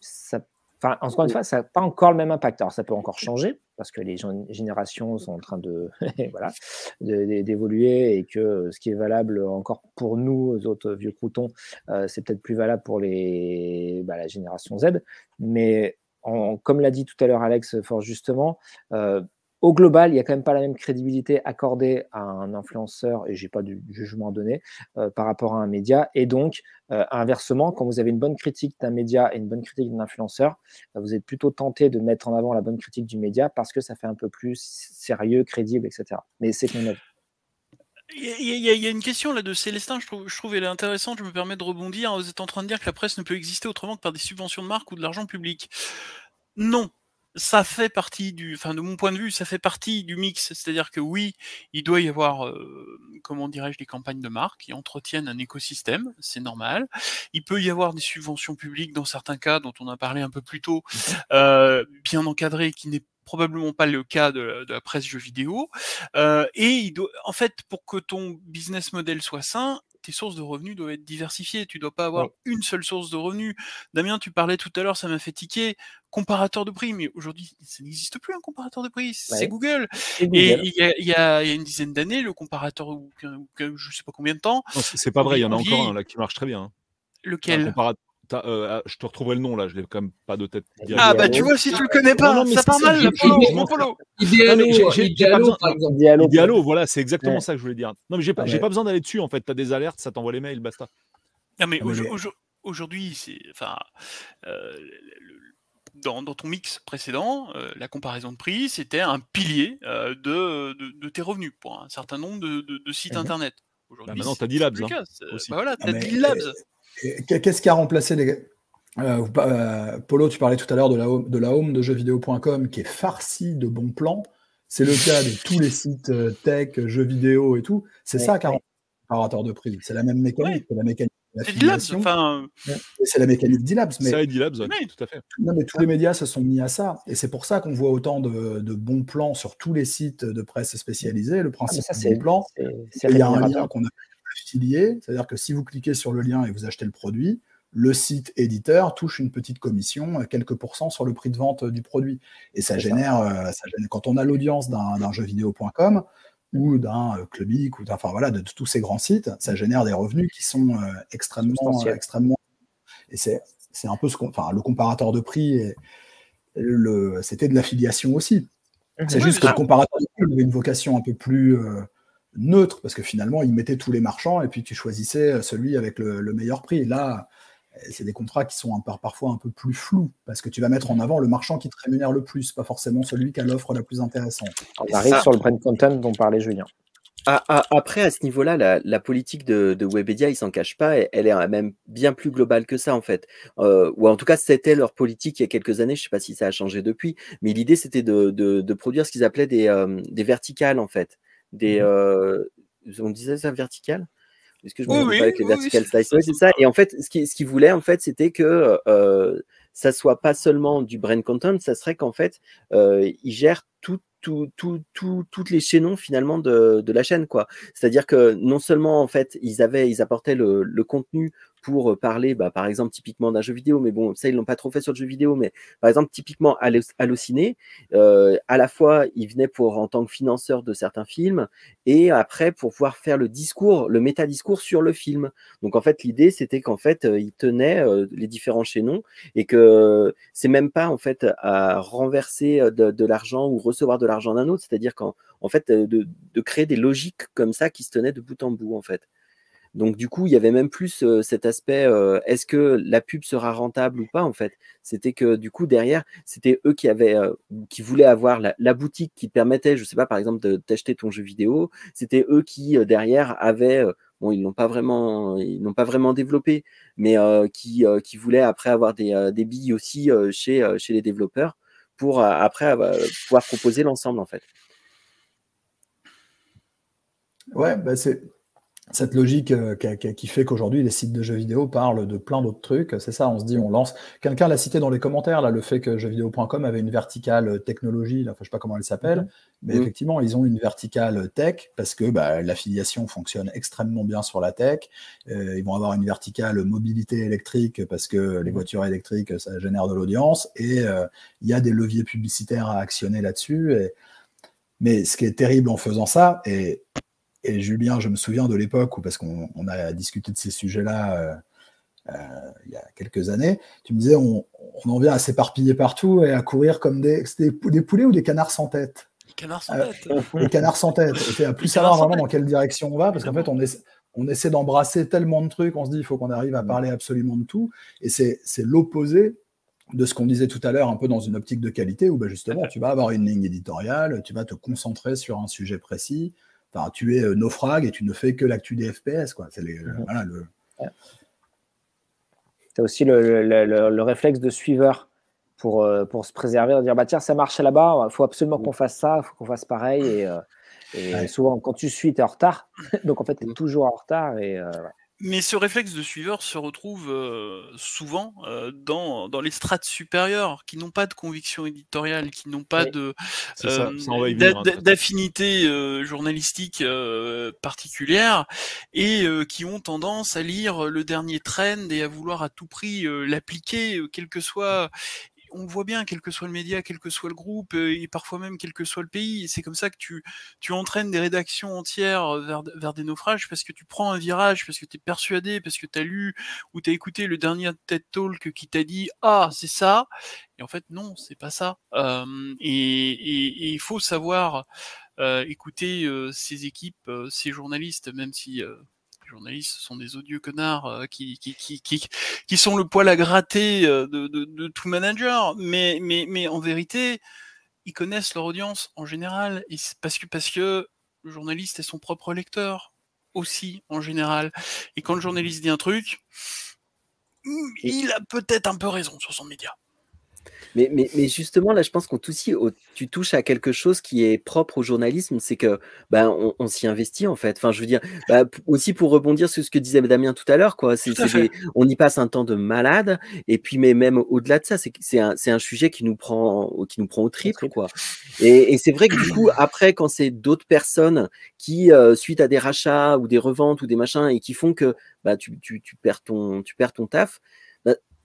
ça, enfin, encore une fois, ça n'a pas encore le même impact. Alors, ça peut encore changer parce que les générations sont en train de voilà d'évoluer et que ce qui est valable encore pour nous, aux autres vieux croutons, c'est peut-être plus valable pour les, bah, la génération Z. Mais comme l'a dit tout à l'heure Alex fort justement, au global, il n'y a quand même pas la même crédibilité accordée à un influenceur, et j'ai pas de jugement à donner, euh, par rapport à un média. Et donc, euh, inversement, quand vous avez une bonne critique d'un média et une bonne critique d'un influenceur, bah, vous êtes plutôt tenté de mettre en avant la bonne critique du média parce que ça fait un peu plus sérieux, crédible, etc. Mais c'est mon avis. Il y, a, une question là de Célestin, je trouve, je trouve elle est intéressante, je me permets de rebondir. Vous êtes en train de dire que la presse ne peut exister autrement que par des subventions de marque ou de l'argent public. Non, ça fait partie du, enfin de mon point de vue, ça fait partie du mix. C'est-à-dire que oui, il doit y avoir, euh, comment dirais-je, des campagnes de marque qui entretiennent un écosystème, c'est normal. Il peut y avoir des subventions publiques dans certains cas dont on a parlé un peu plus tôt, mmh euh, bien encadrées, qui n'est probablement pas le cas de, la presse jeux vidéo. Euh, et il doit, en fait, pour que ton business model soit sain, tes sources de revenus doivent être diversifiées. Tu dois pas avoir une seule source de revenus. Damien, tu parlais tout à l'heure, ça m'a fait tiquer. Comparateur de prix, mais aujourd'hui, ça n'existe plus un comparateur de prix. C'est Google. Et il y, a, une dizaine d'années, le comparateur, ou, je sais pas combien de temps. C'est pas vrai, il y en a encore un là qui marche très bien. Hein. Lequel? euh, ah, je te retrouverai le nom là, je l'ai quand même pas de tête. Ah bah tu vois, si tu le connais pas, ça part mal, mon polo. Idéalo, voilà, c'est exactement ça que je voulais dire. Non mais j'ai pas, pas besoin d'aller dessus en fait, tu as des alertes, ça t'envoie les mails, basta. Non mais aujourd'hui, c'est, enfin, euh, dans, ton mix précédent, euh, la comparaison de prix, c'était un pilier de, de, tes revenus pour un certain nombre de, sites mhm. internet. Aujourd'hui, bah, maintenant, tu as dit labs. Hein, bah, voilà, tu as dit labs. Qu'est-ce qui a remplacé les. Euh, euh, Polo, tu parlais tout à l'heure de la home de, la home de jeuxvideo.com qui est farcie de bons plans. C'est le cas de tous les sites euh, tech, jeux vidéo et tout. C'est ça qui a remplacé le comparateur de prix. C'est la même mécanique. C'est la mécanique C'est la mécanique d'Ilabs. Mais... C'est tout à fait. Non, mais tous les médias se sont mis à ça. Et c'est pour ça qu'on voit autant de, bons plans sur tous les sites de presse spécialisés. Le principe ah, c'est plan, il y a un lien qu'on a c'est-à-dire que si vous cliquez sur le lien et vous achetez le produit, le site éditeur touche une petite commission, euh, quelques pourcents sur le prix de vente euh, du produit. Et ça génère, euh, ça génère, quand on a l'audience d'un jeuxvideo.com ou d'un Clubic ou enfin voilà de, tous ces grands sites, ça génère des revenus qui sont extrêmement, extrêmement. Et c'est un peu ce qu'on, enfin le comparateur de prix le, c'était de l'affiliation aussi. Mmh. C'est juste que le comparateur de prix avait une vocation un peu plus neutre, parce que finalement, ils mettaient tous les marchands et puis tu choisissais euh, celui avec le, meilleur prix. Là, euh, c'est des contrats qui sont parfois un peu plus flous, parce que tu vas mettre en avant le marchand qui te rémunère le plus, pas forcément celui qui a l'offre la plus intéressante. On arrive sur le brand content dont parlait Julien. Ah, ah, après, à ce niveau-là, la, politique de, Webedia, ils s'en cachent pas, elle est même bien plus globale que ça, en fait. Euh, ou en tout cas, c'était leur politique il y a quelques années, je ne sais pas si ça a changé depuis, mais l'idée, c'était de, produire ce qu'ils appelaient des, des verticales, en fait des. Mmh euh, on disait ça vertical? Est-ce que je me oui, avec les vertical slices? c'est ça. Et en fait, ce qu'il ce qui voulait, en fait, c'était que euh, ça soit pas seulement du brand content, ça serait qu'en fait, euh, il gère tout tout, tout, tout, toutes les chaînons finalement de, de la chaîne quoi. C'est-à-dire que non seulement en fait ils avaient ils apportaient le, le, contenu pour parler, bah, par exemple, typiquement d'un jeu vidéo, mais bon, ça, ils l'ont pas trop fait sur le jeu vidéo, mais par exemple, typiquement Allociné, euh, à la fois, il venait pour en tant que financeur de certains films, et après pour pouvoir faire le discours, le métadiscours sur le film. Donc en fait, l'idée, c'était qu'en fait, il tenait les différents chaînons, et que c'est même pas en fait à renverser de, de l'argent ou recevoir de l'argent d'un autre, c'est-à-dire qu'en en fait, de, de créer des logiques comme ça qui se tenaient de bout en bout, en fait. Donc du coup, il y avait même plus cet aspect est-ce que la pub sera rentable ou pas en fait? C'était que du coup derrière, c'était eux qui voulaient avoir la, boutique qui permettait, je sais pas par exemple de t'acheter ton jeu vidéo. C'était eux qui derrière avaient bon ils n'ont pas vraiment ils n'ont pas vraiment développé, mais qui qui voulaient après avoir des, des billes aussi chez chez les développeurs pour après pouvoir proposer l'ensemble en fait. Ouais, bah c'est cette logique euh, qui, fait qu'aujourd'hui les sites de jeux vidéo parlent de plein d'autres trucs. C'est ça, on se dit, on lance. Quelqu'un l'a cité dans les commentaires, là, le fait que jeuxvideo.com avait une verticale euh, technologie, là, enfin, je sais pas comment elle s'appelle, mhm. mais mhm. effectivement, ils ont une verticale tech parce que bah, l'affiliation fonctionne extrêmement bien sur la tech. Euh, ils vont avoir une verticale mobilité électrique parce que les mhm. voitures électriques, ça génère de l'audience et il y a des leviers publicitaires à actionner là-dessus. Mais ce qui est terrible en faisant ça, et et Julien, je me souviens de l'époque où, parce qu'on a discuté de ces sujets-là euh, euh, il y a quelques années, tu me disais, on, en vient à s'éparpiller partout et à courir comme des, des, des poulets ou des canards sans tête? Des canards sans tête. Des canards sans tête. Et à plus savoir vraiment dans quelle direction on va, parce qu'en fait, on, on essaie d'embrasser tellement de trucs, on se dit, il faut qu'on arrive à parler absolument de tout. Et c'est l'opposé de ce qu'on disait tout à l'heure, un peu dans une optique de qualité, où bah, justement, tu vas avoir une ligne éditoriale, tu vas te concentrer sur un sujet précis, tu es euh, naufrag et tu ne fais que l'actu des FPS. Quoi. C'est mhm. le... Tu as aussi le, réflexe de suiveur pour, euh, pour se préserver, de dire bah, tiens, ça marche là-bas, il faut absolument qu'on fasse ça, il faut qu'on fasse pareil. Et, euh, souvent, quand tu suis, tu es en retard. Donc, en fait, tu es mhm. toujours en retard. Et, mais ce réflexe de suiveur se retrouve souvent dans, dans, les strates supérieures qui n'ont pas de conviction éditoriale, qui n'ont pas de d'affinité journalistique particulière et qui ont tendance à lire le dernier trend et à vouloir à tout prix l'appliquer, quel que soit on voit bien, quel que soit le média, quel que soit le groupe, euh, et parfois même quel que soit le pays. C'est comme ça que tu, tu entraînes des rédactions entières vers, vers des naufrages parce que tu prends un virage, parce que tu es persuadé, parce que tu as lu ou tu as écouté le dernier TED Talk qui t'a dit Ah, c'est ça. Et en fait, non, c'est pas ça. et il faut savoir euh, écouter euh, ces équipes, ces journalistes, même si journalistes sont des odieux connards euh, qui, qui, qui, qui, qui sont le poil à gratter euh, de, de, de, tout manager, mais, mais, mais en vérité, ils connaissent leur audience en général, et parce que, parce que le journaliste est son propre lecteur aussi en général. Et quand le journaliste dit un truc, il a peut-être un peu raison sur son média. Mais, mais, mais, justement, là, je pense qu'on tu touches à quelque chose qui est propre au journalisme, c'est que ben, on, on s'y investit en fait. Enfin, je veux dire, bah, aussi pour rebondir sur ce que disait Damien tout à l'heure, quoi. C'est, on y passe un temps de malade, et puis mais même au-delà de ça, c'est, c'est un, un, sujet qui nous prend, qui nous prend au triple, quoi. Et, et c'est vrai que du coup, après, quand c'est d'autres personnes qui, euh, suite à des rachats ou des reventes ou des machins, et qui font que bah, tu, tu, tu perds ton, tu perds ton taf,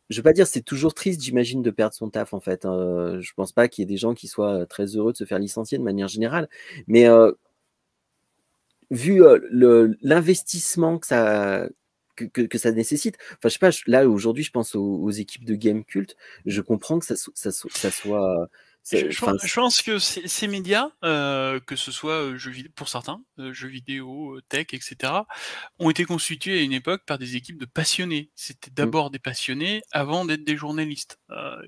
je veux pas dire c'est toujours triste, j'imagine, de perdre son taf en fait. Hein. je pense pas qu'il y ait des gens qui soient très heureux de se faire licencier de manière générale, mais vu l'investissement que ça que, ça nécessite. Enfin, je sais pas, là aujourd'hui, je pense aux, équipes de Game Cult, je comprends que ça soit je, pense que ces médias, euh, que ce soit euh, jeux vidéo, pour certains, euh, jeux vidéo, tech, etc., ont été constitués à une époque par des équipes de passionnés. C'était mmh. d'abord des passionnés avant d'être des journalistes.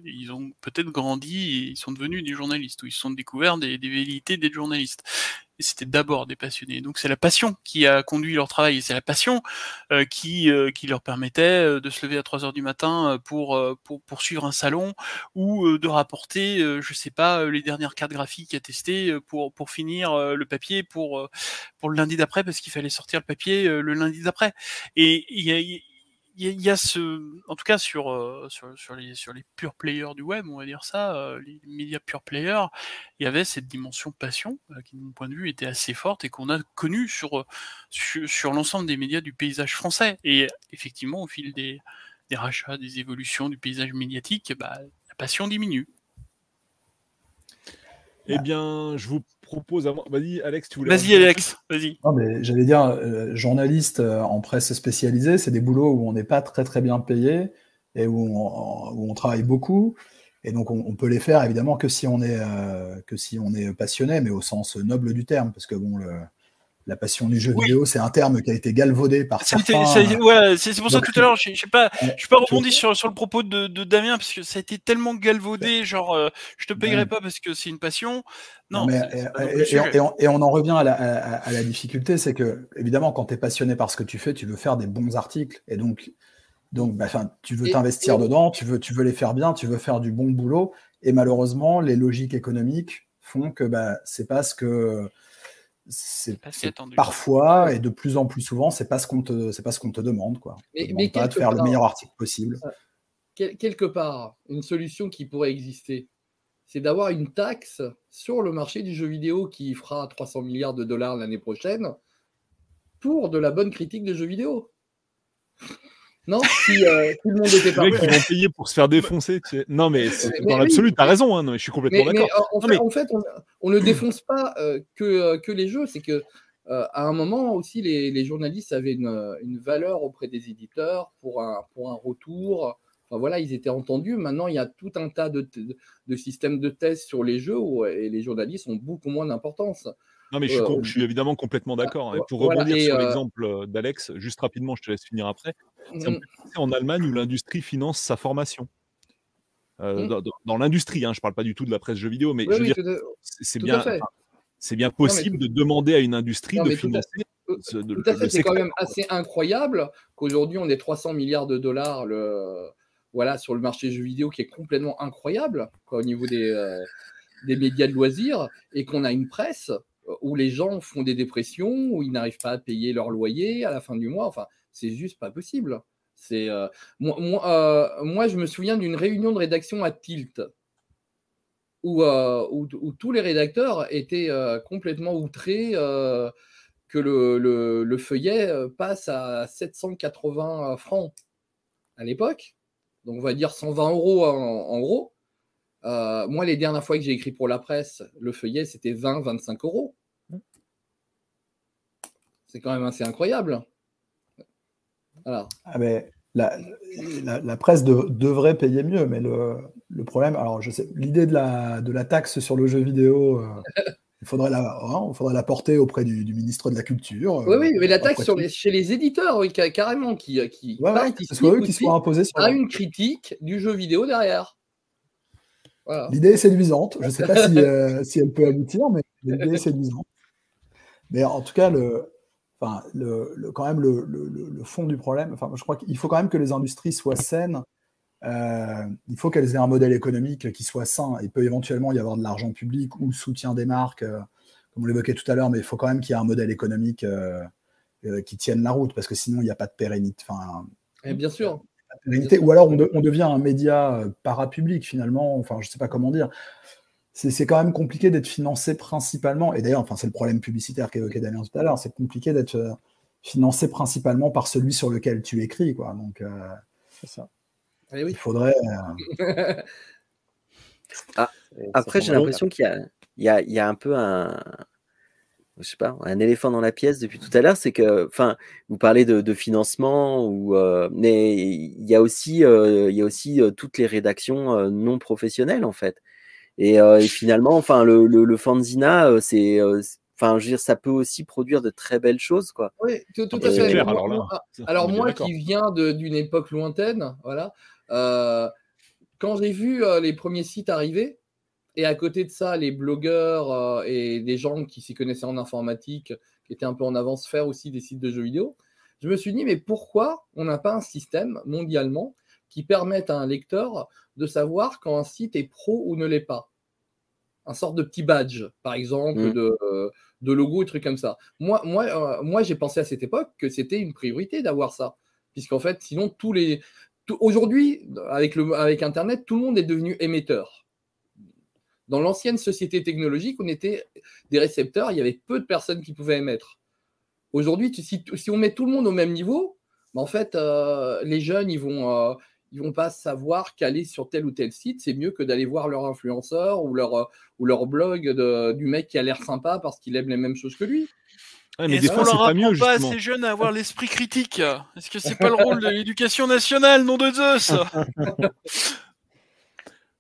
ils ont peut-être grandi et ils sont devenus des journalistes, ou ils se sont découverts des, des vérités d'être journalistes c'était d'abord des passionnés. Donc c'est la passion qui a conduit leur travail, c'est la passion euh, qui, euh, qui leur permettait euh, de se lever à 3 heures du matin pour, pour, pour suivre un salon ou de rapporter, je sais pas, les dernières cartes graphiques à tester pour, pour finir le papier pour, pour le lundi d'après, parce qu'il fallait sortir le papier le lundi d'après. Et il y a il y, a ce, en tout cas sur, euh, sur, sur, les, sur les pure players du web, on va dire ça, euh, les médias pure players, il y avait cette dimension passion euh, qui, de mon point de vue, était assez forte et qu'on a connue sur, sur, sur l'ensemble des médias du paysage français. Et effectivement, au fil des, des rachats, des évolutions du paysage médiatique, bah, la passion diminue. Eh bien, je vous propose. Vas-y, Alex, tu voulais. Vas-y, Alex, vas-y. Non, mais j'allais dire, euh, journaliste euh, en presse spécialisée, c'est des boulots où on n'est pas très très bien payé et où on, travaille beaucoup. Et donc, on, peut les faire évidemment que si on est euh, que si on est passionné, mais au sens noble du terme, parce que bon, le, la passion du jeu vidéo, c'est un terme qui a été galvaudé par certains. c'est pour ça tout à l'heure, je ne suis pas, je pas rebondi sur, sur le propos de, Damien parce que ça a été tellement galvaudé, genre je euh, je te payerai pas parce que c'est une passion. Non. et, on, en revient à la, difficulté, c'est que évidemment quand tu es passionné par ce que tu fais, tu veux faire des bons articles et donc donc bah, tu veux t'investir dedans, tu veux tu veux les faire bien, tu veux faire du bon boulot et malheureusement les logiques économiques font que bah, c'est pas ce que c'est parfois et de plus en plus souvent, c'est pas ce qu'on te, c'est pas ce qu'on te demande, quoi. Mais, pas de faire le meilleur article possible. Euh, quelque part, une solution qui pourrait exister, c'est d'avoir une taxe sur le marché du jeu vidéo qui fera 300 milliards de dollars l'année prochaine pour de la bonne critique de jeux vidéo. Non si, euh, tout le monde était pas. Les mecs qui vont payer pour se faire défoncer. Non, mais, dans l'absolu, tu as raison. Hein, je suis complètement d'accord. En, fait, on, ne défonce pas euh, que, euh, que les jeux. C'est que à un moment aussi, les, les journalistes avaient une, une, valeur auprès des éditeurs pour un, pour un retour. Enfin, voilà, ils étaient entendus. Maintenant, il y a tout un tas de, de, systèmes de tests sur les jeux où, et les journalistes ont beaucoup moins d'importance. Non, mais je suis, je suis évidemment complètement d'accord. Hein. pour rebondir sur l'exemple d'Alex, juste rapidement, je te laisse finir après. En Allemagne où l'industrie finance sa formation. Euh, mmh. dans, l'industrie, hein, je ne parle pas du tout de la presse jeux vidéo, mais je c'est bien, c'est bien possible de demander à une industrie de financer. C'est quand même assez incroyable qu'aujourd'hui on ait 300 milliards de dollars le, voilà, sur le marché jeux vidéo qui est complètement incroyable quoi, au niveau des, euh, des médias de loisirs et qu'on a une presse où les gens font des dépressions, où ils n'arrivent pas à payer leur loyer à la fin du mois. Enfin, c'est juste pas possible. C'est euh, moi, euh, moi, je me souviens d'une réunion de rédaction à Tilt où, euh, où, tous les rédacteurs étaient complètement outrés que le, le, feuillet passe à 780 francs à l'époque. Donc, on va dire 120 euros en, gros. moi, les dernières fois que j'ai écrit pour la presse, le feuillet, c'était 20-25 euros. C'est quand même assez incroyable. Ah la, presse devrait payer mieux, mais le, problème, alors je sais, l'idée de la, de la taxe sur le jeu vidéo, euh, il faudrait la, hein, faudrait la porter auprès du, ministre de la Culture. oui, oui, mais la euh, taxe sur chez les éditeurs, oui, carrément, qui, qui soit eux qui soient imposés sur à une critique du jeu vidéo derrière. L'idée est séduisante. Je ne sais pas si, euh, si, elle peut aboutir, mais l'idée est séduisante. Mais en tout cas, le, enfin, le, quand même le, le, fond du problème, enfin, je crois qu'il faut quand même que les industries soient saines. Euh, il faut qu'elles aient un modèle économique qui soit sain. Il peut éventuellement y avoir de l'argent public ou le soutien des marques, euh, comme on l'évoquait tout à l'heure, mais il faut quand même qu'il y ait un modèle économique euh, qui tienne la route, parce que sinon il n'y a pas de pérennité. Enfin, Et bien sûr. Ou alors on, on, devient un média parapublic finalement. Enfin, je ne sais pas comment dire c'est quand même compliqué d'être financé principalement, et d'ailleurs, enfin, c'est le problème publicitaire qu'évoquait Damien tout à l'heure, c'est compliqué d'être euh, financé principalement par celui sur lequel tu écris. Quoi. Donc, euh, c'est ça. Eh oui. Il faudrait. Euh, ah, après, j'ai l'impression qu'il y, y, y a, un peu un, je sais pas, un éléphant dans la pièce depuis tout à l'heure, c'est que, enfin, vous parlez de, financement, ou, mais il y a aussi, il y a aussi toutes les rédactions non professionnelles en fait. Euh, et, finalement, enfin, le, le, fanzina, euh, c'est, euh, enfin, je veux dire, ça peut aussi produire de très belles choses, quoi. Oui, tout, à fait. alors, moi, qui viens d'une époque lointaine, voilà, quand j'ai vu les premiers sites arriver, et à côté de ça, les blogueurs et des gens qui s'y connaissaient en informatique, qui étaient un peu en avance, faire aussi des sites de jeux vidéo, je me suis dit, mais pourquoi on n'a pas un système mondialement qui permette à un lecteur de savoir quand un site est pro ou ne l'est pas. Un sorte de petit badge, par exemple, mmh. de, de, logo et trucs comme ça. Moi, moi, euh, moi j'ai pensé à cette époque que c'était une priorité d'avoir ça. puisqu'en fait, sinon, tous les. Aujourd'hui, avec, le, avec Internet, tout le monde est devenu émetteur. Dans l'ancienne société technologique, on était des récepteurs, il y avait peu de personnes qui pouvaient émettre. Aujourd'hui, si, si, on met tout le monde au même niveau, ben, en fait, euh, les jeunes, ils vont, euh, ils vont pas savoir qu'aller sur tel ou tel site, c'est mieux que d'aller voir leur influenceur ou leur, ou leur blog de, du mec qui a l'air sympa parce qu'il aime les mêmes choses que lui. mais Est-ce qu'on leur apprend pas à ces jeunes à avoir l'esprit critique Est-ce que c'est pas le rôle de l'éducation nationale, nom de Zeus?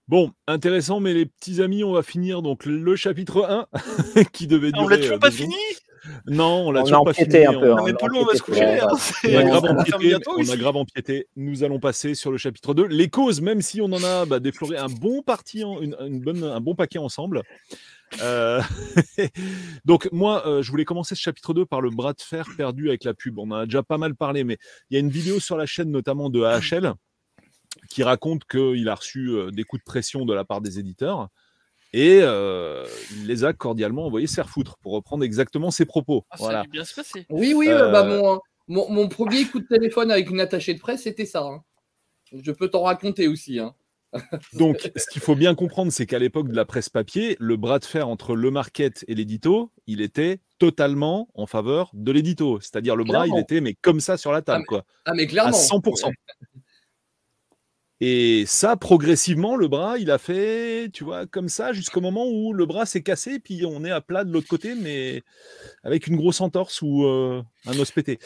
Bon, intéressant, mais les petits amis, on va finir donc le chapitre 1 qui devait durer. On l'a toujours euh, pas fini? Non, on l'a toujours pas fini. Un peu, hein, mais Polo, on va se coucher. Hein, on, a grave empiété, on a grave empiété. Nous allons passer sur le chapitre 2. Les causes, même si on en a bah, défloré un bon parti, une, une bonne, un bon paquet ensemble. Euh... Donc moi, euh, je voulais commencer ce chapitre 2 par le bras de fer perdu avec la pub. On en a déjà pas mal parlé, mais il y a une vidéo sur la chaîne notamment de AHL qui raconte qu'il a reçu euh, des coups de pression de la part des éditeurs et euh, il les a cordialement envoyés se faire foutre, pour reprendre exactement ses propos. Ah, voilà. Ça bien se passer. Oui, oui, euh, bah, mon, mon, mon, premier coup de téléphone avec une attachée de presse, c'était ça. Hein. Je peux t'en raconter aussi. Hein. Donc, ce qu'il faut bien comprendre, c'est qu'à l'époque de la presse papier, le bras de fer entre le market et l'édito, il était totalement en faveur de l'édito. C'est-à-dire le bras, il était mais comme ça sur la table, ah, quoi. Ah, mais clairement. À 100%. Et ça, progressivement, le bras, il a fait, tu vois, comme ça, jusqu'au moment où le bras s'est cassé, puis on est à plat de l'autre côté, mais avec une grosse entorse ou euh, un os pété.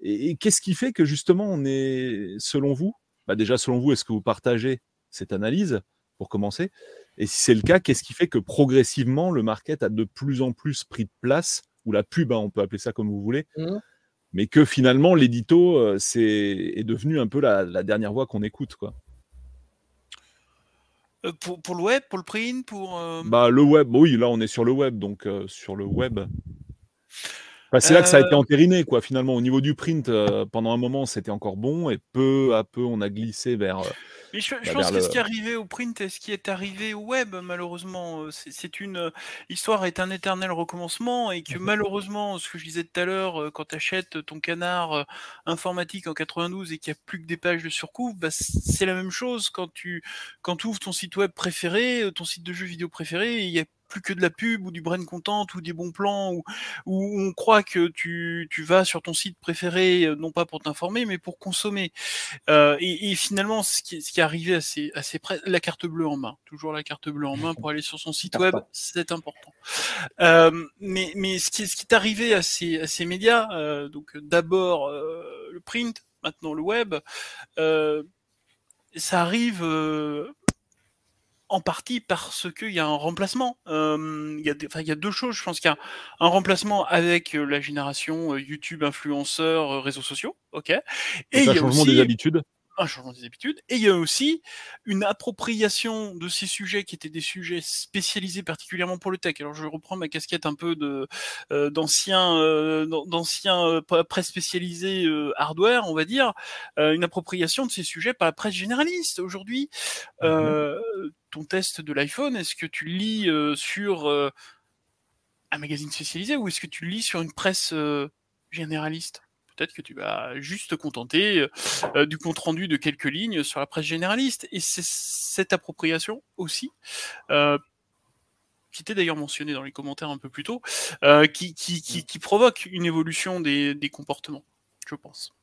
Et, qu'est-ce qui fait que justement, on est, selon vous, bah déjà, selon vous, est-ce que vous partagez cette analyse, pour commencer? Et si c'est le cas, qu'est-ce qui fait que progressivement, le market a de plus en plus pris de place, ou la pub, hein, on peut appeler ça comme vous voulez, mmh. mais que finalement, l'édito, euh, c'est, est devenu un peu la, la dernière voix qu'on écoute, quoi? Pour, pour, le web, pour le print, pour. Euh, bah, le web, oui, là on est sur le web, donc euh, sur le web. Bah, c'est là que ça a été entériné, quoi, finalement. Au niveau du print, pendant un moment, c'était encore bon, et peu à peu, on a glissé vers. Mais je, bah, pense que ce qui est arrivé au print et ce qui est arrivé au web, malheureusement, c'est une. L'histoire est un éternel recommencement, et que mmh malheureusement, ce que je disais tout à l'heure, quand tu achètes ton canard informatique en 92 et qu'il n'y a plus que des pages de surcouvre, bah, c'est la même chose quand tu quand ouvres ton site web préféré, ton site de jeux vidéo préféré, il y a plus que de la pub ou du brain content ou des bons plans ou où on croit que tu, tu, vas sur ton site préféré euh, non pas pour t'informer mais pour consommer. Euh, et, et, finalement ce qui, ce qui est arrivé assez assez près la carte bleue en main toujours la carte bleue en main pour aller sur son site web c'est important. Euh, mais mais ce qui, ce qui est arrivé à ces, à ces médias euh, donc d'abord euh, le print maintenant le web ça arrive en partie parce qu'il y a un remplacement. Euh, il, y a il y a deux choses. Je pense qu'il y a un remplacement avec euh, la génération euh, YouTube, influenceurs, réseaux sociaux. Ok. Et, il y a changement des habitudes un changement des habitudes, et il y a aussi une appropriation de ces sujets qui étaient des sujets spécialisés particulièrement pour le tech. Alors je reprends ma casquette un peu de euh, d'ancien euh, d'ancien euh, presse spécialisé euh, hardware, on va dire, une appropriation de ces sujets par la presse généraliste. Aujourd'hui, mmh ton test de l'iPhone, est-ce que tu lis sur un magazine spécialisé ou est-ce que tu lis sur une presse généraliste? Peut-être que tu vas juste te contenter euh, du compte rendu de quelques lignes sur la presse généraliste. Et c'est cette appropriation aussi. Euh, qui était d'ailleurs mentionné dans les commentaires un peu plus tôt, euh, qui, qui, qui, qui, provoque une évolution des, des comportements, je pense.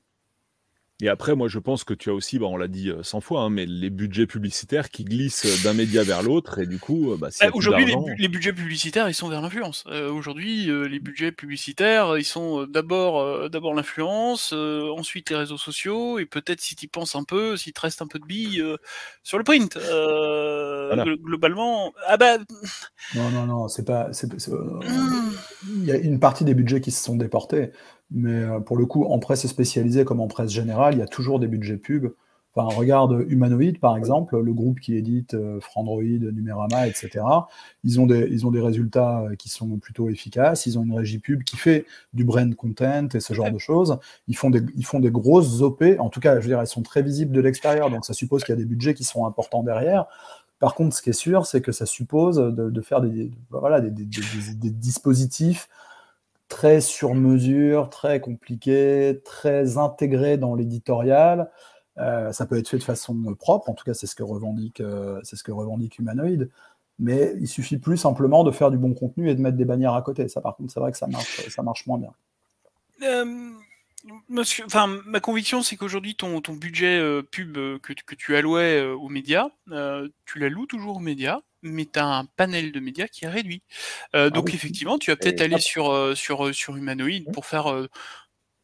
Et après, moi, je pense que tu as aussi, bah, on l'a dit 100 fois, hein, mais les budgets publicitaires qui glissent d'un média vers l'autre, et du coup, bah, bah aujourd'hui, les, budgets publicitaires, ils sont vers l'influence. Euh, aujourd'hui, euh, les budgets publicitaires, ils sont euh, d'abord, d'abord l'influence, ensuite les réseaux sociaux, et peut-être si tu penses un peu, s'il te reste un peu de billes sur le print. Globalement, ah bah. Non, non, non, c'est pas. Mmh. Il y a une partie des budgets qui se sont déportés. Mais euh, pour le coup, en presse spécialisée comme en presse générale, il y a toujours des budgets pub. Enfin, regarde Humanoid, par exemple, le groupe qui édite euh, Frandroid, Numérama, etc. Ils ont, des, ils ont des résultats euh, qui sont plutôt efficaces. Ils ont une régie pub qui fait du brand content et ce genre de choses. Ils font des, ils font des grosses OP. En tout cas, je veux dire, elles sont très visibles de l'extérieur. Donc, ça suppose qu'il y a des budgets qui sont importants derrière. Par contre, ce qui est sûr, c'est que ça suppose de, faire des, voilà, des, des dispositifs très sur mesure, très compliqué, très intégré dans l'éditorial. Euh, ça peut être fait de façon propre, en tout cas c'est ce que revendique, euh, ce que revendique Humanoid. Mais il suffit plus simplement de faire du bon contenu et de mettre des bannières à côté. Ça, par contre, c'est vrai que ça marche, ça marche moins bien. Euh, enfin, ma conviction, c'est qu'aujourd'hui, ton, budget pub que, que, tu allouais aux médias, tu l'alloues toujours aux médias mais tu as un panel de médias qui est réduit. Euh, ah donc effectivement, tu vas peut-être aller sur, euh, sur, euh, sur Humanoid mmh. pour faire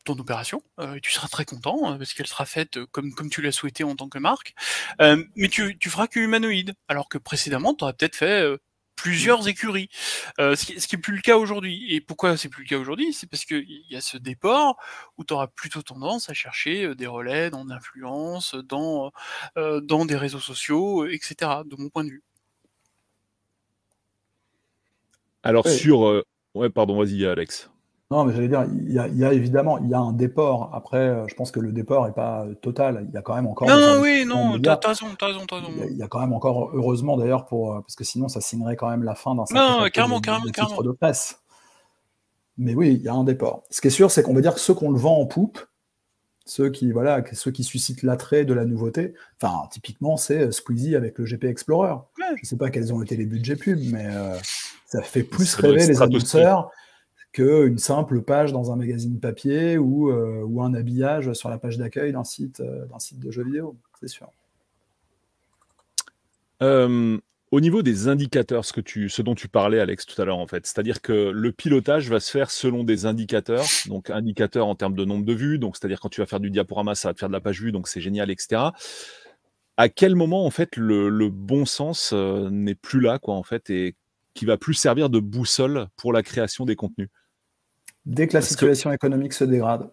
ton opération, et tu seras très content, parce qu'elle sera faite comme, comme tu l'as souhaité en tant que marque, mais tu, tu feras que Humanoid, alors que précédemment, tu aurais peut-être fait plusieurs écuries, ce, qui, ce qui est plus le cas aujourd'hui. Et pourquoi c'est plus le cas aujourd'hui? C'est parce qu'il y a ce déport où tu auras plutôt tendance à chercher des relais dans l'influence, dans, dans des réseaux sociaux, etc., de mon point de vue. Alors sur... Euh, ouais, pardon, vas-y Alex. Non, mais j'allais dire, il y, a, évidemment, il y a un déport. Après, euh, je pense que le déport n'est pas euh, total. Il y a quand même encore. Non, oui, non, t'as raison, t'as raison, raison. Il y, a, quand même encore, heureusement d'ailleurs, pour parce que sinon, ça signerait quand même la fin d'un certain carrément, de, carrément, carrément. de presse. Mais oui, il y a un déport. Ce qui est sûr, c'est qu'on va dire que ceux qu'on le vend en poupe, ceux qui, voilà, ceux qui suscitent l'attrait de la nouveauté, enfin, typiquement, c'est Squeezie avec le GP Explorer. Je ne sais pas quels ont été les budgets pubs, mais ça fait plus rêver les annonceurs qu'une simple page dans un magazine papier ou, euh, ou un habillage sur la page d'accueil d'un site, euh, d'un site de jeux vidéo, c'est sûr. Euh, au niveau des indicateurs, ce, que tu, ce dont tu parlais, Alex, tout à l'heure, en fait, c'est-à-dire que le pilotage va se faire selon des indicateurs, donc indicateurs en termes de nombre de vues, donc c'est-à-dire quand tu vas faire du diaporama, ça va te faire de la page vue, donc c'est génial, etc. À quel moment, en fait, le, le bon sens n'est plus là, quoi, en fait, et qui va plus servir de boussole pour la création des contenus? Dès que la situation économique se dégrade.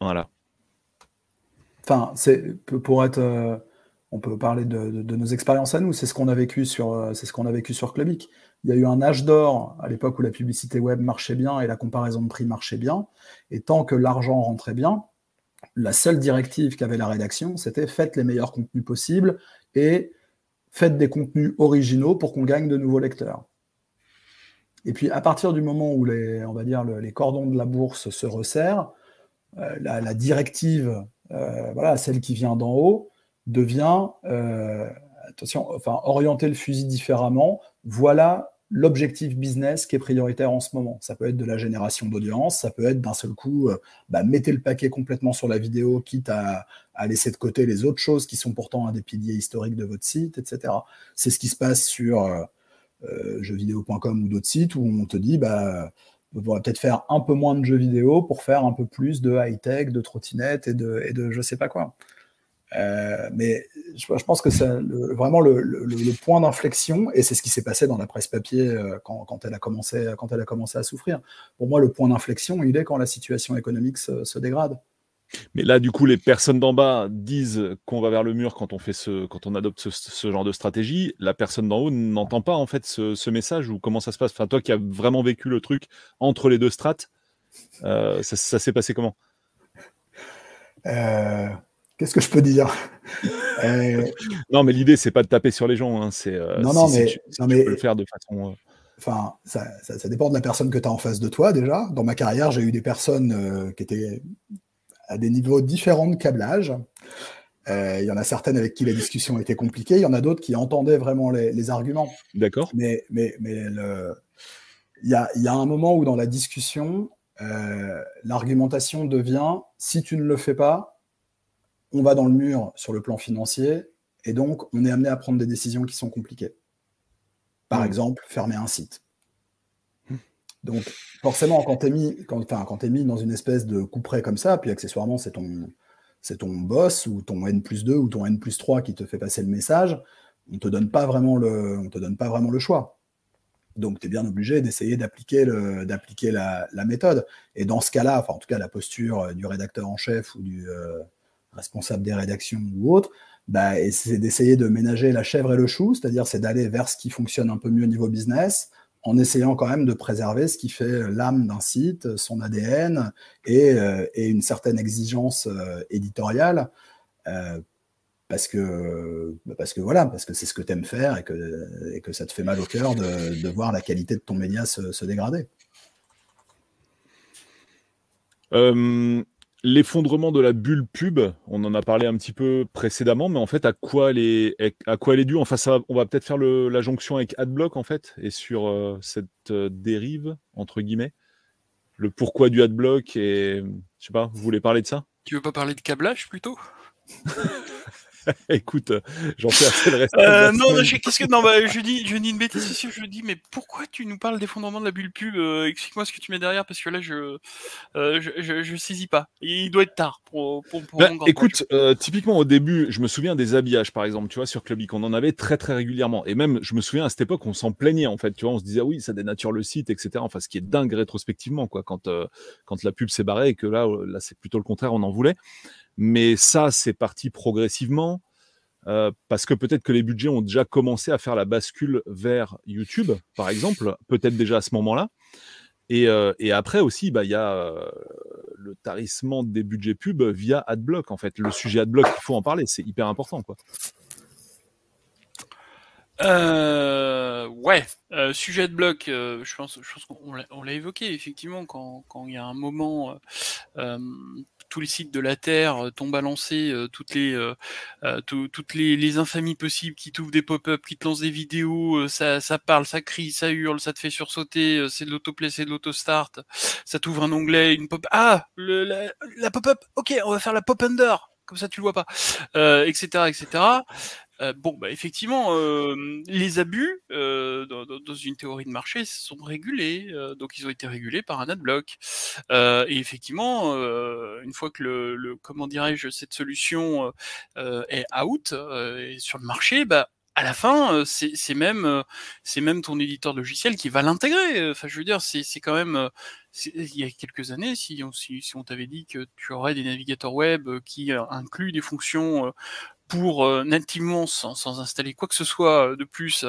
Voilà. Enfin, c'est pour être. Euh, on peut parler de, nos expériences à nous. C'est ce qu'on a vécu sur, euh, c'est ce qu'on a vécu sur Clubic. Il y a eu un âge d'or à l'époque où la publicité web marchait bien et la comparaison de prix marchait bien. Et tant que l'argent rentrait bien, la seule directive qu'avait la rédaction, c'était faites les meilleurs contenus possibles et faites des contenus originaux pour qu'on gagne de nouveaux lecteurs. Et puis à partir du moment où les, on va dire, les cordons de la bourse se resserrent, euh, la, directive, euh, voilà, celle qui vient d'en haut, devient, euh, attention, enfin, orienter le fusil différemment. Voilà l'objectif business qui est prioritaire en ce moment. Ça peut être de la génération d'audience, ça peut être d'un seul coup, euh, bah, mettez le paquet complètement sur la vidéo, quitte à, laisser de côté les autres choses qui sont pourtant un des piliers historiques de votre site, etc. C'est ce qui se passe sur euh, jeuxvideo.com ou d'autres sites où on te dit, bah, on va peut-être faire un peu moins de jeux vidéo pour faire un peu plus de high-tech, de trottinettes et de, et de je sais pas quoi. Euh, mais je, pense que c'est vraiment le, point d'inflexion, et c'est ce qui s'est passé dans la presse papier euh, quand, elle a commencé, quand elle a commencé à souffrir. Pour moi, le point d'inflexion, il est quand la situation économique se, dégrade. Mais là, du coup, les personnes d'en bas disent qu'on va vers le mur quand on fait ce, quand on adopte ce, genre de stratégie. La personne d'en haut n'entend pas en fait ce, message ou comment ça se passe? Enfin, toi qui as vraiment vécu le truc entre les deux strates, euh, ça, ça s'est passé comment? Qu'est-ce que je peux dire? Euh, Non, mais l'idée, c'est pas de taper sur les gens. Hein, c'est, euh, non, non, mais, tu, peux le faire de façon. Euh, enfin, ça, dépend de la personne que tu as en face de toi déjà. Dans ma carrière, j'ai eu des personnes qui étaient à des niveaux différents de câblage. Il y en a certaines avec qui la discussion était compliquée. Il y en a d'autres qui entendaient vraiment les, arguments. D'accord. Mais, mais, mais il y a, y a, un moment où dans la discussion, l'argumentation devient si tu ne le fais pas, on va dans le mur sur le plan financier et donc on est amené à prendre des décisions qui sont compliquées. Par hmm. exemple, fermer un site. Hmm. Donc forcément, quand tu es, mis, quand, quand es mis dans une espèce de coup près comme ça, puis accessoirement c'est ton, c'est ton boss ou ton N plus 2 ou ton N plus 3 qui te fait passer le message, on ne te, donne pas vraiment le, on te donne pas vraiment le choix. Donc, tu es bien obligé d'essayer d'appliquer, la, méthode. Et dans ce cas-là, enfin, en tout cas, la posture du rédacteur en chef ou du, euh, responsable des rédactions ou autre, bah, c'est d'essayer de ménager la chèvre et le chou, c'est-à-dire c'est d'aller vers ce qui fonctionne un peu mieux au niveau business, en essayant quand même de préserver ce qui fait l'âme d'un site, son ADN et, euh, une certaine exigence euh, éditoriale. Euh, parce que, parce que voilà, parce que c'est ce que tu aimes faire et que, et que ça te fait mal au cœur de, voir la qualité de ton média se, se dégrader. L'effondrement de la bulle pub, on en a parlé un petit peu précédemment, mais en fait, à quoi elle est, à quoi elle est due? Enfin, ça, on va peut-être faire la jonction avec AdBlock en fait, et sur euh, cette euh, dérive entre guillemets, le pourquoi du AdBlock et je sais pas, vous voulez parler de ça? Tu veux pas parler de câblage plutôt? Écoute, j'en fais assez le reste. Euh, non, qu'est-ce que non, bah, je dis, je dis une bêtise ici. Je dis, mais pourquoi tu nous parles d'effondrement de la bulle pub euh, Explique-moi ce que tu mets derrière, parce que là, je, euh, je, je, saisis pas. Il doit être tard pour. pour, bah, écoute, typiquement au début, je me souviens des habillages, par exemple, tu vois, sur Clubic, on en avait très très régulièrement. Et même, je me souviens à cette époque, on s'en plaignait en fait. Tu vois, on se disait, ah oui, ça dénature le site, etc. Enfin, ce qui est dingue rétrospectivement, quoi, quand quand la pub s'est barrée et que là, là, c'est plutôt le contraire, on en voulait. Mais ça, c'est parti progressivement. Euh, parce que peut-être que les budgets ont déjà commencé à faire la bascule vers YouTube, par exemple, peut-être déjà à ce moment-là. Et, euh, après aussi, bah, il y a euh, le tarissement des budgets pub via AdBlock, en fait. Le sujet AdBlock, il faut en parler, c'est hyper important. Quoi. ouais, sujet AdBlock, je pense, qu'on l'a évoqué effectivement quand, il y a un moment tous les sites de la Terre euh, t'ont balancé euh, toutes les euh, toutes les, infamies possibles, qui t'ouvrent des pop-up, qui te lancent des vidéos, ça, ça parle, ça crie, ça hurle, ça te fait sursauter, c'est de l'autoplay, c'est de l'autostart, ça t'ouvre un onglet, une pop ah la, pop-up, ok, on va faire la pop under comme ça tu le vois pas, etc., etc. Euh, bon, bah, effectivement, euh, les abus euh, dans, dans, une théorie de marché sont régulés, donc ils ont été régulés par un adblock. et effectivement, une fois que le, le comment dirais-je, cette solution est out et sur le marché, bah à la fin, c'est même, c'est même ton éditeur logiciel qui va l'intégrer. Enfin, je veux dire, c'est quand même, il y a quelques années, si on, si, si on t'avait dit que tu aurais des navigateurs web qui incluent des fonctions pour nativement, sans, sans, installer quoi que ce soit de plus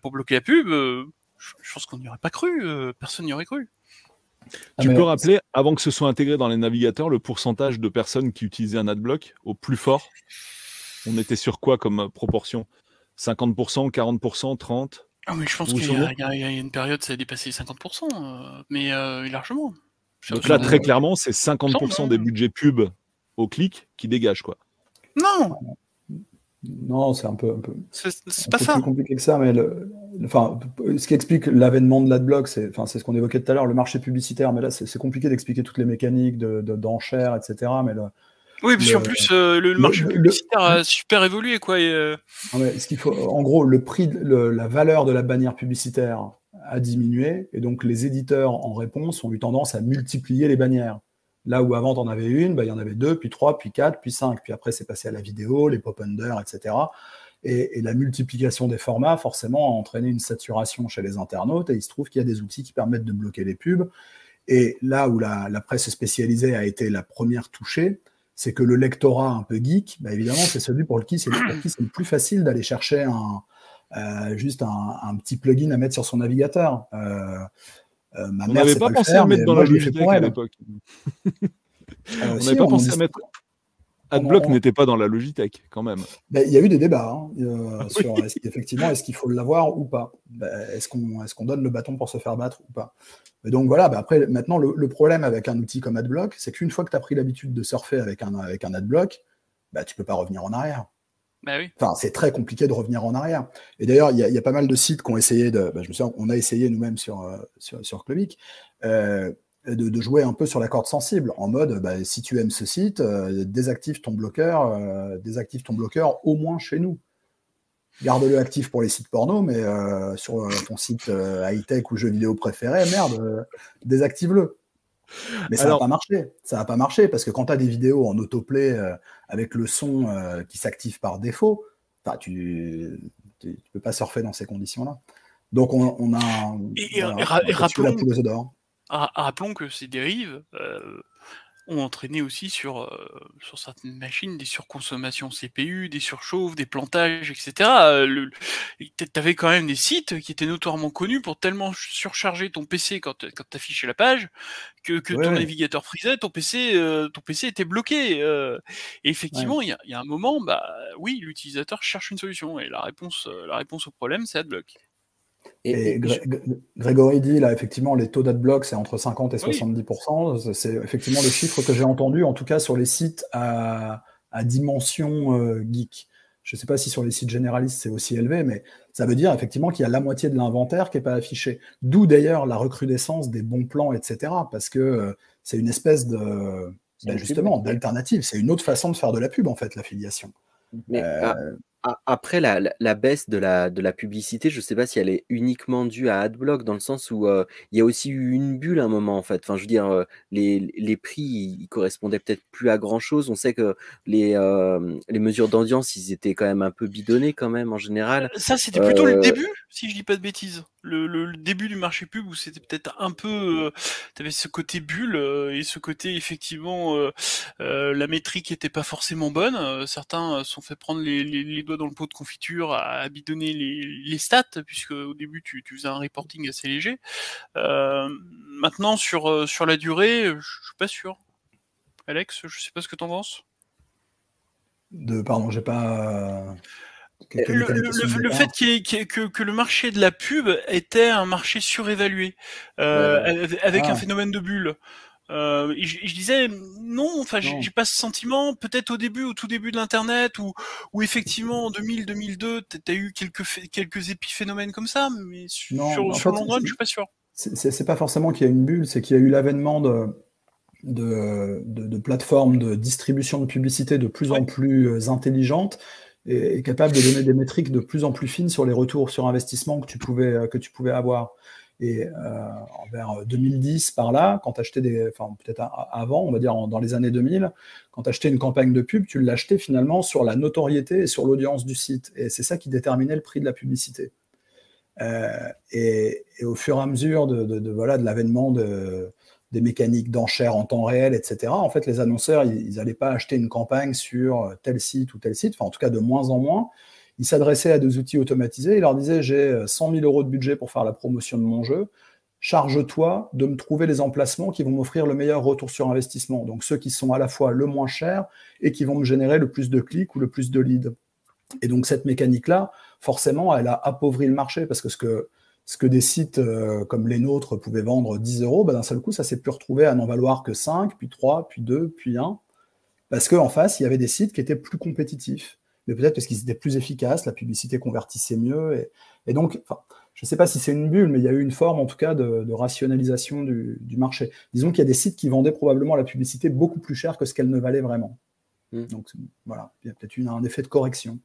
pour bloquer la pub, je pense qu'on n'y aurait pas cru. personne n'y aurait cru. Tu peux rappeler, avant que ce soit intégré dans les navigateurs, le pourcentage de personnes qui utilisaient un adblock au plus fort? On était sur quoi comme proportion? 50%, 40%, 30% ah, mais je pense qu'il y, y, a une période, ça a dépassé 50%, euh, mais euh, largement. Donc là, très clairement, c'est 50% des budgets pub au clic qui dégagent, quoi. Non Non, c'est un peu, un peu, c'est pas ça. plus compliqué que ça, mais le, enfin, ce qui explique l'avènement de l'adblock, c'est enfin, ce qu'on évoquait tout à l'heure, le marché publicitaire, mais là, c'est compliqué d'expliquer toutes les mécaniques d'enchères, de, etc. Mais le, oui, parce qu'en plus, euh, le, marché publicitaire a super évolué. Quoi, euh. ce qu'il faut, en gros, le prix, la valeur de la bannière publicitaire a diminué, et donc les éditeurs, en réponse, ont eu tendance à multiplier les bannières. Là où avant, on avait une, bah, il y en avait deux, puis trois, puis quatre, puis cinq. Puis après, c'est passé à la vidéo, les pop-under, etc. Et, la multiplication des formats, forcément, a entraîné une saturation chez les internautes, et il se trouve qu'il y a des outils qui permettent de bloquer les pubs. Et là où la, presse spécialisée a été la première touchée, c'est que le lectorat un peu geek, bah, évidemment, c'est celui pour qui c'est le, plus facile d'aller chercher un, euh, juste un, petit plugin à mettre sur son navigateur. Euh, ma On n'avait pas, pensé à mettre dans la Logitech à l'époque. on n'avait pas pensé à mettre. Adblock n'était pas dans la Logitech, quand même. Ben, il y a eu des débats hein, ah sur est effectivement est-ce qu'il faut l'avoir ou pas. Ben, est-ce qu'on est donne le bâton pour se faire battre ou pas donc voilà, bah après, maintenant, le, problème avec un outil comme AdBlock, c'est qu'une fois que tu as pris l'habitude de surfer avec un, avec un AdBlock, bah, tu peux pas revenir en arrière. Bah c'est très compliqué de revenir en arrière. Et d'ailleurs, il y, a pas mal de sites qui ont essayé de. Bah, je me souviens, on a essayé nous-mêmes sur, euh, sur, sur euh, de, jouer un peu sur la corde sensible, en mode bah, si tu aimes ce site, euh, désactive ton bloqueur, désactive ton bloqueur au moins chez nous garde-le actif pour les sites porno, mais sur ton site high-tech ou jeux vidéo préféré, merde, désactive-le. Mais ça n'a pas marché. Ça n'a pas marché parce que quand tu as des vidéos en autoplay avec le son qui s'active par défaut, tu ne peux pas surfer dans ces conditions-là. Donc on, a. Et, rappelons, rappelons, que ces dérives ont entraîné aussi sur, euh, sur certaines machines des surconsommations CPU, des surchauffes, des plantages, etc. Euh, tu avais quand même des sites qui étaient notoirement connus pour tellement surcharger ton PC quand, quand tu affichais la page que, que ton navigateur frisait, ton PC, euh, ton PC était bloqué. et effectivement, il y, a, un moment, bah oui, l'utilisateur cherche une solution et la réponse, la réponse au problème, c'est AdBlock. Et, Grégory dit, là, effectivement, les taux d'adblock, c'est entre 50 et 70%. C'est effectivement le chiffre que j'ai entendu, en tout cas sur les sites à, dimension euh, geek. Je ne sais pas si sur les sites généralistes, c'est aussi élevé, mais ça veut dire effectivement qu'il y a la moitié de l'inventaire qui n'est pas affiché. D'où d'ailleurs la recrudescence des bons plans, etc. Parce que euh, c'est une espèce de, ben, justement, d'alternative. C'est une autre façon de faire de la pub, en fait, l'affiliation. Mais ah, euh, après, la, baisse de la, de la publicité, je ne sais pas si elle est uniquement due à AdBlock, dans le sens où il y a aussi eu une bulle à un moment, en fait. Enfin, je veux dire, les, les prix, ils correspondaient peut-être plus à grand-chose. On sait que les, les mesures d'audience, ils étaient quand même un peu bidonnés, quand même, en général. Ça, c'était plutôt le début, si je dis pas de bêtises. Le, début du marché pub, où c'était peut-être un peu... tu avais ce côté bulle et ce côté, effectivement, la métrique n'était pas forcément bonne. certains sont fait prendre les, les, les dans le pot de confiture à, bidonner les, stats, puisque au début tu, faisais un reporting assez léger. Euh, maintenant, sur, euh, sur la durée, je suis pas sûr. Alex, je sais pas ce que tu en penses. De, pardon, j'ai pas. Le, fait que, le marché de la pub était un marché surévalué, euh, avec un ah. phénomène de bulle. Euh, je, disais non, enfin j'ai pas ce sentiment. Peut-être au début, au tout début de l'internet, où, où effectivement en 2000-2002, tu as eu quelques quelques épiphénomènes comme ça, mais sur, sur long run, je suis pas sûr. C'est pas forcément qu'il y a une bulle, c'est qu'il y a eu l'avènement de, de, de, plateformes de distribution de publicité de plus en plus euh, intelligentes et, et capables de donner des métriques de plus en plus fines sur les retours sur investissement que tu pouvais, euh, que tu pouvais avoir. Et euh, vers 2010, par là, quand tu achetais des. Enfin, peut-être avant, on va dire dans les années 2000, quand tu achetais une campagne de pub, tu l'achetais finalement sur la notoriété et sur l'audience du site. Et c'est ça qui déterminait le prix de la publicité. Euh, et, au fur et à mesure de, voilà, de l'avènement de, des mécaniques d'enchères en temps réel, etc., en fait, les annonceurs, ils n'allaient pas acheter une campagne sur tel site ou tel site, enfin, en tout cas, de moins en moins il s'adressait à des outils automatisés. Il leur disait J'ai 100 000 euros de budget pour faire la promotion de mon jeu. Charge-toi de me trouver les emplacements qui vont m'offrir le meilleur retour sur investissement. Donc ceux qui sont à la fois le moins chers et qui vont me générer le plus de clics ou le plus de leads. Et donc cette mécanique-là, forcément, elle a appauvri le marché parce que ce que, des sites euh, comme les nôtres pouvaient vendre 10 euros, bah, d'un seul coup, ça s'est pu retrouver à n'en valoir que 5, puis 3, puis 2, puis 1. Parce qu'en face, il y avait des sites qui étaient plus compétitifs mais peut-être parce qu'ils étaient plus efficaces, la publicité convertissait mieux. Et, donc, je ne sais pas si c'est une bulle, mais il y a eu une forme en tout cas de, rationalisation du, marché. Disons qu'il y a des sites qui vendaient probablement la publicité beaucoup plus cher que ce qu'elle ne valait vraiment. Mmh. Donc voilà, il y a peut-être un effet de correction.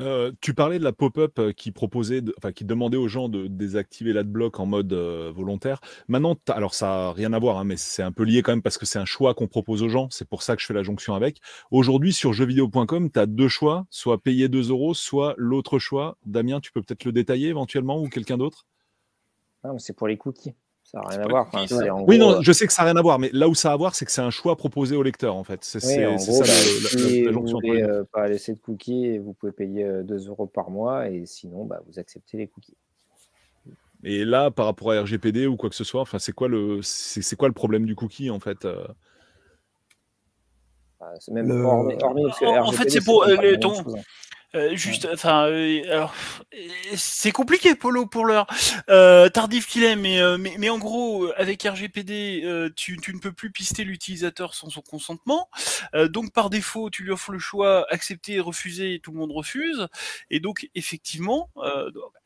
Euh, tu parlais de la pop-up euh, qui proposait, qui demandait aux gens de désactiver l'adblock en mode euh, volontaire. Maintenant, alors ça n'a rien à voir, hein, mais c'est un peu lié quand même parce que c'est un choix qu'on propose aux gens. C'est pour ça que je fais la jonction avec. Aujourd'hui, sur jeuxvideo.com, tu as deux choix, soit payer 2 euros, soit l'autre choix. Damien, tu peux peut-être le détailler éventuellement ou quelqu'un d'autre? C'est pour les cookies. Ça n'a rien à voir. oui, non, je sais que ça n'a rien à voir, mais là où ça a à voir, c'est que c'est un choix proposé au lecteur, en fait. C'est ça la, vous ne voulez euh, pas laisser de cookies, vous pouvez payer 2 euh, euros par mois, et sinon, bah, vous acceptez les cookies. Et là, par rapport à RGPD ou quoi que ce soit, enfin, c'est quoi le, c'est quoi le problème du cookie, en fait euh? bah, C'est même hormis, en, fait, c'est pour ton, euh, juste, enfin, euh, c'est compliqué, Polo, pour l'heure. Euh, tardif qu'il est, mais, mais, mais, en gros, avec RGPD, tu, tu ne peux plus pister l'utilisateur sans son consentement. donc, par défaut, tu lui offres le choix accepter, refuser, et tout le monde refuse. Et donc, effectivement,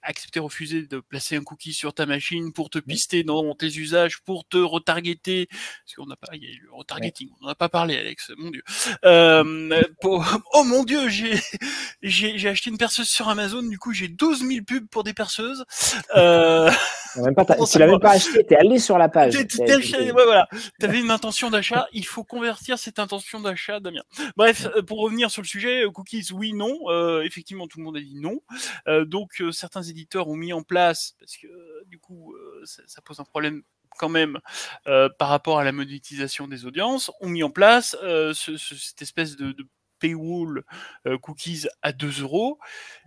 accepter, refuser de placer un cookie sur ta machine pour te pister dans tes usages, pour te retargeter. Parce qu'on n'a pas, il y a eu le retargeting, on n'en a pas parlé, Alex, mon Dieu. oh mon Dieu, j'ai j'ai acheté une perceuse sur Amazon, du coup j'ai 12 000 pubs pour des perceuses. Euh... Même pas, tu l'as même pas acheté, tu es allé sur la page. Tu voilà. avais une intention d'achat, il faut convertir cette intention d'achat, Damien. Bref, euh, pour revenir sur le sujet, euh, cookies, oui, non. Euh, effectivement, tout le monde a dit non. Euh, donc certains éditeurs ont mis en place, parce que du coup ça, ça, pose un problème quand même par rapport à la monétisation des audiences, ont mis en place ce, ce, cette espèce de, de paywall cookies à 2 euros.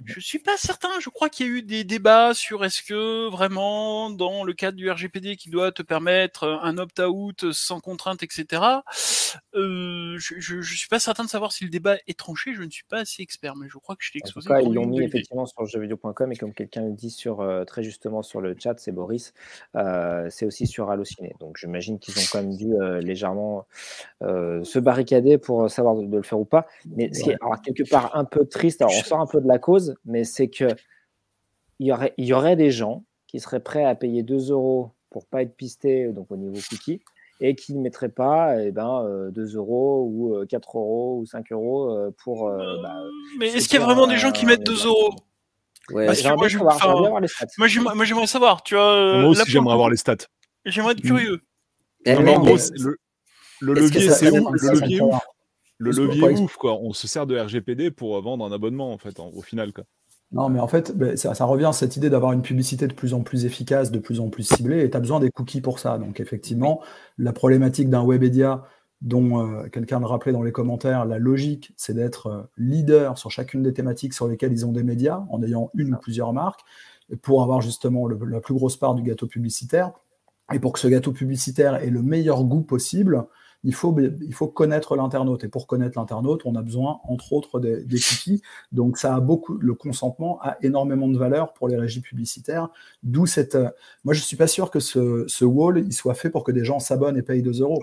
Je suis pas certain. Je crois qu'il y a eu des débats sur est-ce que vraiment dans le cadre du RGPD qui doit te permettre un opt-out sans contrainte, etc. je, je, suis pas certain de savoir si le débat est tranché. Je ne suis pas assez expert, mais je crois que je l'ai exposé. En tout cas, ils l'ont mis effectivement sur jeuxvideo.com et comme quelqu'un le dit sur très justement sur le chat, c'est Boris. c'est aussi sur Allociné. Donc j'imagine qu'ils ont quand même dû légèrement se barricader pour savoir de, le faire ou pas. Mais ce qui est quelque part un peu triste, alors on sort un peu de la cause, mais c'est que il y aurait, il y aurait des gens qui seraient prêts à payer 2 euros pour pas être pistés donc au niveau cookie et qui ne mettraient pas eh ben, 2 euros ou 4 euros ou 5 euros pour. Bah, mais est-ce qu'il y a vraiment des gens qui mettent 2 euros? Ouais, moi, moi, j'aimerais savoir, tu vois. Moi aussi, j'aimerais avoir les stats. J'aimerais être curieux. le, levier, c'est Le levier ouf. Le levier ouf, quoi. On se sert de RGPD pour vendre un abonnement, en fait, au final, quoi. Non, mais en fait, ben, ça, revient à cette idée d'avoir une publicité de plus en plus efficace, de plus en plus ciblée, et tu as besoin des cookies pour ça. Donc, effectivement, la problématique d'un Webedia, dont euh, quelqu'un le rappelait dans les commentaires, la logique, c'est d'être euh, leader sur chacune des thématiques sur lesquelles ils ont des médias, en ayant une ou plusieurs marques, pour avoir justement la plus grosse part du gâteau publicitaire. Et pour que ce gâteau publicitaire ait le meilleur goût possible, il faut, il faut connaître l'internaute. Et pour connaître l'internaute, on a besoin, entre autres, des, cookies. Donc, ça a beaucoup, le consentement a énormément de valeur pour les régies publicitaires. D'où cette. Euh, moi, je suis pas sûr que ce, ce, wall, il soit fait pour que des gens s'abonnent et payent 2 euros.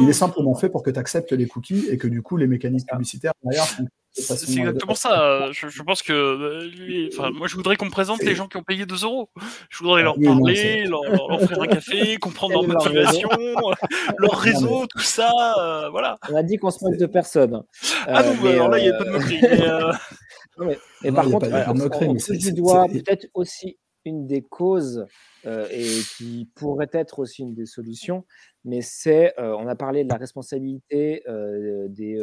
il est simplement fait pour que tu acceptes les cookies et que du coup, les mécanismes publicitaires derrière c'est exactement ça. Je, pense que, euh, moi, je voudrais qu'on présente les gens qui ont payé 2 euros. Je voudrais leur parler, leur, offrir un café, comprendre leur motivation, leur réseau, tout ça. Euh, voilà. On a dit qu'on se moque de personne. ah non, alors là, il n'y a pas de moquerie. Mais, par contre, on, on, doit peut-être aussi une des causes euh, et qui pourrait être aussi une des solutions, mais c'est, euh, on a parlé de la responsabilité euh, des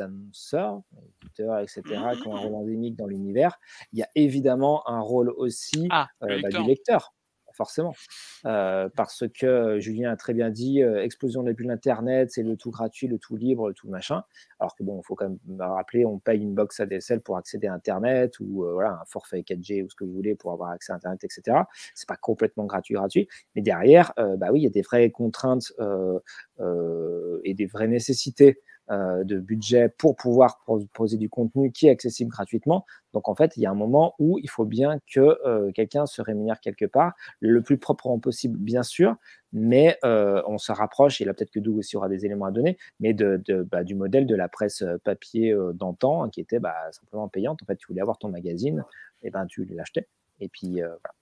annonceurs, éditeurs, etc., qui ont un rôle endémique dans l'univers. Il y a évidemment un rôle aussi ah, bah, du lecteur forcément. Euh, parce que Julien a très bien dit, euh, explosion de l'Internet, c'est le tout gratuit, le tout libre, le tout machin. Alors que bon, il faut quand même rappeler, on paye une box ADSL pour accéder à Internet ou euh, un forfait 4G ou ce que vous voulez pour avoir accès à Internet, etc. C'est pas complètement gratuit, gratuit. Mais derrière, bah oui, il y a des vraies contraintes et des vraies nécessités euh, de budget pour pouvoir proposer du contenu qui est accessible gratuitement. Donc en fait, il y a un moment où il faut bien que euh, quelqu'un se rémunère quelque part, le plus proprement possible, bien sûr, mais euh, on se rapproche, et là peut-être que Doug aussi aura des éléments à donner, mais de, bah, du modèle de la presse papier d'antan, hein, qui était bah, simplement payante. En fait, tu voulais avoir ton magazine, et ben tu l'achetais. Et puis voilà.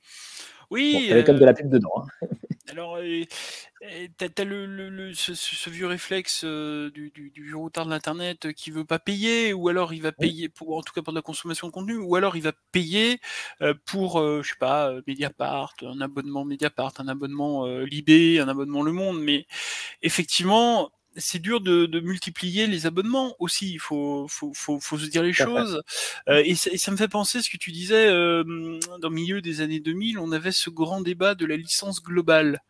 Oui. Bon, comme de la pub dedans. Hein. Alors, tu as, le, ce, vieux réflexe du, du, du, vieux routard de l'Internet qui veut pas payer, ou alors il va payer, pour, en tout cas pour de la consommation de contenu, ou alors il va payer pour, je sais pas, Mediapart, un abonnement Mediapart, un abonnement Libé, un abonnement Le Monde. Mais effectivement, c'est dur de, de, multiplier les abonnements aussi. Il faut, faut, faut, faut, se dire les choses. Euh, et, ça, et, ça, me fait penser ce que tu disais euh, dans le milieu des années 2000. On avait ce grand débat de la licence globale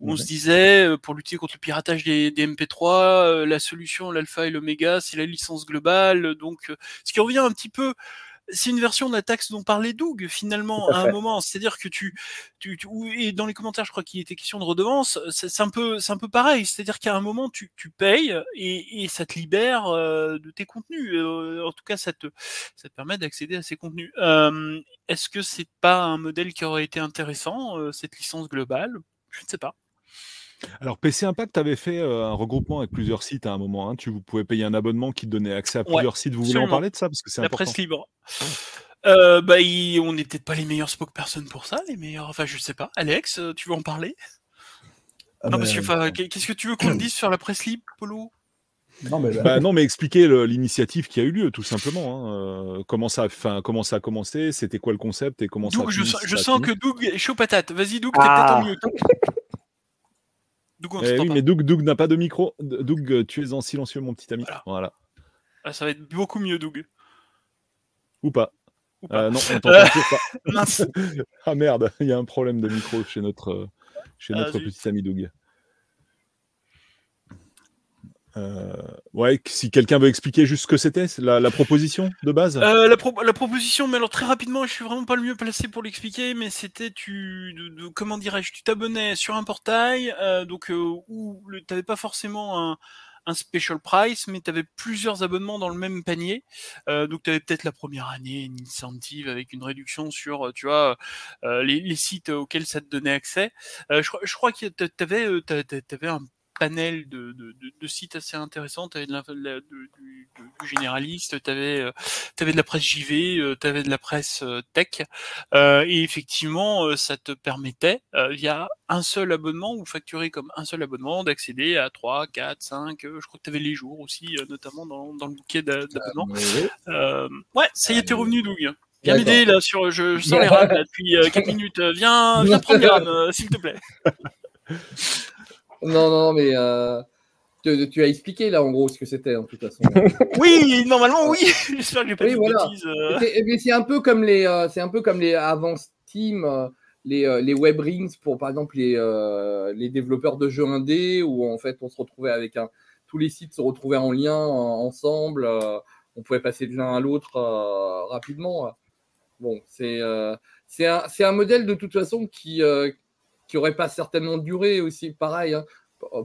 où on se disait euh, pour lutter contre le piratage des, des MP3, euh, la solution, l'alpha et l'oméga, c'est la licence globale. Donc, euh, ce qui revient un petit peu c'est une version de la taxe dont parlait Doug finalement à, un moment. C'est-à-dire que tu, tu, et dans les commentaires, je crois qu'il était question de redevance. C'est un peu, c'est un peu pareil. C'est-à-dire qu'à un moment, tu, tu payes et, et, ça te libère euh, de tes contenus. Euh, en tout cas, ça te, ça te permet d'accéder à ces contenus. Euh, Est-ce que c'est pas un modèle qui aurait été intéressant euh, cette licence globale? Je ne sais pas. Alors, PC Impact avait fait un regroupement avec plusieurs sites à un moment. Hein. Tu vous pouvais payer un abonnement qui te donnait accès à plusieurs sites. Vous voulez en parler de ça? Parce que c'est La presse libre. Euh, bah, on n'était pas les meilleurs spokespersons pour ça, les meilleurs. Enfin, je sais pas. Alex, tu veux en parler? Ah Non, parce que qu'est-ce que tu veux qu'on dise sur la presse libre, Polo? Non mais, bah, non, mais expliquer l'initiative qui a eu lieu, tout simplement. Hein. comment, ça, comment ça a commencé, c'était quoi le concept et comment Doug, ça a Je, je sens que Doug est chaud patate. Vas-y, Doug, t'es peut-être au mieux. Eh oui, mais Doug, Doug n'a pas de micro. Doug, tu es en silencieux, mon petit ami. Voilà. Ah, ça va être beaucoup mieux, Doug. Ou pas. Euh, non, on t'entend pas. ah merde, il y a un problème de micro chez notre, chez ah, notre petit ami Doug. Euh, ouais, si quelqu'un veut expliquer juste ce que c'était, la, la, proposition de base? Euh, la, la, proposition, mais alors très rapidement, je suis vraiment pas le mieux placé pour l'expliquer, mais c'était tu, de, comment dirais-je, tu t'abonnais sur un portail, euh, donc euh, où tu n'avais pas forcément un, un special price, mais tu avais plusieurs abonnements dans le même panier. Euh, donc tu avais peut-être la première année une incentive avec une réduction sur, tu vois, euh, les, les, sites auxquels ça te donnait accès. Euh, je, je, crois que tu avais, avais un panel de, de, de, sites assez intéressants. Tu avais de la, de, du, du, généraliste, tu avais, euh, avais, de la presse JV, euh, tu avais de la presse euh, tech. Euh, et effectivement, ça te permettait, via un seul abonnement ou facturé comme un seul abonnement, d'accéder à 3, 4, 5, je crois que tu avais les jours aussi, notamment dans, dans, le bouquet d'abonnements. Euh, ouais, ça y est, t'es revenu, Doug. Viens m'aider là sur, je, je sens les rats depuis 4 minutes. Viens, viens prendre s'il te plaît. Non, non, mais euh, tu, as expliqué là en gros ce que c'était en toute façon. oui, normalement oui. J'espère que j'ai pas oui, voilà. Euh. C'est un peu comme les, euh, c'est un peu comme les avant Steam, les, les web rings pour par exemple les, les développeurs de jeux indés où en fait on se retrouvait avec un, tous les sites se retrouvaient en lien ensemble. on pouvait passer de l'un à l'autre rapidement. Bon, c'est c'est un, un, modèle de toute façon qui qui n'aurait pas certainement duré aussi. Pareil, hein.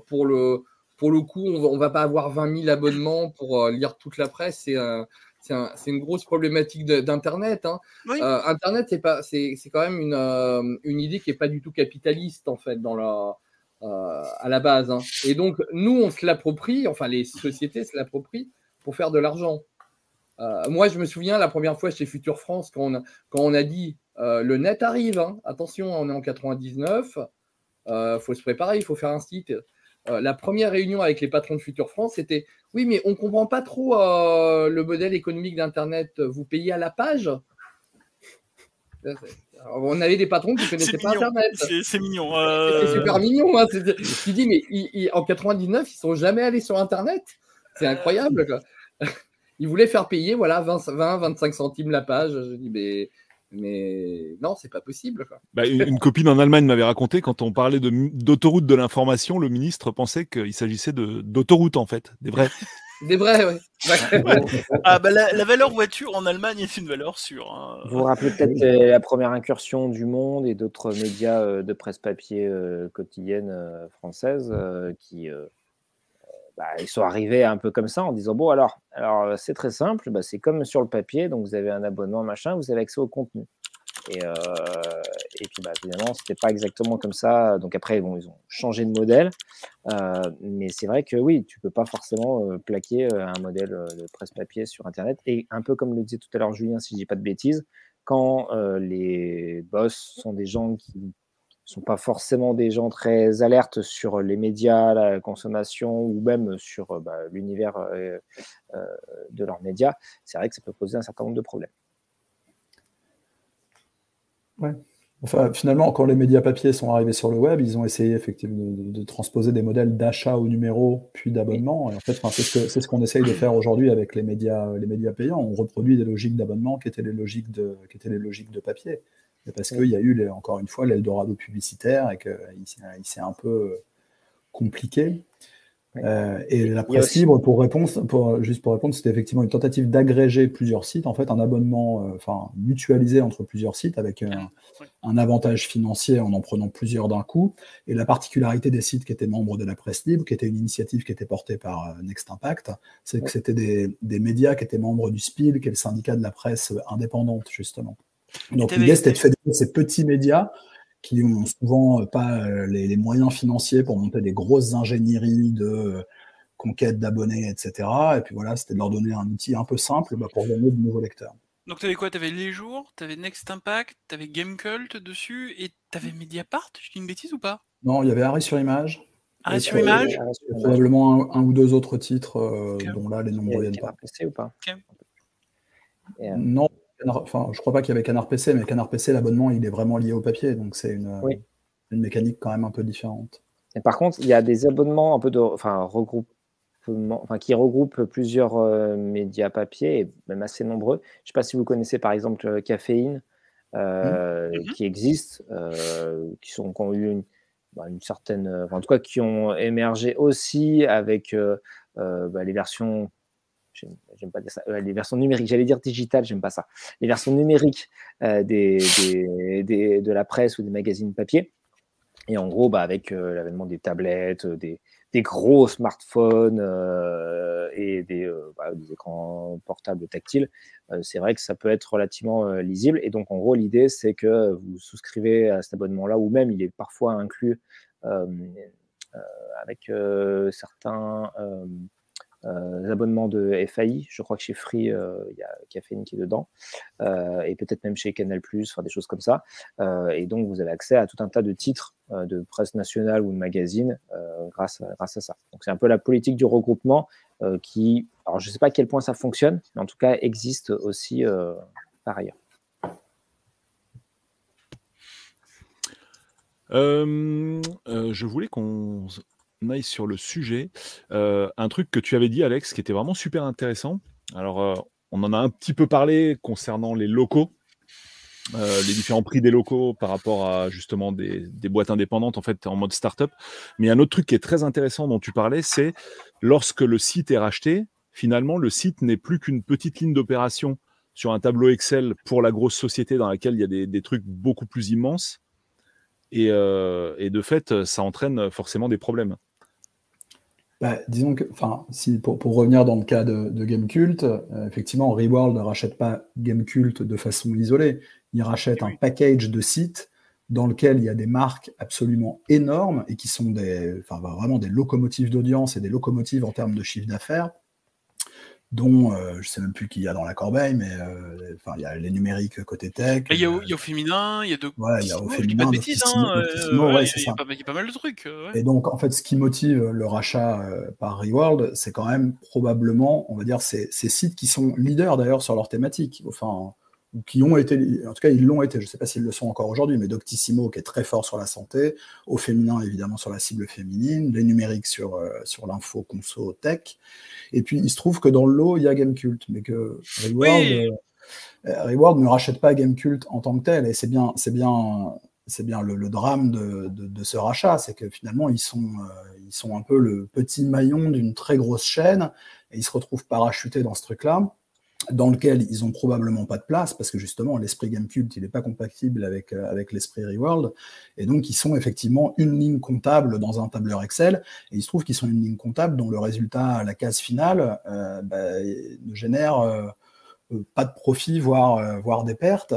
pour, le, pour le coup, on ne va pas avoir 20 000 abonnements pour euh, lire toute la presse. C'est un, un, une grosse problématique d'Internet. Hein. Euh, Internet, c'est pas, c'est, quand même une, euh, une, idée qui n'est pas du tout capitaliste, en fait, dans la, à la base. Hein. Et donc, nous, on se l'approprie, enfin, les sociétés se l'approprient pour faire de l'argent. moi, je me souviens la première fois chez Future France, quand on quand on a dit euh, le net arrive. Hein. Attention, on est en 99. Il euh, faut se préparer, il faut faire un site. Euh, la première réunion avec les patrons de Future France, c'était oui, mais on ne comprend pas trop le modèle économique d'Internet. Vous payez à la page? On avait des patrons qui ne connaissaient pas Internet. C'est mignon. C'est super mignon. Hein. Tu dis, mais en 99, ils sont jamais allés sur Internet. C'est incroyable. Ils voulaient faire payer voilà, 20, 20, 25 centimes la page. Je dis, mais mais non, c'est pas possible. Bah, une, copine en Allemagne m'avait raconté quand on parlait d'autoroute de, l'information, le ministre pensait qu'il s'agissait d'autoroute en fait, des vrais. Des vrais, oui. ah, bah, la, valeur voiture en Allemagne est une valeur sûre. Hein. Vous vous rappelez peut-être la première incursion du Monde et d'autres médias euh, de presse papier euh, quotidienne euh, française qui bah, ils sont arrivés un peu comme ça en disant bon alors, alors c'est très simple, bah, c'est comme sur le papier, donc vous avez un abonnement machin, vous avez accès au contenu. Et, euh, puis bah, évidemment, c'était pas exactement comme ça. Donc après, bon, ils ont changé de modèle, euh, mais c'est vrai que oui, tu peux pas forcément euh, plaquer un modèle de presse-papier sur Internet. Et un peu comme le disait tout à l'heure Julien, si je dis pas de bêtises, quand les boss sont des gens qui sont pas forcément des gens très alertes sur les médias, la consommation ou même sur euh, bah, l'univers euh, euh, de leurs médias, c'est vrai que ça peut poser un certain nombre de problèmes. Ouais. Enfin, finalement, quand les médias papier sont arrivés sur le web, ils ont essayé effectivement de, transposer des modèles d'achat au numéro puis d'abonnement. c'est ce qu'on essaye de faire aujourd'hui avec les médias, payants. On reproduit des logiques d'abonnement qui qui étaient les logiques de papier parce qu'il y a eu, encore une fois, l'Eldorado publicitaire et qu'il s'est un peu euh, compliqué. Euh, et la presse libre, pour répondre, pour, juste pour répondre, c'était effectivement une tentative d'agréger plusieurs sites, en fait, un abonnement, euh, mutualisé entre plusieurs sites avec un, avantage financier en en prenant plusieurs d'un coup. Et la particularité des sites qui étaient membres de la presse libre, qui était une initiative qui était portée par Next Impact, c'est que c'était des, des, médias qui étaient membres du SPIL, qui est le syndicat de la presse indépendante, justement. Donc l'idée, c'était de fédérer ces petits médias qui ont souvent euh, pas euh, les, moyens financiers pour monter des grosses ingénieries de euh, conquête d'abonnés, etc. Et puis voilà, c'était de leur donner un outil un peu simple bah, pour gagner de nouveaux lecteurs. Donc tu avais quoi? Tu avais Les Jours, tu avais Next Impact, tu avais Gamecult dessus, et tu avais Mediapart Je dis une bêtise ou pas? Non, il y avait Arrêt sur Image. Arrêt sur Image Probablement un, ou deux autres titres dont là les noms ne reviennent pas. ou pas? Non, enfin, je crois pas qu'il y avait Canard PC, mais Canard PC, l'abonnement, il est vraiment lié au papier, donc c'est une, une, mécanique quand même un peu différente. Et par contre, il y a des abonnements un peu de, enfin, regroupement, enfin, qui regroupent plusieurs euh, médias papier, même assez nombreux. Je ne sais pas si vous connaissez par exemple euh, Caféine, euh, mmh. qui existe, qui, sont, qui ont eu une, bah, une certaine, en tout cas, qui ont émergé aussi avec bah, les versions j'aime pas dire ça, les versions numériques, j'allais dire digitales, j'aime pas ça, les versions numériques des, de la presse ou des magazines papier. Et en gros, bah, avec l'avènement des tablettes, des, des gros smartphones euh, et des, euh, bah, des, écrans portables tactiles, euh, c'est vrai que ça peut être relativement lisible. Et donc, en gros, l'idée, c'est que vous souscrivez à cet abonnement-là, ou même il est parfois inclus avec certains euh, abonnements de FAI. Je crois que chez Free, euh, il y a Caféine qui est dedans. Euh, et peut-être même chez Canal, enfin des choses comme ça. et donc, vous avez accès à tout un tas de titres de presse nationale ou de magazines grâce, à, grâce à ça. Donc, c'est un peu la politique du regroupement qui, alors je ne sais pas à quel point ça fonctionne, mais en tout cas, existe aussi par ailleurs. je voulais qu'on aille sur le sujet. Euh, un truc que tu avais dit, Alex, qui était vraiment super intéressant. Alors, euh, on en a un petit peu parlé concernant les locaux, euh, les différents prix des locaux par rapport à justement des, boîtes indépendantes en fait en mode startup. Mais un autre truc qui est très intéressant dont tu parlais, c'est lorsque le site est racheté, finalement le site n'est plus qu'une petite ligne d'opération sur un tableau Excel pour la grosse société dans laquelle il y a des trucs beaucoup plus immenses. Et, de fait, ça entraîne forcément des problèmes. Bah, disons que, enfin, si, pour, pour, revenir dans le cas de, de Gamecult, euh, effectivement, Reworld ne rachète pas Gamecult de façon isolée. Il rachète un package de sites dans lequel il y a des marques absolument énormes et qui sont des, enfin, vraiment des locomotives d'audience et des locomotives en termes de chiffre d'affaires dont euh, je ne sais même plus qui y a dans la corbeille, mais euh, enfin il y a les numériques côté tech. Il y, a, au féminin, il y a de. Ouais, il y a au féminin, pas de bêtises, hein, il y, a pas mal de trucs. Et donc en fait, ce qui motive le rachat euh, par Reworld, c'est quand même probablement, on va dire, ces, ces sites qui sont leaders d'ailleurs sur leur thématique. Enfin, ou qui ont été, en tout cas ils l'ont été, je ne sais pas s'ils le sont encore aujourd'hui, mais Doctissimo qui est très fort sur la santé, au féminin évidemment sur la cible féminine, les numériques sur, euh, sur l'info conso tech, et puis il se trouve que dans le lot il y a Gamecult, mais que Reward, euh, ne rachète pas Gamecult en tant que tel, et c'est bien, c'est bien, c'est bien le, drame de, de, ce rachat, c'est que finalement ils sont, euh, ils sont un peu le petit maillon d'une très grosse chaîne, et ils se retrouvent parachutés dans ce truc-là dans lequel ils ont probablement pas de place parce que justement l'esprit Gamecult il n'est pas compatible avec, euh, avec l'esprit Reworld. Et donc ils sont effectivement une ligne comptable dans un tableur Excel. Et il se trouve qu'ils sont une ligne comptable dont le résultat la case finale euh, bah, ne génère euh, pas de profit voire, voire des pertes.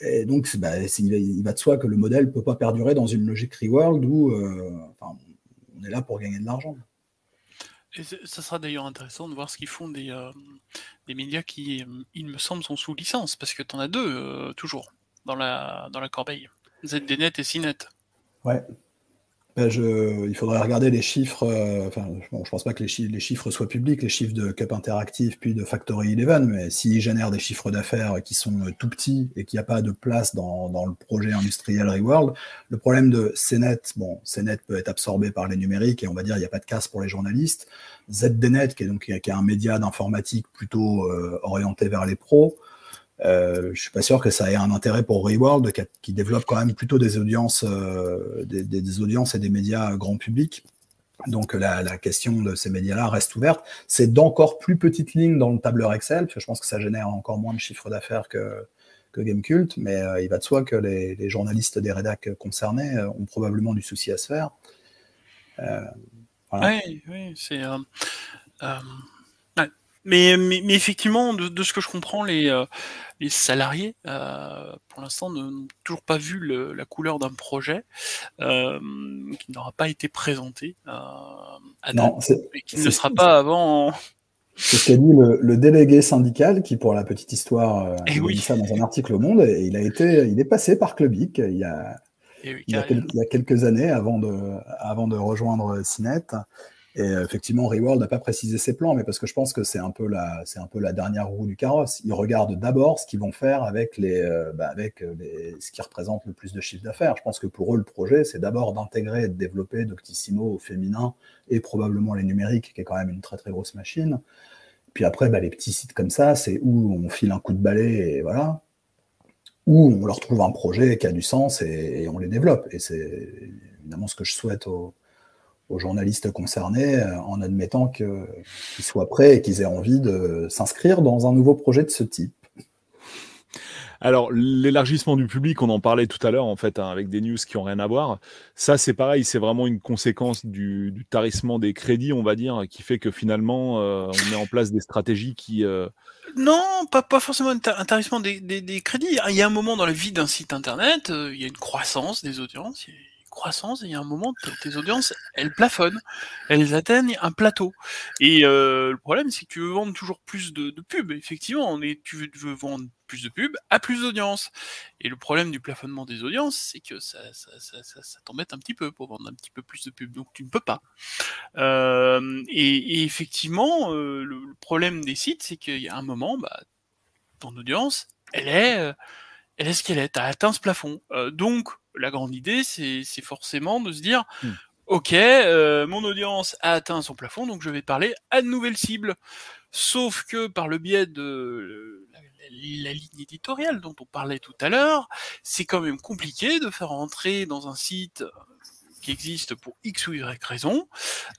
Et donc bah, il, va de soi que le modèle ne peut pas perdurer dans une logique Reworld où on est là pour gagner de l'argent. Et ça sera d'ailleurs intéressant de voir ce qu'ils font des, euh, des médias qui, euh, il me semble, sont sous licence, parce que tu en as deux, euh, toujours, dans la, dans la corbeille. ZDNet et CNET. Ouais, ben, il faudrait regarder les chiffres. Euh, enfin, je pense pas que les chiffres soient publics, les chiffres de Cup Interactive puis de Factory Eleven, mais s'ils génèrent des chiffres d'affaires qui sont euh, tout petits et qu'il n'y a pas de place dans, dans, le projet industriel Reworld, le problème de CNET, bon, CNET peut être absorbé par les numériques et on va dire il n'y a pas de casse pour les journalistes. ZDNet, qui est donc qui est un média d'informatique plutôt euh, orienté vers les pros, euh, je suis pas sûr que ça ait un intérêt pour Reworld, qui, développe quand même plutôt des audiences, euh, des, audiences et des médias grand public. Donc la, question de ces médias-là reste ouverte. C'est d'encore plus petites lignes dans le tableur Excel, parce que je pense que ça génère encore moins de chiffre d'affaires que, que Gamecult, mais euh, il va de soi que les, journalistes des rédacs concernés ont probablement du souci à se faire. Oui, oui, c'est. Mais, effectivement, de, ce que je comprends, les, euh, les salariés, euh, pour l'instant, n'ont toujours pas vu la couleur d'un projet euh, qui n'aura pas été présenté à non, et qui ne sera pas avant. C'est ce qu'a dit le, délégué syndical qui, pour la petite histoire, a dit ça dans un article au Monde. Et il a été, il est passé par Clubic il y a, il, y a il, y a quelques années avant de, avant de rejoindre Cinet. Et euh, effectivement, Reward n'a pas précisé ses plans, mais parce que je pense que c'est un peu la, dernière roue du carrosse. Ils regardent d'abord ce qu'ils vont faire avec les, euh, bah avec ce qui représente le plus de chiffre d'affaires. Je pense que pour eux, le projet, c'est d'abord d'intégrer et de développer Doctissimo au féminin et probablement les numériques, qui est quand même une très très grosse machine. Puis après, bah, les petits sites comme ça, c'est où on file un coup de balai et voilà, où on leur trouve un projet qui a du sens et, et on les développe. Et c'est évidemment ce que je souhaite aux aux journalistes concernés en admettant qu'ils soient prêts et qu'ils aient envie de s'inscrire dans un nouveau projet de ce type. Alors, l'élargissement du public, on en parlait tout à l'heure, en fait, hein, avec des news qui n'ont rien à voir. Ça, c'est pareil, c'est vraiment une conséquence du, tarissement des crédits, on va dire, qui fait que finalement, euh, on met en place des stratégies qui. Euh, non, pas, pas forcément un, tarissement des, crédits. Il y a un moment dans la vie d'un site internet, euh, il y a une croissance des audiences, croissance et il y a un moment, tes audiences, elles plafonnent, elles atteignent un plateau. Et euh, le problème, c'est que tu veux vendre toujours plus de, pubs, effectivement, tu veux, vendre plus de pubs à plus d'audience. Et le problème du plafonnement des audiences, c'est que ça, t'embête un petit peu pour vendre un petit peu plus de pubs, donc tu ne peux pas. Euh, et, effectivement, euh, le, problème des sites, c'est qu'il y a un moment, bah, ton audience, elle est, elle est ce qu'elle est, tu as atteint ce plafond. donc, la grande idée, c'est forcément de se dire, mmh. ok, euh, mon audience a atteint son plafond, donc je vais parler à de nouvelles cibles. Sauf que par le biais de la, ligne éditoriale dont on parlait tout à l'heure, c'est quand même compliqué de faire entrer dans un site qui existe pour X ou Y raison,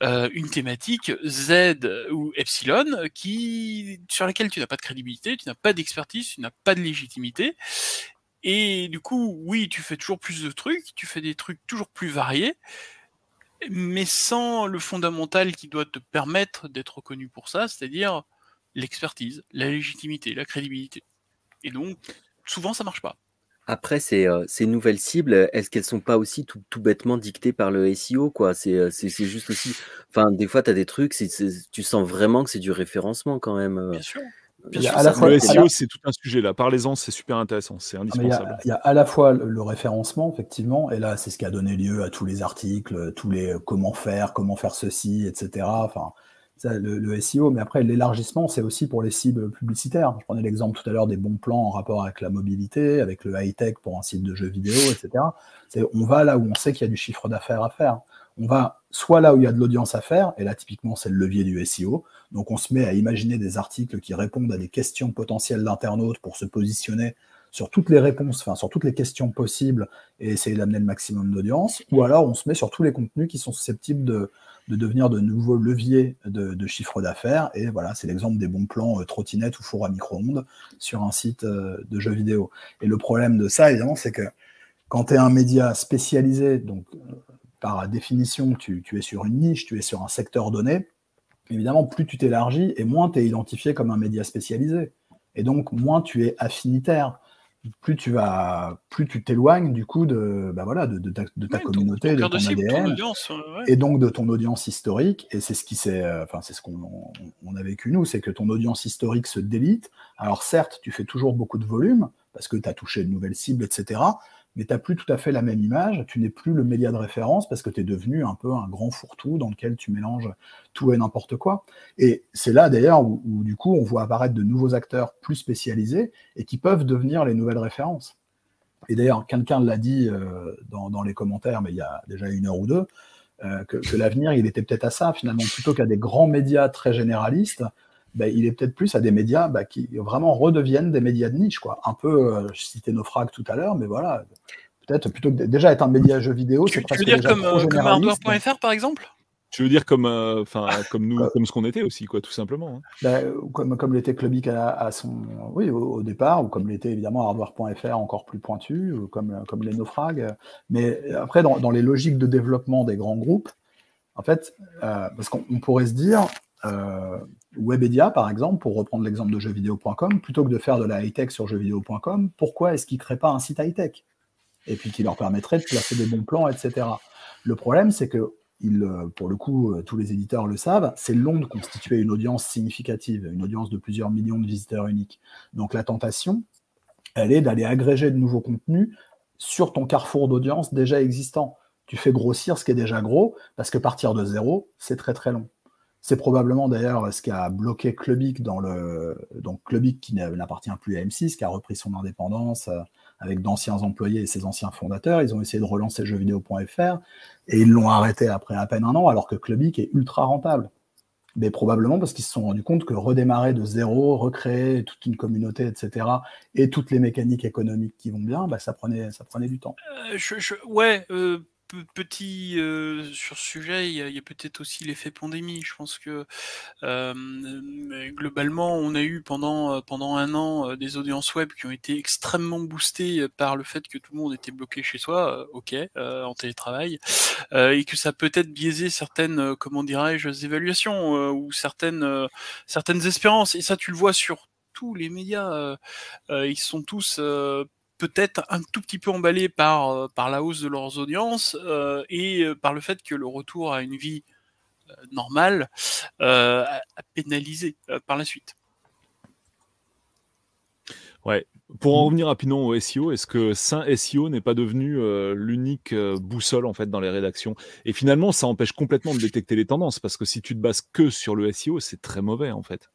euh, une thématique Z ou Epsilon qui, sur laquelle tu n'as pas de crédibilité, tu n'as pas d'expertise, tu n'as pas de légitimité, et du coup, oui, tu fais toujours plus de trucs, tu fais des trucs toujours plus variés, mais sans le fondamental qui doit te permettre d'être reconnu pour ça, c'est-à-dire l'expertise, la légitimité, la crédibilité. Et donc, souvent, ça marche pas. Après, ces, euh, ces nouvelles cibles, est-ce qu'elles sont pas aussi tout, tout, bêtement dictées par le SEO quoi? C'est euh, juste aussi. Enfin, des fois, tu as des trucs, tu sens vraiment que c'est du référencement quand même. Euh. Bien sûr le SEO, c'est tout un sujet là. Parlez-en, c'est super intéressant, c'est indispensable. Il y, a, à la fois le, référencement, effectivement, et là, c'est ce qui a donné lieu à tous les articles, tous les euh, comment faire, comment faire ceci, etc. Enfin, le, SEO, mais après, l'élargissement, c'est aussi pour les cibles publicitaires. Je prenais l'exemple tout à l'heure des bons plans en rapport avec la mobilité, avec le high-tech pour un site de jeux vidéo, etc. On va là où on sait qu'il y a du chiffre d'affaires à faire on va soit là où il y a de l'audience à faire, et là typiquement c'est le levier du SEO, donc on se met à imaginer des articles qui répondent à des questions potentielles d'internautes pour se positionner sur toutes les réponses, enfin sur toutes les questions possibles et essayer d'amener le maximum d'audience, ou alors on se met sur tous les contenus qui sont susceptibles de, devenir de nouveaux leviers de, chiffre d'affaires, et voilà, c'est l'exemple des bons plans euh, trottinettes ou four à micro-ondes sur un site euh, de jeux vidéo. Et le problème de ça, évidemment, c'est que quand tu es un média spécialisé, donc par définition, tu, es sur une niche, tu es sur un secteur donné, évidemment, plus tu t'élargis et moins tu es identifié comme un média spécialisé. Et donc, moins tu es affinitaire. Plus tu vas, plus tu t'éloignes du coup de, bah voilà, de, ta, communauté, de ton ADN, et donc de ton audience historique. Et c'est ce qui c'est, euh, enfin c'est ce qu'on on a vécu nous, c'est que ton audience historique se délite. Alors certes, tu fais toujours beaucoup de volume parce que tu as touché de nouvelles cibles, etc mais tu n'as plus tout à fait la même image, tu n'es plus le média de référence parce que tu es devenu un peu un grand fourre-tout dans lequel tu mélanges tout et n'importe quoi. Et c'est là d'ailleurs où, du coup on voit apparaître de nouveaux acteurs plus spécialisés et qui peuvent devenir les nouvelles références. Et d'ailleurs, quelqu'un l'a dit euh, dans, les commentaires, mais il y a déjà une heure ou deux, euh, que, que l'avenir, il était peut-être à ça, finalement, plutôt qu'à des grands médias très généralistes, ben, il est peut-être plus à des médias bah, qui vraiment redeviennent des médias de niche. Quoi. Un peu, euh, je citais Naufrag tout à l'heure, mais voilà, peut-être plutôt que déjà être un média jeu vidéo, c'est presque. Tu veux dire comme, euh, comme hardware.fr par exemple? Tu veux dire comme, euh, enfin, comme nous, comme ce qu'on était aussi, quoi, tout simplement. Hein. Ben, comme, comme l'était Clubic à, son, oui, au, départ, ou comme l'était évidemment Hardware.fr encore plus pointu, ou comme, comme les naufrags. Mais après, dans, dans, les logiques de développement des grands groupes, en fait, parce qu'on pourrait se dire, euh, Webedia, par exemple, pour reprendre l'exemple de jeuxvideo.com, plutôt que de faire de la high-tech sur jeuxvideo.com, pourquoi est-ce qu'ils ne créent pas un site high-tech? Et puis qui leur permettrait de placer des bons plans, etc. Le problème, c'est que, euh, pour le coup, euh, tous les éditeurs le savent, c'est long de constituer une audience significative, une audience de plusieurs millions de visiteurs uniques. Donc la tentation, elle est d'aller agréger de nouveaux contenus sur ton carrefour d'audience déjà existant. Tu fais grossir ce qui est déjà gros, parce que partir de zéro, c'est très très long. C'est probablement d'ailleurs ce qui a bloqué Clubic dans le. Donc Clubic qui n'appartient plus à M6, qui a repris son indépendance euh, avec d'anciens employés et ses anciens fondateurs. Ils ont essayé de relancer jeuxvideo.fr et ils l'ont arrêté après à peine un an, alors que Clubic est ultra rentable. Mais probablement parce qu'ils se sont rendus compte que redémarrer de zéro, recréer toute une communauté, etc., et toutes les mécaniques économiques qui vont bien, bah, ça, prenait, ça prenait du temps. Euh, ouais, euh, petit euh, sur ce sujet, il y a, peut-être aussi l'effet pandémie. Je pense que euh, globalement, on a eu pendant pendant un an des audiences web qui ont été extrêmement boostées par le fait que tout le monde était bloqué chez soi, ok, en télétravail, et que ça peut-être biaisé certaines, comment dirais-je, évaluations ou certaines certaines espérances. Et ça, tu le vois sur tous les médias. ils sont tous peut-être un tout petit peu emballés par, euh, par la hausse de leurs audiences euh, et euh, par le fait que le retour à une vie normale a, pénalisé par la suite. Ouais. Pour en revenir rapidement au SEO, est-ce que Saint SEO n'est pas devenu l'unique boussole en fait dans les rédactions? Et finalement, ça empêche complètement de détecter les tendances parce que si tu te bases que sur le SEO, c'est très mauvais en fait.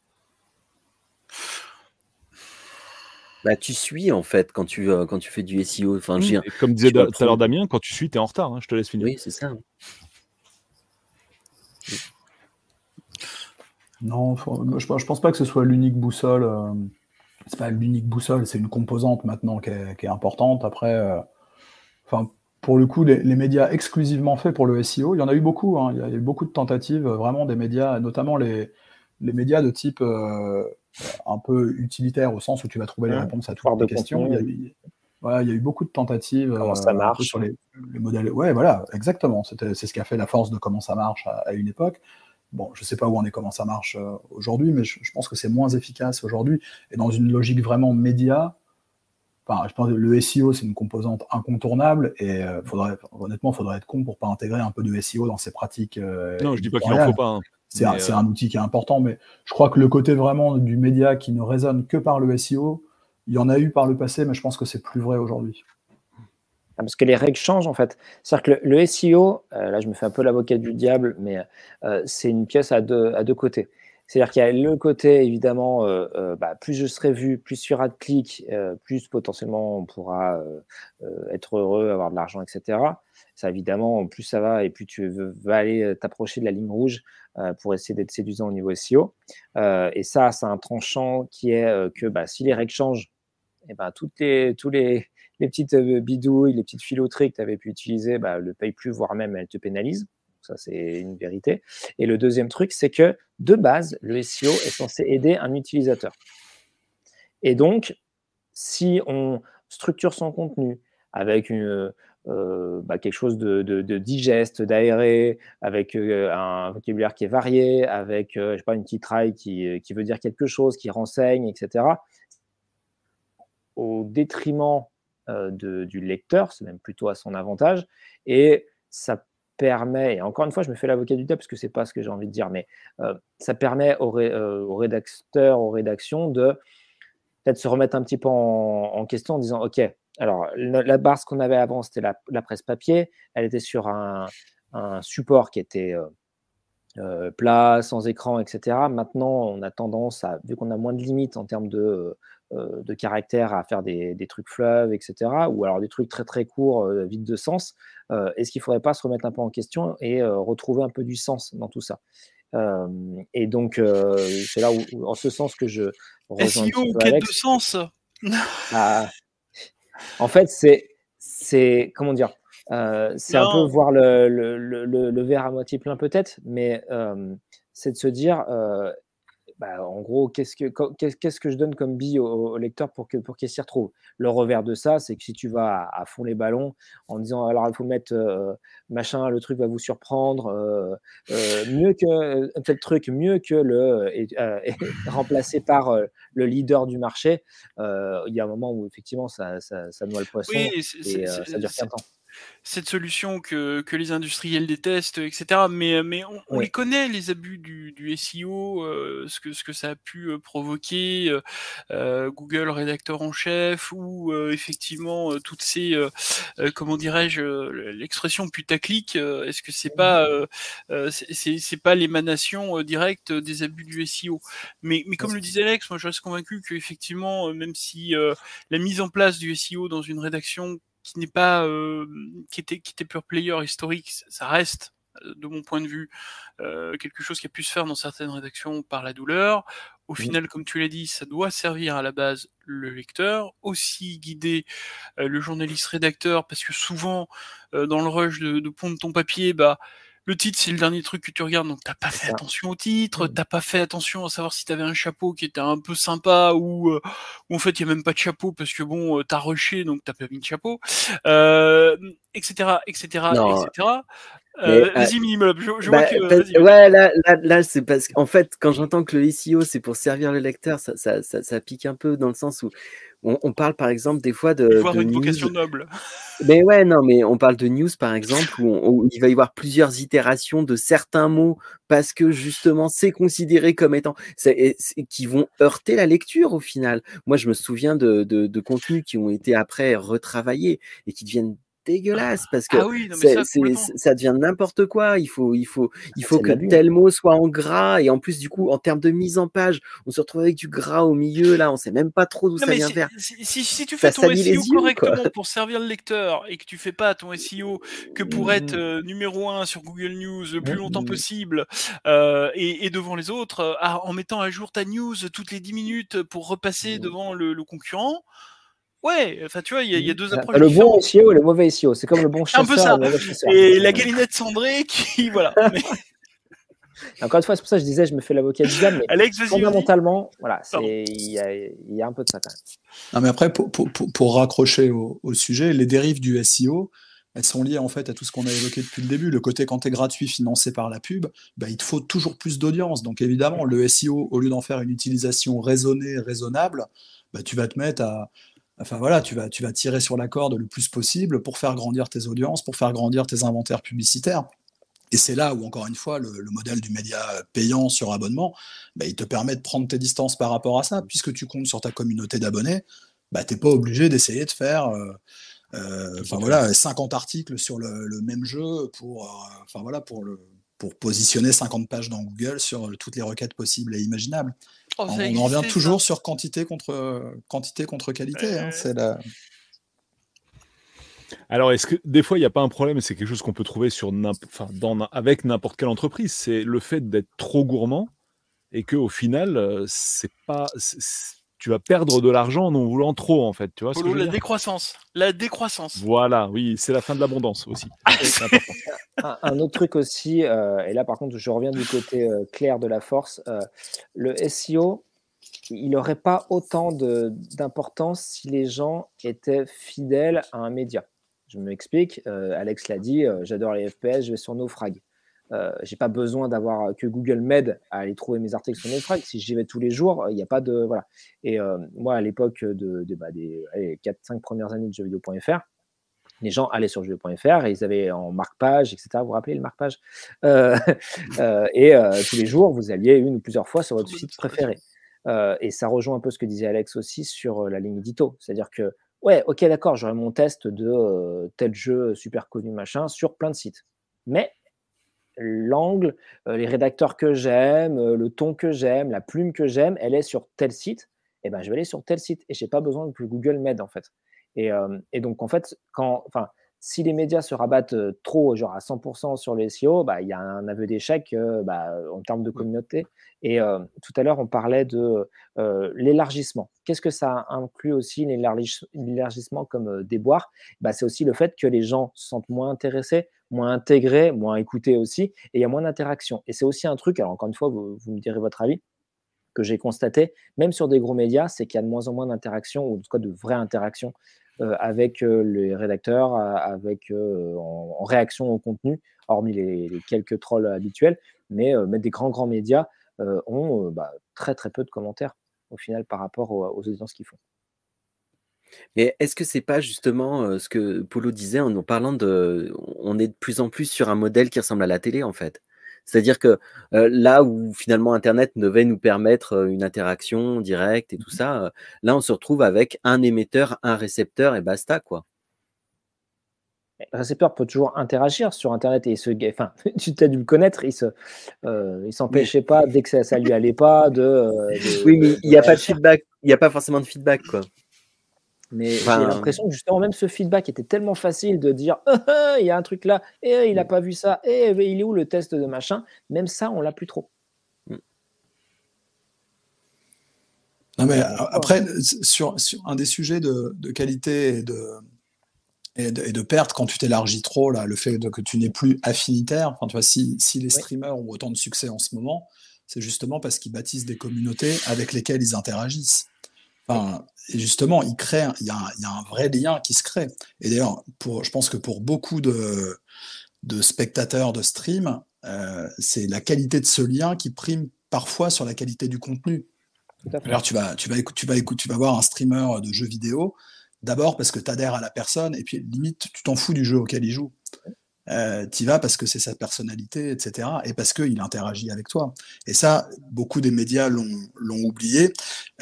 Bah, tu suis en fait quand tu, euh, quand tu fais du SEO. Enfin, mmh. comme disait tout à l'heure Damien, quand tu suis, tu es en retard. Hein, je te laisse finir. Oui, c'est ça. Non, je, je pense pas que ce soit l'unique boussole. Euh, c'est pas l'unique boussole, c'est une composante maintenant qui est, importante. Après, euh, enfin, pour le coup, les, médias exclusivement faits pour le SEO, il y en a eu beaucoup. Hein. il y a eu beaucoup de tentatives, vraiment des médias, notamment les, les médias de type un peu utilitaire au sens où tu vas trouver les réponses à toutes les questions. Il y, a eu, voilà, il y a eu beaucoup de tentatives. Comment ça euh, marche sur les, modèles. Ouais, voilà, exactement. C'est ce qui a fait la force de comment ça marche à, une époque. Bon, je ne sais pas où on est, comment ça marche euh, aujourd'hui, mais je, pense que c'est moins efficace aujourd'hui. Et dans une logique vraiment média, Enfin, je pense que le SEO, c'est une composante incontournable et euh, faudrait, honnêtement, il faudrait être con pour pas intégrer un peu de SEO dans ses pratiques. non, je dis pas qu'il en faut pas. Hein. C'est un, euh, un, outil qui est important, mais je crois que le côté vraiment du média qui ne résonne que par le SEO, il y en a eu par le passé, mais je pense que c'est plus vrai aujourd'hui. Ah, parce que les règles changent en fait. C'est-à-dire que le, SEO, euh, là je me fais un peu l'avocat du diable, mais euh, c'est une pièce à deux, à deux côtés. C'est-à-dire qu'il y a le côté, évidemment, bah, plus je serai vu, plus il y aura de clics, plus potentiellement on pourra être heureux, avoir de l'argent, etc. Ça, évidemment, plus ça va et plus tu vas aller t'approcher de la ligne rouge euh, pour essayer d'être séduisant au niveau SEO. Euh, et ça, c'est un tranchant qui est euh, que bah, si les règles changent, et eh ben, toutes les, tous les, les petites bidouilles, les petites filoteries que tu avais pu utiliser, bah, le paye plus, voire même elles te pénalisent. Ça, c'est une vérité. Et le deuxième truc, c'est que de base, le SEO est censé aider un utilisateur. Et donc, si on structure son contenu avec une, euh, bah, quelque chose de, digeste, d'aéré, avec euh, un vocabulaire qui est varié, avec euh, je sais pas, une petite raille qui, qui, veut dire quelque chose, qui renseigne, etc. Au détriment du lecteur, c'est même plutôt à son avantage. Et ça permet, et encore une fois, je me fais l'avocat du diable parce que c'est pas ce que j'ai envie de dire, mais ça permet aux, aux, rédacteurs, aux rédactions de peut-être se remettre un petit peu en, question en disant, OK, alors, la barre, ce qu'on avait avant, c'était la, presse papier. Elle était sur un, support qui était euh, euh, plat, sans écran, etc. Maintenant, on a tendance, à, vu qu'on a moins de limites en termes de, euh, de caractères, à faire des, trucs fleuves, etc. Ou alors des trucs très très courts, vides de sens. Est-ce qu'il ne faudrait pas se remettre un peu en question et retrouver un peu du sens dans tout ça? Et donc, c'est là où, en ce sens que je rejoins un peu Alex. de sens ah, en fait, c'est, c'est comment dire, euh, c'est un peu voir le, le, le, verre à moitié plein peut-être, mais euh, c'est de se dire, euh, bah, en gros, qu'est-ce que, qu'est-ce que je donne comme bille au, lecteur pour, que, pour qu'il s'y retrouve? Le revers de ça, c'est que si tu vas à, fond les ballons en disant alors il faut mettre euh, machin, le truc va vous surprendre, euh, euh, mieux que tel truc, mieux que le remplacé par le leader du marché, il y a un moment où effectivement ça, ça, ça noie le poisson et ça dure 15 temps cette solution que, que, les industriels détestent, etc. Mais, mais on, les connaît, les abus du, du SEO, euh, ce, que, ce que ça a pu euh, provoquer, euh, Google rédacteur en chef, ou effectivement toutes ces, comment dirais-je, l'expression putaclic, est-ce que c'est pas, c'est pas l'émanation directe des abus du SEO Mais, mais comme le disait Alex, moi je reste convaincu qu'effectivement, même si la mise en place du SEO dans une rédaction qui n'est pas qui était qui était pure player historique, ça reste de mon point de vue, quelque chose qui a pu se faire dans certaines rédactions par la douleur. Au final, comme tu l'as dit, ça doit servir à la base le lecteur, aussi guider le journaliste rédacteur, parce que souvent, dans le rush de, de pondre ton papier, bah le titre, c'est le dernier truc que tu regardes, donc t'as pas fait attention au titre, mmh. t'as pas fait attention à savoir si t'avais un chapeau qui était un peu sympa ou, euh, en fait il y a même pas de chapeau parce que bon, euh, t'as rushé donc t'as pas mis de chapeau, etc., etc., etc. vas-y, minimum. Je, je vois bah, que, ouais, là, là, là c'est parce qu'en fait, quand j'entends que le SEO c'est pour servir le lecteur, ça, ça, ça, pique un peu dans le sens où on, parle par exemple des fois de. Voir une vocation noble. Mais ouais, non, mais on parle de news par exemple où, il va y avoir plusieurs itérations de certains mots parce que justement c'est considéré comme étant. qui vont heurter la lecture au final. Moi, je me souviens de, de, de contenus qui ont été après retravaillés et qui deviennent dégueulasse parce que ah ça, devient n'importe quoi. Il faut, il faut, il faut que tel mot soit en gras et en plus du coup en termes de mise en page, on se retrouve avec du gras au milieu là, on sait même pas trop d'où ça vient faire. Si, tu fais ton SEO correctement pour servir le lecteur et que tu fais pas ton SEO que pour être mmh. euh, numéro un sur Google News le plus longtemps mmh. possible euh, et, devant les autres, euh, en mettant à jour ta news toutes les 10 minutes pour repasser mmh. devant le, le concurrent. Ouais, enfin tu vois, il y, a deux approches. Le bon SEO et le mauvais SEO, c'est comme le bon chasseur. Un peu ça. Et, la galinette cendrée qui, voilà. Encore une fois, c'est pour ça que je disais, je me fais l'avocat du diable, mais Alex, fondamentalement, voilà, il y, a, un peu de ça quand même. Non, mais après, pour, pour, pour raccrocher au, sujet, les dérives du SEO, elles sont liées en fait à tout ce qu'on a évoqué depuis le début. Le côté quand tu es gratuit, financé par la pub, bah, il te faut toujours plus d'audience. Donc évidemment, le SEO, au lieu d'en faire une utilisation raisonnée, raisonnable, bah, tu vas te mettre à, Enfin voilà, tu vas, tu vas tirer sur la corde le plus possible pour faire grandir tes audiences, pour faire grandir tes inventaires publicitaires. Et c'est là où, encore une fois, le, modèle du média payant sur abonnement, bah, il te permet de prendre tes distances par rapport à ça. Puisque tu comptes sur ta communauté d'abonnés, bah, tu n'es pas obligé d'essayer de faire euh, euh, voilà, 50 articles sur le, même jeu pour, euh, voilà, pour, le, pour positionner 50 pages dans Google sur toutes les requêtes possibles et imaginables. Oh, on, en revient toujours sur quantité contre, quantité contre qualité. Hein, c'est la... Alors, est-ce que des fois, il n'y a pas un problème, c'est quelque chose qu'on peut trouver sur enfin, dans, avec n'importe quelle entreprise, c'est le fait d'être trop gourmand et qu'au final, euh, c'est pas, tu vas perdre de l'argent en en voulant trop, en fait. Tu vois la décroissance. La décroissance. Voilà, oui, c'est la fin de l'abondance aussi. un, autre truc aussi, euh, et là par contre, je reviens du côté euh, clair de la force. Euh, le SEO, il n'aurait pas autant d'importance si les gens étaient fidèles à un média. Je m'explique. Alex l'a dit, j'adore les FPS, je vais sur Nofrag. Euh, j'ai pas besoin d'avoir que Google m'aide à aller trouver mes articles sur Netflix. Si j'y vais tous les jours, il n'y a pas de voilà. Et euh, moi, à l'époque de, bah, des 4-5 premières années de jeuxvideo.fr, les gens allaient sur jeuxvideo.fr et ils avaient en marque-page, etc. Vous vous rappelez le marque-page? Euh, Et tous les jours, vous alliez une ou plusieurs fois sur votre site préféré. et ça rejoint un peu ce que disait Alex aussi sur la ligne édito. C'est-à-dire que, ouais, ok, d'accord, j'aurai mon test de tel jeu super connu, machin, sur plein de sites. Mais l'angle, euh, les rédacteurs que j'aime, euh, le ton que j'aime, la plume que j'aime, elle est sur tel site, et eh ben je vais aller sur tel site et j'ai pas besoin que Google m'aide en fait. Et, euh, et, donc en fait, quand, enfin, si les médias se rabattent trop, genre à 100% sur les SEO, bah, il y a un aveu d'échec bah, en termes de communauté. Et tout à l'heure, on parlait de l'élargissement. Qu'est-ce que ça inclut aussi, l'élargissement comme déboire? Bah, C'est aussi le fait que les gens se sentent moins intéressés, moins intégrés, moins écoutés aussi, et il y a moins d'interaction. Et c'est aussi un truc, alors encore une fois, vous, me direz votre avis, que j'ai constaté, même sur des gros médias, c'est qu'il y a de moins en moins d'interaction, ou en tout cas de vraies interactions euh, avec euh, les rédacteurs, euh, avec, en, réaction au contenu, hormis les, quelques trolls habituels, mais, des grands, grands médias ont bah, très, très peu de commentaires au final par rapport aux, aux audiences qu'ils font. Mais est-ce que c'est pas justement ce que Polo disait en nous parlant de. On est de plus en plus sur un modèle qui ressemble à la télé, en fait? C'est-à-dire que là où finalement Internet devait nous permettre une interaction directe et tout ça, là on se retrouve avec un émetteur, un récepteur et basta, quoi. Le récepteur peut toujours interagir sur Internet et se, enfin, tu t'as dû le connaître, il se, il s'empêchait pas dès que ça, ça lui allait pas de. oui, mais il n'y a pas de feedback, il n'y a pas forcément de feedback, quoi. Mais j'ai l'impression que justement, même ce feedback était tellement facile de dire «Ah, ah, il y a un truc là, et il n'a pas vu ça, et il est où le test de machin? Même ça, on l'a plus trop. Mmh. Non, mais après, sur, un des sujets de, qualité et de, et de, perte, quand tu t'élargis trop, là, le fait que tu n'es plus affinitaire, enfin, tu vois, si, si les streamers ont autant de succès en ce moment, c'est justement parce qu'ils bâtissent des communautés avec lesquelles ils interagissent. Enfin, justement, il crée, il y, a un, vrai lien qui se crée. Et d'ailleurs, je pense que pour beaucoup de, de spectateurs de stream, euh, c'est la qualité de ce lien qui prime parfois sur la qualité du contenu. Alors tu vas, tu vas, tu vas, tu vas voir un streamer de jeux vidéo, d'abord parce que tu adhères à la personne, et puis limite, tu t'en fous du jeu auquel il joue. Euh, tu vas parce que c'est sa personnalité, etc. Et parce qu'il interagit avec toi. Et ça, beaucoup des médias l'ont oublié.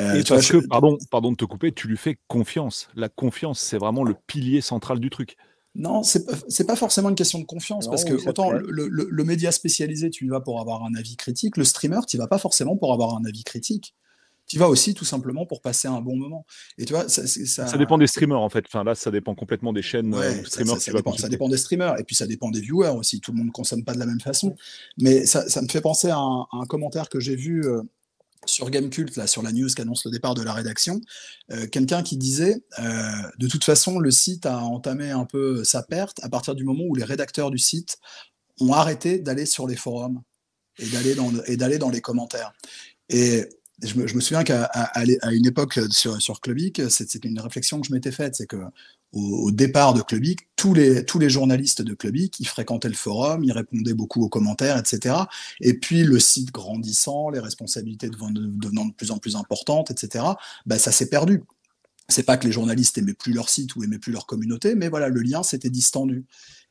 Euh, et parce que, pardon, pardon de te couper, tu lui fais confiance. La confiance, c'est vraiment le pilier central du truc. Non, c'est pas, pas forcément une question de confiance, parce que autant le, le, média spécialisé, tu y vas pour avoir un avis critique, le streamer, tu vas pas forcément pour avoir un avis critique tu vas aussi tout simplement pour passer un bon moment. Et tu vois, ça, ça... dépend des streamers en fait. Enfin là, ça dépend complètement des chaînes euh, streamers. Ça, dépend, ça, dépend, des streamers et puis ça dépend des viewers aussi. Tout le monde ne consomme pas de la même façon. Mais ça, me fait penser à un, commentaire que j'ai vu euh, sur Gamecult, là, sur la news qui annonce le départ de la rédaction. Euh, quelqu'un qui disait, de toute façon, le site a entamé un peu sa perte à partir du moment où les rédacteurs du site ont arrêté d'aller sur les forums et d'aller dans, et d'aller dans les commentaires. Et je me, souviens qu'à une époque sur, sur Clubic, c'était une réflexion que je m'étais faite, c'est que au, départ de Clubic, tous les, tous les journalistes de Clubic, ils fréquentaient le forum, ils répondaient beaucoup aux commentaires, etc. Et puis le site grandissant, les responsabilités devenant de plus en plus importantes, etc. Bah, ça s'est perdu. C'est pas que les journalistes aimaient plus leur site ou aimaient plus leur communauté, mais voilà, le lien s'était distendu.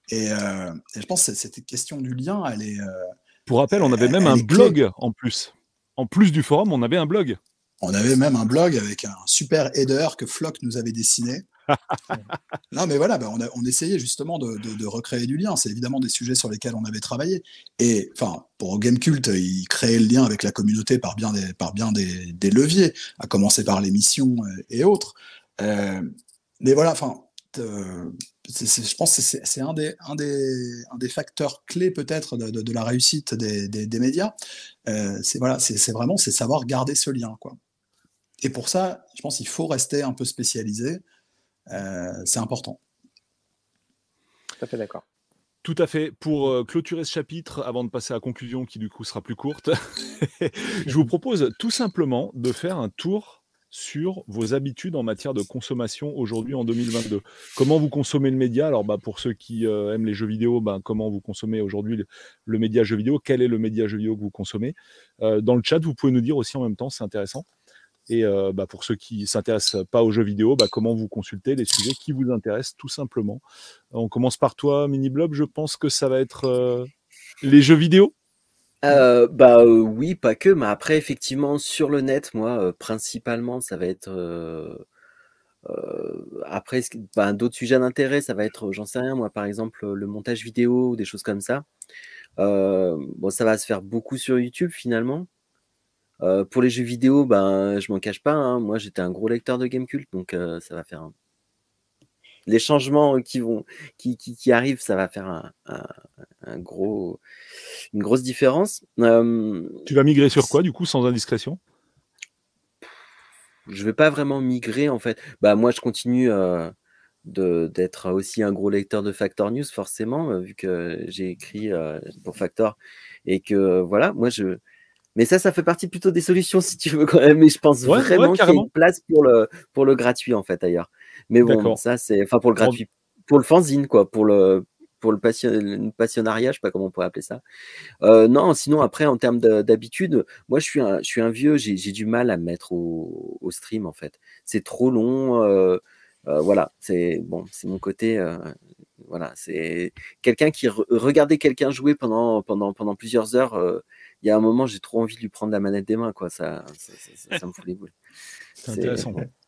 Et, euh, je pense que cette question du lien, elle est. Euh, Pour rappel, on avait même un blog en plus en plus du forum, on avait un blog. On avait même un blog avec un super header que Flock nous avait dessiné. non, mais voilà, bah, on, essayait justement de, recréer du lien. C'est évidemment des sujets sur lesquels on avait travaillé. Et enfin, pour Gamecult, il créait le lien avec la communauté par bien des, par bien des, leviers, à commencer par l'émission euh, et autres. Euh, mais voilà, enfin, euh, je pense que c'est un des, un, des, un des facteurs clés peut-être de, de, la réussite des, des, médias. Euh, c'est voilà, c'est vraiment c'est savoir garder ce lien. Quoi. Et pour ça, je pense qu'il faut rester un peu spécialisé. Euh, c'est important. Tout à fait d'accord. Tout à fait. Pour euh, clôturer ce chapitre, avant de passer à la conclusion qui du coup sera plus courte, je vous propose tout simplement de faire un tour sur vos habitudes en matière de consommation aujourd'hui en 2022. Comment vous consommez le média? Alors, bah, pour ceux qui euh, aiment les jeux vidéo, bah, comment vous consommez aujourd'hui le, média jeu vidéo? Quel est le média jeu vidéo que vous consommez? Euh, Dans le chat, vous pouvez nous dire aussi en même temps, c'est intéressant. Et euh, bah, pour ceux qui ne s'intéressent pas aux jeux vidéo, comment vous consultez les sujets qui vous intéressent tout simplement. On commence par toi, Mini Blob. Je pense que ça va être les jeux vidéo? Euh, bah, euh, oui, pas que, mais après effectivement sur le net, moi, euh, principalement, ça va être, après bah, d'autres sujets d'intérêt, ça va être, j'en sais rien moi, par exemple, le montage vidéo ou des choses comme ça. bon, ça va se faire beaucoup sur YouTube finalement. pour les jeux vidéo, ben, je m'en cache pas, hein, moi j'étais un gros lecteur de Gamecult, donc ça va faire les changements qui vont qui qui arrivent, ça va faire un un gros une grosse différence. tu vas migrer sur quoi, du coup, sans indiscrétion? Je vais pas vraiment migrer, en fait. Bah, moi, je continue d'être aussi un gros lecteur de Factor News, forcément, vu que j'ai écrit pour Factor. Et que, voilà, moi, je. Mais ça, ça fait partie plutôt des solutions, si tu veux, quand même. Mais je pense vraiment qu'il y a une place pour le, pour le gratuit, en fait, ailleurs. Mais bon, ça, c'est. Enfin, pour le gratuit. Pour le fanzine, quoi. Pour le, pour le passion, passionnariat, je sais pas comment on pourrait appeler ça. Euh, non, sinon après en termes d'habitude, moi je suis un, je suis un vieux, j'ai du mal à me mettre au, stream en fait. C'est trop long. Euh, euh, voilà, c'est bon, c'est mon côté. voilà, c'est quelqu'un qui regardait quelqu'un jouer pendant pendant pendant plusieurs heures. Il y a un moment, j'ai trop envie de lui prendre la manette des mains, quoi. Ça, ça, me fout les boules. C'est intéressant.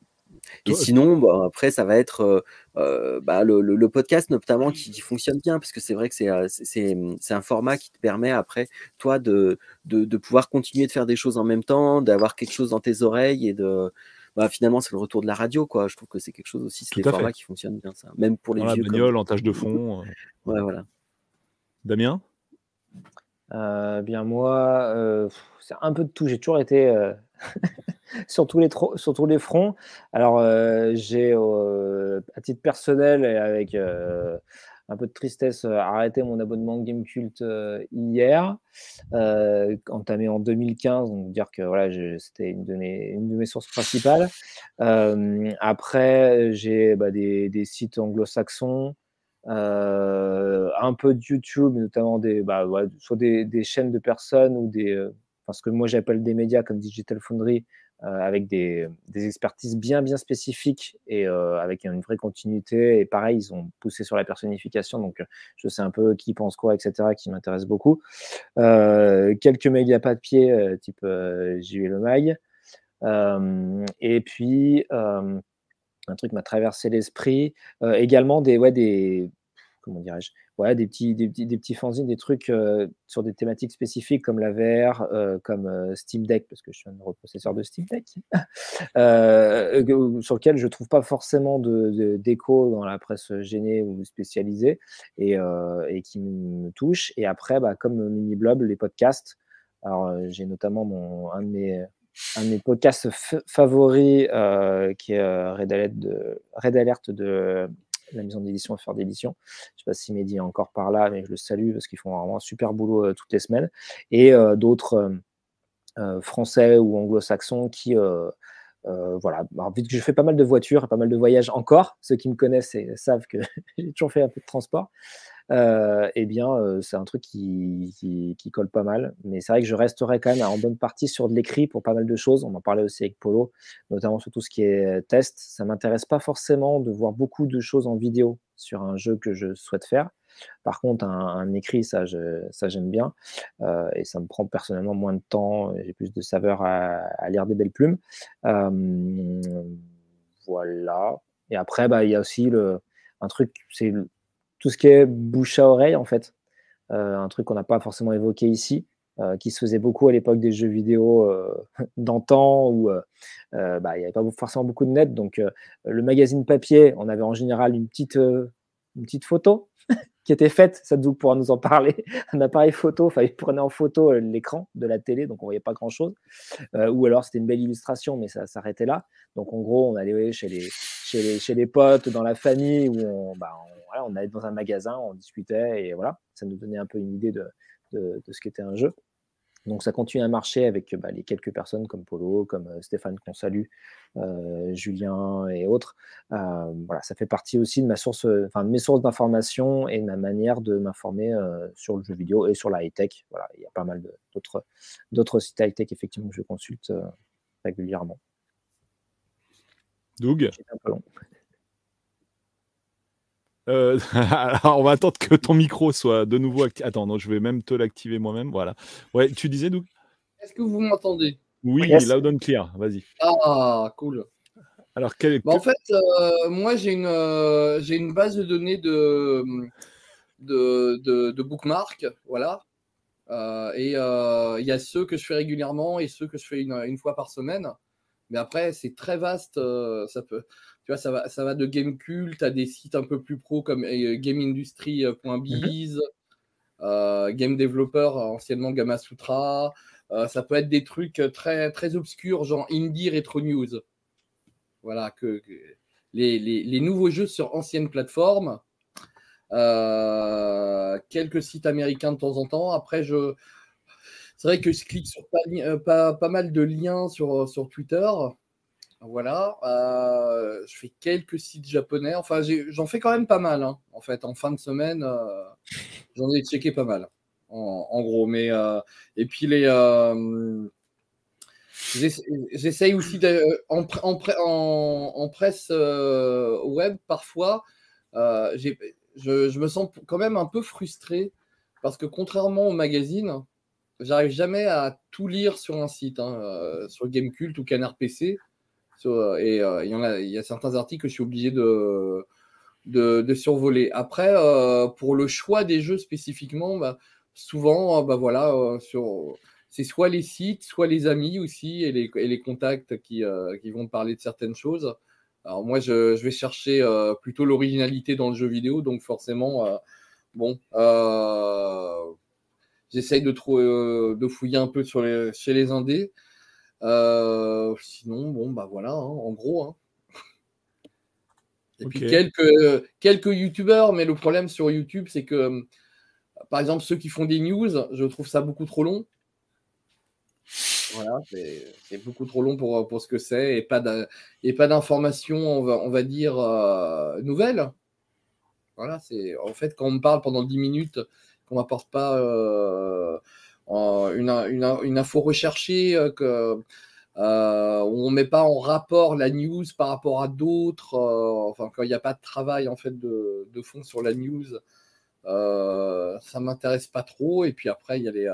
Et sinon, bah, après, ça va être euh, euh, bah, le, podcast notamment qui, fonctionne bien, parce que c'est vrai que euh, c'est un format qui te permet après, toi, de, de, pouvoir continuer de faire des choses en même temps, d'avoir quelque chose dans tes oreilles et de, bah, finalement, c'est le retour de la radio, quoi. Je trouve que c'est quelque chose aussi, c'est formats qui fonctionnent bien, ça. Même pour les Dans vieux. la bagnole, en tâche de fond. ouais, voilà. Damien? Bien, moi, c'est un peu de tout. J'ai toujours été sur, tous les sur tous les fronts. Alors, j'ai, à titre personnel et avec un peu de tristesse, arrêté mon abonnement Gamecult hier, entamé en 2015. Donc, dire que voilà, c'était une, de mes, sources principales. après, j'ai bah, des, sites anglo-saxons. Un peu de YouTube, notamment des, bah, soit des, chaînes de personnes ou des, parce que moi j'appelle des médias comme Digital Foundry, euh, avec des, expertises bien bien spécifiques et euh, avec une vraie continuité. Et pareil, ils ont poussé sur la personnification, donc je sais un peu qui pense quoi, etc., qui m'intéresse beaucoup. Euh, quelques médias papier type J.U. Le Mag. et puis un truc m'a traversé l'esprit. également des, ouais, des, comment dirais-je, ouais, des petits, des petits, des petits fanzines, des trucs euh, sur des thématiques spécifiques comme la VR, euh, comme euh, Steam Deck, parce que je suis un reprocesseur de Steam Deck, sur lequel je ne trouve pas forcément d'écho de, dans la presse gênée ou spécialisée et, et qui me touche. Et après, bah, comme Mini Blob, les podcasts. Alors, j'ai notamment mon, un de mes un podcasts favoris qui est Red Alert de, Red Alert de la maison d'édition à faire d'édition. Je ne sais pas si Mehdi est encore par là, mais je le salue parce qu'ils font vraiment un super boulot euh, toutes les semaines. Et euh, d'autres euh, français ou anglo-saxons qui. voilà, Alors, vu que je fais pas mal de voitures pas mal de voyages encore, ceux qui me connaissent savent que j'ai toujours fait un peu de transport. Euh, eh bien, euh, c'est un truc qui, qui, colle pas mal. Mais c'est vrai que je resterai quand même en bonne partie sur de l'écrit pour pas mal de choses. On en parlait aussi avec Polo, notamment sur tout ce qui est test. Ça m'intéresse pas forcément de voir beaucoup de choses en vidéo sur un jeu que je souhaite faire. Par contre, un, écrit, ça, ça j'aime bien. Euh, et ça me prend personnellement moins de temps. J'ai plus de saveur à, lire des belles plumes. voilà. Et après, bah, il y a aussi le, un truc, c'est tout ce qui est bouche à oreille, en fait. Euh, un truc qu'on n'a pas forcément évoqué ici, euh, qui se faisait beaucoup à l'époque des jeux vidéo euh, d'antan, où bah, il n'y avait pas forcément beaucoup de net. Donc, le magazine papier, on avait en général une petite, une petite photo qui était faite, Sadou pourra nous en parler, un appareil photo, il prenait en photo l'écran de la télé, donc on voyait pas grand chose, ou alors c'était une belle illustration, mais ça s'arrêtait là. Donc en gros, on allait chez, les, chez, les, chez les potes, dans la famille, où on, bah, allait dans un magasin, on discutait et voilà, ça nous donnait un peu une idée de, de, ce qu'était un jeu. Donc ça continue à marcher avec bah, les quelques personnes comme Polo, comme euh, Stéphane qu'on salue, euh, Julien et autres. Euh, voilà, ça fait partie aussi de ma source, enfin de mes sources d'information et de ma manière de m'informer sur le jeu vidéo et sur la high tech. Voilà, il y a pas mal d'autres d'autres sites high tech effectivement que je consulte régulièrement. Doug? Un peu long. Euh, alors, on va attendre que ton micro soit de nouveau activé. Attends, non, je vais même te l'activer moi-même. Voilà. Ouais, tu disais, Doug? Est-ce que vous m'entendez? Oui, yes. loud and clear. Vas-y. Ah, cool. Alors, quel... bah, En fait, euh, moi, j'ai une, euh, j'ai une base de données de, de, de, de bookmarks. Voilà. et il y a ceux que je fais régulièrement et ceux que je fais une, une fois par semaine. Mais après, c'est très vaste. ça peut tu vois, ça va, ça va de Game Cult à des sites un peu plus pro comme euh, GameIndustry.biz, euh, Game Developer, anciennement Gamma Sutra. Euh, ça peut être des trucs très, très obscurs, genre Indie Retro News. Voilà, que, les, les, nouveaux jeux sur anciennes plateformes. quelques sites américains de temps en temps. Après, je. C'est vrai que je clique sur pas, pas, pas mal de liens sur, sur Twitter. Voilà. Euh, je fais quelques sites japonais. Enfin, j'en fais quand même pas mal. Hein. En fait, en fin de semaine, euh, j'en ai checké pas mal. En, gros. Euh, et puis, les. J'essaye aussi en, presse web parfois. Je, me sens quand même un peu frustré parce que contrairement au magazine, j'arrive jamais à tout lire sur un site, hein, sur Gamecult ou Canard PC. Euh, et euh, il y, a, certains articles que je suis obligé de, survoler. Après, euh, pour le choix des jeux spécifiquement, bah, souvent, bah, voilà, c'est soit les sites, soit les amis aussi et les, contacts qui, qui, vont parler de certaines choses. Alors moi, je, vais chercher plutôt l'originalité dans le jeu vidéo, donc forcément, bon, j'essaye de, fouiller un peu chez les indés. Sinon, bon, bah voilà, hein, en gros. Hein. Et puis quelques, quelques youtubeurs, mais le problème sur YouTube, c'est que, par exemple, ceux qui font des news, je trouve ça beaucoup trop long. Voilà, c'est beaucoup trop long pour, pour ce que c'est et pas d'informations, on va, on va dire, euh, nouvelles. Voilà, c'est en fait quand on me parle pendant 10 minutes, qu'on m'apporte pas euh, une, une, une, info recherchée, euh, que, euh, on met pas en rapport la news par rapport à d'autres, euh, enfin quand il n'y a pas de travail en fait de, fond sur la news, euh, ça m'intéresse pas trop. Et puis après il y a les,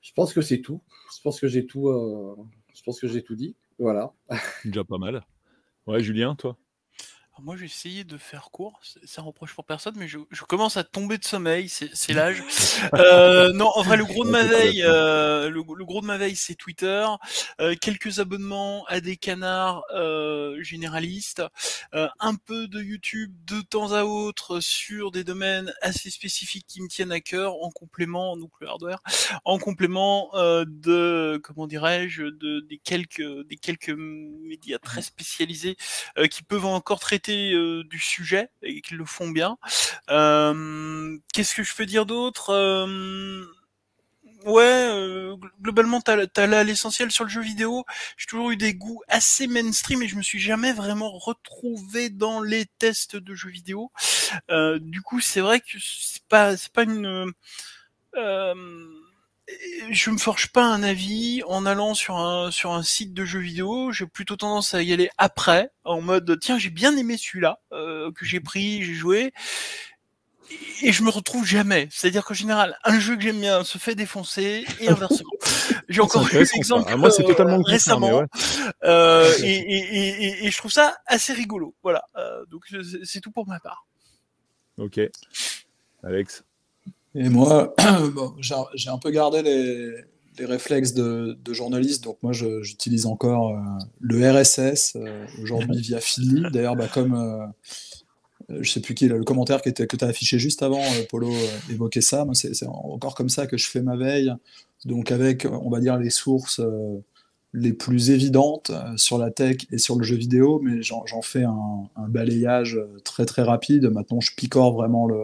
je pense que c'est tout. Je pense que j'ai tout, je pense que j'ai tout dit. Voilà. Déjà pas mal. Ouais, Julien, toi? Moi, j'ai essayé de faire court. Ça reproche pour personne, mais je, commence à tomber de sommeil. C'est l'âge. Euh, non, en vrai, le gros de ma veille, euh, le, gros de ma veille, c'est Twitter. Euh, quelques abonnements à des canards généralistes. un peu de YouTube de temps à autre sur des domaines assez spécifiques qui me tiennent à cœur, en complément, donc le hardware, en complément de, comment dirais-je, de des quelques des quelques médias très spécialisés qui peuvent encore traiter du sujet et qu'ils le font bien. Qu'est-ce que je peux dire d'autre? Ouais, globalement, t'as as là l'essentiel sur le jeu vidéo. J'ai toujours eu des goûts assez mainstream et je me suis jamais vraiment retrouvé dans les tests de jeux vidéo. du coup, c'est vrai que c'est pas, c'est pas une je me forge pas un avis en allant sur un sur un site de jeux vidéo. J'ai plutôt tendance à y aller après, en mode tiens j'ai bien aimé celui-là euh, que j'ai pris, j'ai joué, et je me retrouve jamais. C'est-à-dire qu'en général, un jeu que j'aime bien se fait défoncer et inversement. J'ai encore eu l'exemple ah, moi c'est totalement euh, récemment, euh, et, et, et, et, je trouve ça assez rigolo. Voilà, euh, donc c'est tout pour ma part. Ok, Alex? Et moi, j'ai un peu gardé les, réflexes de, journaliste, donc moi j'utilise encore euh, le RSS, euh, aujourd'hui via Philly. D'ailleurs, bah, comme euh, je sais plus qui, le commentaire que tu as affiché juste avant, Polo évoquait ça, c'est encore comme ça que je fais ma veille, donc avec, on va dire, les sources les plus évidentes sur la tech et sur le jeu vidéo, mais j'en fais un, balayage très très rapide. Maintenant, je picore vraiment le,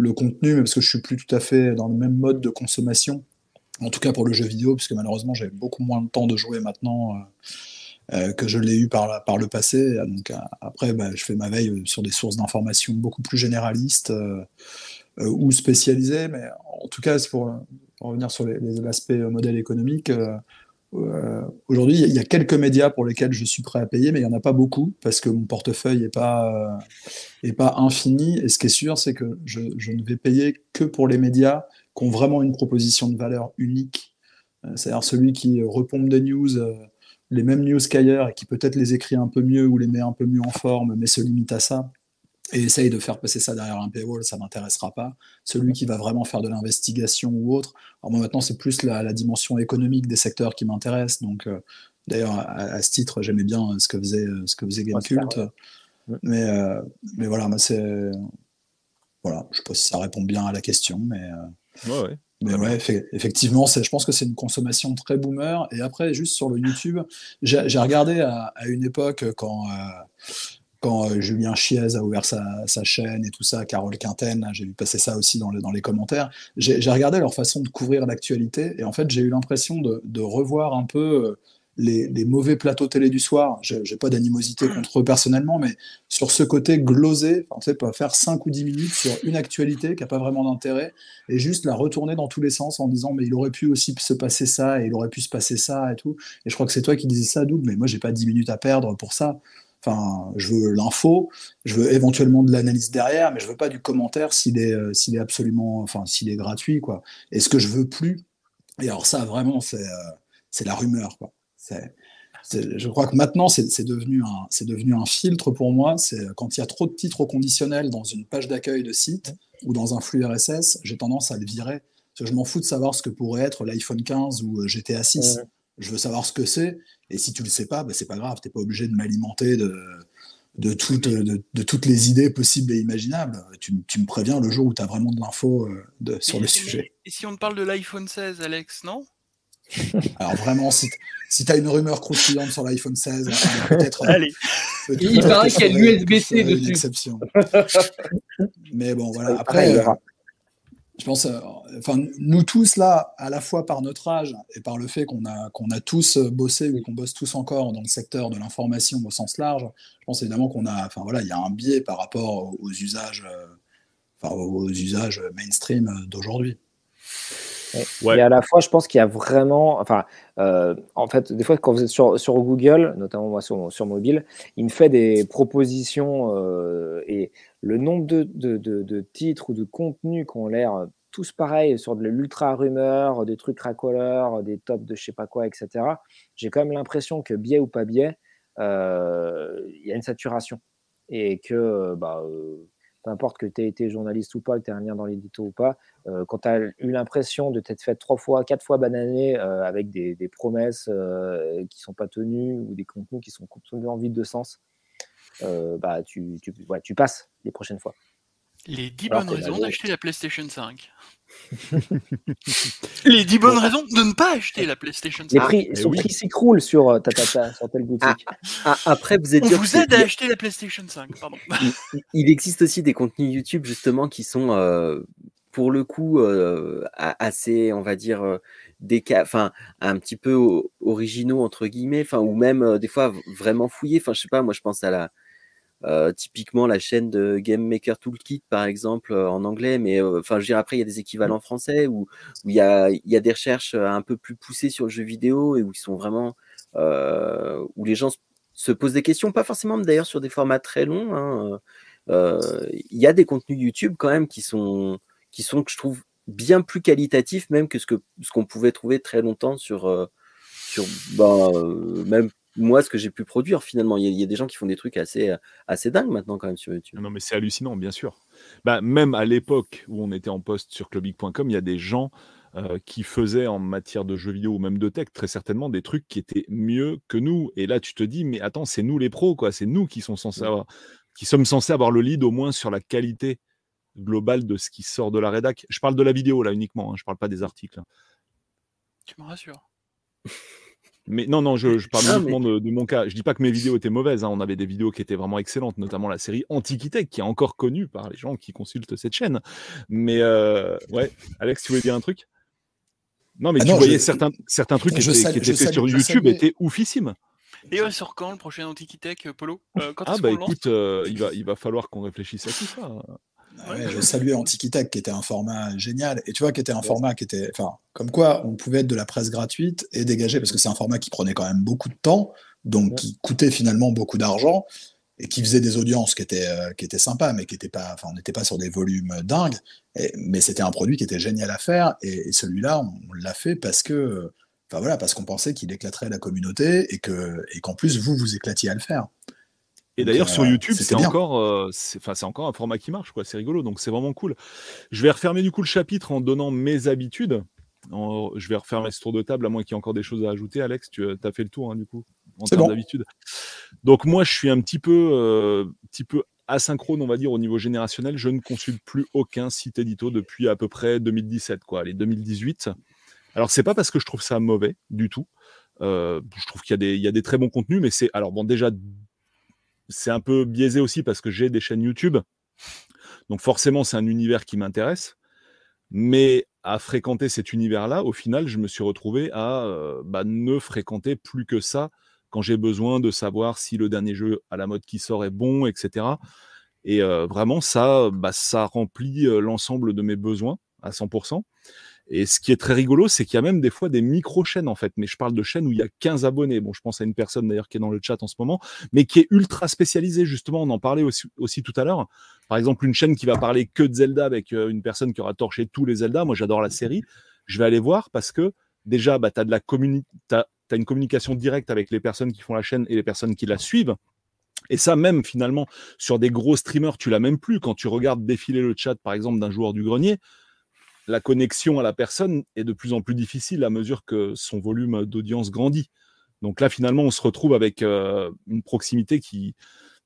le contenu, mais parce que je suis plus tout à fait dans le même mode de consommation. En tout cas pour le jeu vidéo, puisque malheureusement j'ai beaucoup moins de temps de jouer maintenant euh, euh, que je l'ai eu par, le passé. Donc après, bah, je fais ma veille sur des sources d'informations beaucoup plus généralistes euh, ou spécialisées. Mais en tout cas, pour, revenir sur l'aspect modèle économique, euh, aujourd'hui, il y a quelques médias pour lesquels je suis prêt à payer, mais il n'y en a pas beaucoup parce que mon portefeuille n'est pas, euh, pas infini. Et ce qui est sûr, c'est que je, je, ne vais payer que pour les médias qui ont vraiment une proposition de valeur unique. Euh, c'est-à-dire celui qui repompe des news, les mêmes news qu'ailleurs et qui peut-être les écrit un peu mieux ou les met un peu mieux en forme, mais se limite à ça et essaye de faire passer ça derrière un paywall, ça m'intéressera pas. Celui qui va vraiment faire de l'investigation ou autre. Alors moi maintenant c'est plus la, dimension économique des secteurs qui m'intéresse. Donc euh, d'ailleurs à, ce titre j'aimais bien ce que faisait ce que faisait Gamecult. Mais euh, mais voilà, c'est voilà, je sais pas si ça répond bien à la question, mais euh, ouais, Mais ouais, effectivement, je pense que c'est une consommation très boomer. Et après, juste sur le YouTube, j'ai regardé à, à, une époque quand, quand euh, Julien Chiez a ouvert sa, chaîne et tout ça, Carole Quinten, j'ai vu passer ça aussi dans, les commentaires. J'ai regardé leur façon de couvrir l'actualité et en fait, j'ai eu l'impression de, revoir un peu euh, les, mauvais plateaux télé du soir. J'ai pas d'animosité contre eux personnellement, mais sur ce côté glosé, en fait, pas faire 5 ou 10 minutes sur une actualité qui n'a pas vraiment d'intérêt et juste la retourner dans tous les sens en disant mais il aurait pu aussi se passer ça et il aurait pu se passer ça et tout. Et je crois que c'est toi qui disais ça, Doud, mais moi j'ai pas 10 minutes à perdre pour ça. Enfin, je veux l'info, je veux éventuellement de l'analyse derrière, mais je veux pas du commentaire s'il est, euh, s'il est absolument, enfin, s'il est gratuit, quoi. Et ce que je veux plus, et alors ça, vraiment, c'est, euh, c'est la rumeur, quoi. C'est, je crois que maintenant, c'est devenu, un, devenu un filtre pour moi. C'est quand il y a trop de titres au conditionnel dans une page d'accueil de site ou dans un flux RSS, j'ai tendance à le virer. Je m'en fous de savoir ce que pourrait être l'iPhone 15 ou GTA 6. Je veux savoir ce que c'est. Et si tu le sais pas, bah, c'est pas grave. Tu n'es pas obligé de m'alimenter de, de, toutes, de, toutes les idées possibles et imaginables. Tu, me préviens le jour où tu as vraiment de l'info sur le sujet. Et si on te parle de l'iPhone 16, Alex, non? Alors vraiment, si, si tu as une rumeur croustillante sur l'iPhone 16, peut-être. Allez. il paraît qu'il y a l'USB-C dessus. Exception. Mais bon, voilà. Après, euh, je pense, euh, enfin, nous tous là, à la fois par notre âge et par le fait qu'on a, qu'on a tous bossé ou qu'on bosse tous encore dans le secteur de l'information au sens large, je pense évidemment qu'on a, enfin voilà, il y a un biais par rapport aux usages, euh, enfin, aux usages mainstream d'aujourd'hui. Et à la fois, je pense qu'il y a vraiment, enfin, euh, en fait, des fois, quand vous êtes sur, Google, notamment moi sur, mobile, il me fait des propositions euh, et le nombre de, titres ou de contenus qui ont l'air tous pareils sur de l'ultra rumeur, des trucs racoleurs, des tops de je sais pas quoi, etc. J'ai quand même l'impression que biais ou pas biais, euh, il y a une saturation et que bah, peu importe que tu aies été journaliste ou pas, que tu aies un lien dans l'édito ou pas, euh, quand tu as eu l'impression de t'être fait trois fois, quatre fois bananer euh, avec des, promesses euh, qui ne sont pas tenues ou des contenus qui sont complètement vides de sens, bah, tu, tu, tu passes les prochaines fois. Les 10 bonnes raisons d'acheter la PlayStation 5. les 10 bonnes raisons de ne pas acheter la PlayStation 5. Les prix, eh son prix s'écroule sur, euh, sur telle boutique. Ah, ah, après, vous êtes On vous aide à acheter la PlayStation 5. Pardon. Il, existe aussi des contenus YouTube justement qui sont euh, pour le coup euh, assez, on va dire, des enfin un petit peu originaux entre guillemets, enfin ou même des fois vraiment fouillés. Enfin, je sais pas, moi je pense à la euh, typiquement la chaîne de Game Maker Toolkit par exemple euh, en anglais mais euh, enfin je veux dire après il y a des équivalents mmh. français où il y a il y a des recherches un peu plus poussées sur le jeu vidéo et où ils sont vraiment où les gens se posent des questions pas forcément d'ailleurs sur des formats très longs hein, il y a des contenus YouTube quand même qui sont qui sont que je trouve bien plus qualitatifs même que ce que ce qu'on pouvait trouver très longtemps sur sur bah, même moi ce que j'ai pu produire finalement. Il y, a, des gens qui font des trucs assez, assez dingues maintenant quand même sur YouTube. Non mais c'est hallucinant, bien sûr. Bah, même à l'époque où on était en poste sur clubic.com, il y a des gens euh, qui faisaient en matière de jeux vidéo ou même de tech très certainement des trucs qui étaient mieux que nous. Et là tu te dis mais attends c'est nous les pros quoi, c'est nous qui, sont censés avoir, qui sommes censés avoir le lead au moins sur la qualité globale de ce qui sort de la rédac. Je parle de la vidéo là uniquement, hein, je parle pas des articles. Hein. Tu me rassures. Mais non, non, je, parle uniquement de, mon cas. Je dis pas que mes vidéos étaient mauvaises. Hein. On avait des vidéos qui étaient vraiment excellentes, notamment la série Antiquitech, qui est encore connue par les gens qui consultent cette chaîne. Mais euh, ouais, Alex, tu voulais dire un truc? Non, mais ah tu voyais certains, certains trucs qui étaient, faits sur YouTube étaient oufissimes. Et ouais, sur quand le prochain Antiquitech, Polo? Euh, Ah, bah écoute, euh, il, va, il va falloir qu'on réfléchisse à tout ça. Je saluais Antiquitech qui était un format génial. Et tu vois qui était un format qui était enfin comme quoi on pouvait être de la presse gratuite et dégager parce que c'est un format qui prenait quand même beaucoup de temps donc qui coûtait finalement beaucoup d'argent et qui faisait des audiences qui étaient euh, qui étaient sympas mais qui étaient pas enfin on n'était pas sur des volumes dingues. Mais c'était un produit qui était génial à faire et, celui-là on, l'a fait parce que enfin voilà parce qu'on pensait qu'il éclaterait la communauté et que et qu'en plus vous vous éclatiez à le faire. Et d'ailleurs, sur YouTube, c'est encore, euh, c'est encore un format qui marche, quoi. C'est rigolo, donc c'est vraiment cool. Je vais refermer du coup le chapitre en donnant mes habitudes. je vais refermer ce tour de table, à moins qu'il y ait encore des choses à ajouter. Alex, tu as fait le tour, hein, du coup, en termes d'habitude. Donc moi, je suis un petit peu, euh, petit peu asynchrone, on va dire, au niveau générationnel. Je ne consulte plus aucun site édito depuis à peu près 2017, quoi, les 2018. Alors, c'est pas parce que je trouve ça mauvais du tout. Euh, je trouve qu'il y, y, a des très bons contenus, mais c'est alors bon déjà c'est un peu biaisé aussi parce que j'ai des chaînes YouTube. Donc forcément, c'est un univers qui m'intéresse. Mais à fréquenter cet univers-là, au final, je me suis retrouvé à euh, bah, ne fréquenter plus que ça quand j'ai besoin de savoir si le dernier jeu à la mode qui sort est bon, etc. Et euh, vraiment, ça, bah, remplit euh, l'ensemble de mes besoins à 100%. Et ce qui est très rigolo, c'est qu'il y a même des fois des micro-chaînes, en fait. Mais je parle de chaînes où il y a 15 abonnés. Bon, je pense à une personne d'ailleurs qui est dans le chat en ce moment, mais qui est ultra spécialisée, justement. On en parlait aussi, tout à l'heure. Par exemple, une chaîne qui va parler que de Zelda avec euh, une personne qui aura torché tous les Zelda. Moi, j'adore la série. Je vais aller voir parce que déjà, bah, tu as, de la une communication directe avec les personnes qui font la chaîne et les personnes qui la suivent. Et ça, même finalement, sur des gros streamers, tu l'as même plus. Quand tu regardes défiler le chat, par exemple, d'un joueur du grenier, la connexion à la personne est de plus en plus difficile à mesure que son volume d'audience grandit. Donc là, finalement, on se retrouve avec euh, une proximité qui,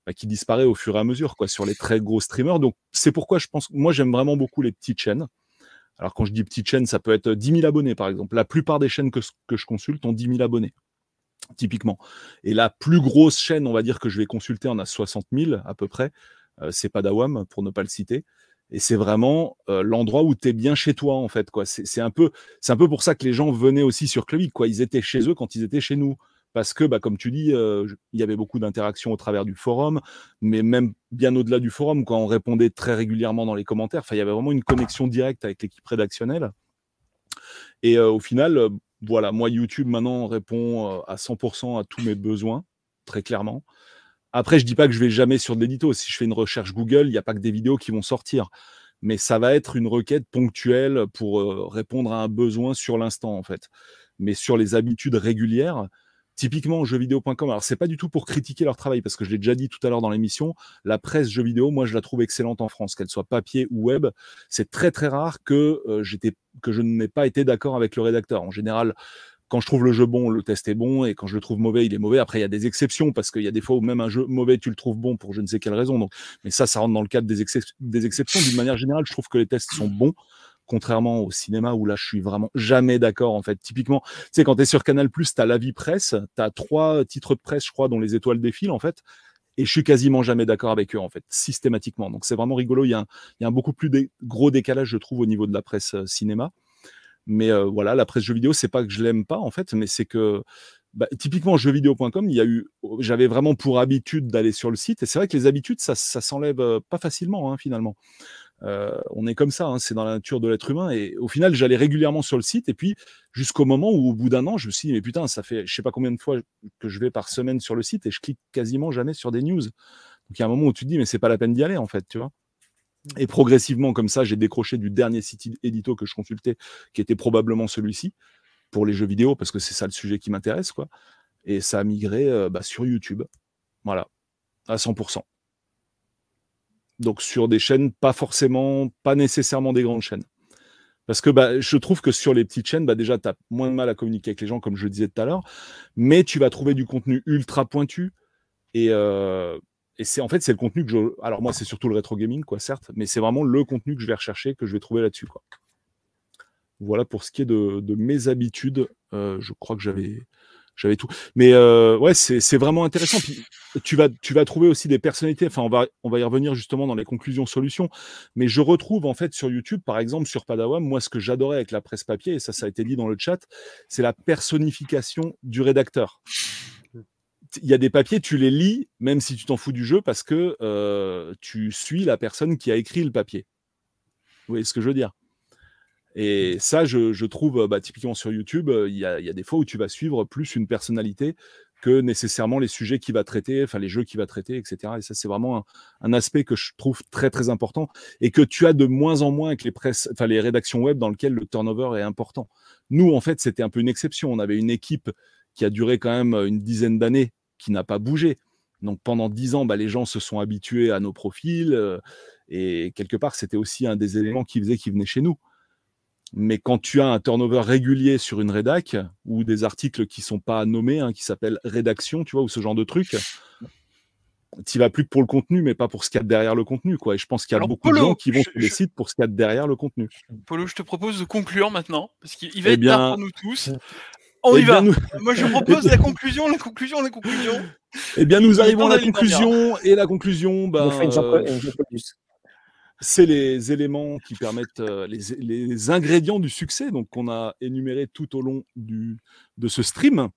bah, qui disparaît au fur et à mesure quoi, sur les très gros streamers. Donc c'est pourquoi je pense, moi j'aime vraiment beaucoup les petites chaînes. Alors quand je dis petites chaînes, ça peut être 10 000 abonnés par exemple. La plupart des chaînes que, que je consulte ont 10 000 abonnés, typiquement. Et la plus grosse chaîne, on va dire, que je vais consulter en a 60 000 à peu près. Euh, c'est Padawam, pour ne pas le citer. Et c'est vraiment euh, l'endroit où tu es bien chez toi, en fait. Quoi. C'est, un peu, c'est un peu pour ça que les gens venaient aussi sur Clubic. Quoi. Ils étaient chez eux quand ils étaient chez nous parce que, bah, comme tu dis, euh, il y avait beaucoup d'interactions au travers du forum, mais même bien au-delà du forum, quand on répondait très régulièrement dans les commentaires, il y avait vraiment une connexion directe avec l'équipe rédactionnelle. Et euh, au final, voilà, moi, YouTube maintenant répond à 100% à tous mes besoins, très clairement. Après, je dis pas que je vais jamais sur de l'édito. Si je fais une recherche Google, il n'y a pas que des vidéos qui vont sortir. Mais ça va être une requête ponctuelle pour répondre à un besoin sur l'instant, en fait. Mais sur les habitudes régulières, Typiquement, jeuxvideo.com, alors c'est pas du tout pour critiquer leur travail, parce que je l'ai déjà dit tout à l'heure dans l'émission, la presse jeux vidéo, moi je la trouve excellente en France, qu'elle soit papier ou web. C'est très très rare que, euh, j'étais, que je n'ai pas été d'accord avec le rédacteur. En général, quand je trouve le jeu bon, le test est bon, et quand je le trouve mauvais, il est mauvais. Après, il y a des exceptions, parce qu'il y a des fois où même un jeu mauvais, tu le trouves bon pour je ne sais quelle raison. Donc, mais ça, ça rentre dans le cadre des, des exceptions. D'une manière générale, je trouve que les tests sont bons contrairement au cinéma où là je suis vraiment jamais d'accord en fait. Typiquement, tu sais quand tu es sur Canal+, tu as l'avis presse, tu as trois titres de presse je crois dont les étoiles défilent en fait et je suis quasiment jamais d'accord avec eux en fait, systématiquement. Donc c'est vraiment rigolo, il y, a un, beaucoup plus gros décalage je trouve au niveau de la presse euh, cinéma. Mais voilà, la presse jeux vidéo, c'est pas que je l'aime pas en fait, mais c'est que bah, typiquement jeuxvideo.com, il y a eu, j'avais vraiment pour habitude d'aller sur le site, et c'est vrai que les habitudes, ça, s'enlève pas facilement hein, finalement. On est comme ça, hein, c'est dans la nature de l'être humain. Et au final, j'allais régulièrement sur le site. Et puis, jusqu'au moment où, au bout d'un an, je me suis dit, mais putain, ça fait je sais pas combien de fois que je vais par semaine sur le site et je clique quasiment jamais sur des news. Donc, il y a un moment où tu te dis, mais c'est pas la peine d'y aller, en fait, tu vois? Et progressivement, comme ça, j'ai décroché du dernier site édito que je consultais, qui était probablement celui-ci, pour les jeux vidéo, parce que c'est ça le sujet qui m'intéresse, quoi. Et ça a migré euh, bah, sur YouTube. Voilà, à 100% donc sur des chaînes pas forcément, pas nécessairement des grandes chaînes. Parce que bah, je trouve que sur les petites chaînes, bah, déjà, tu as moins de mal à communiquer avec les gens, comme je le disais tout à l'heure, mais tu vas trouver du contenu ultra pointu. Et, euh, et c'est en fait, c'est le contenu que je. Alors, moi, c'est surtout le rétro gaming, quoi, certes, mais c'est vraiment le contenu que je vais rechercher, que je vais trouver là-dessus. Quoi. Voilà pour ce qui est de, mes habitudes. Euh, je crois que j'avais j'avais tout. Mais euh, ouais, c'est vraiment intéressant. Puis, tu vas, tu vas trouver aussi des personnalités. Enfin, on va, on va y revenir justement dans les conclusions solutions. Mais je retrouve en fait sur YouTube, par exemple, sur Padawam, moi, ce que j'adorais avec la presse papier, et ça, ça a été dit dans le chat, c'est la personnification du rédacteur. Il y a des papiers, tu les lis, même si tu t'en fous du jeu, parce que euh, tu suis la personne qui a écrit le papier. Vous voyez ce que je veux dire? Et ça, je, trouve, bah, typiquement sur YouTube, euh, il y, a, des fois où tu vas suivre plus une personnalité que nécessairement les sujets qu'il va traiter, enfin les jeux qu'il va traiter, etc. Et ça, c'est vraiment un, aspect que je trouve très très important et que tu as de moins en moins avec les presses, enfin les rédactions web dans lesquelles le turnover est important. Nous, en fait, c'était un peu une exception. On avait une équipe qui a duré quand même une dizaine d'années, qui n'a pas bougé. Donc pendant dix ans, bah, les gens se sont habitués à nos profils euh, et quelque part, c'était aussi un des éléments qui faisait qu'ils venaient chez nous. Mais quand tu as un turnover régulier sur une rédac ou des articles qui sont pas nommés, hein, qui s'appellent rédaction, tu vois, ou ce genre de truc, tu vas plus que pour le contenu, mais pas pour ce qu'il y a derrière le contenu. Quoi. Et je pense qu'il y a beaucoup de gens qui vont sur les sites pour ce qu'il y a derrière le contenu. Polo, je te propose de conclure maintenant, parce qu'il va eh être bien... tard pour nous tous. On eh y va. Moi, je propose la conclusion, la conclusion, la conclusion. Eh bien, nous arrivons à la conclusion. Et la conclusion, ben, c'est les éléments qui permettent euh, les, ingrédients du succès, donc qu'on a énumérés tout au long du, de ce stream.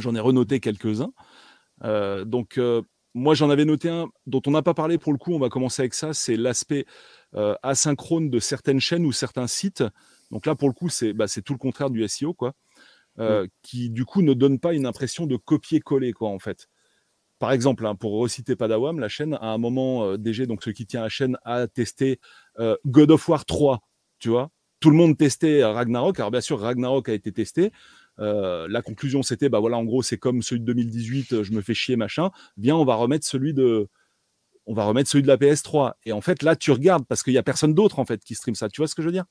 J'en ai renoté quelques-uns. Euh, donc, euh, moi, j'en avais noté un dont on n'a pas parlé pour le coup. On va commencer avec ça. C'est l'aspect asynchrone de certaines chaînes ou certains sites. Donc là, pour le coup, c'est bah, tout le contraire du SEO, quoi. Qui du coup ne donne pas une impression de copier-coller, quoi, en fait par exemple, hein, pour reciter Padawam, la chaîne, à un moment, euh, DG, donc ceux qui tient la chaîne, a testé euh, God of War 3, tu vois. Tout le monde testait Ragnarok. Alors bien sûr, Ragnarok a été testé. Euh, la conclusion, c'était, bah voilà, en gros, c'est comme celui de 2018, je me fais chier, machin. Viens, on va remettre celui de, on va remettre celui de la PS3. Et en fait, là, tu regardes parce qu'il y a personne d'autre en fait qui stream ça. Tu vois ce que je veux dire?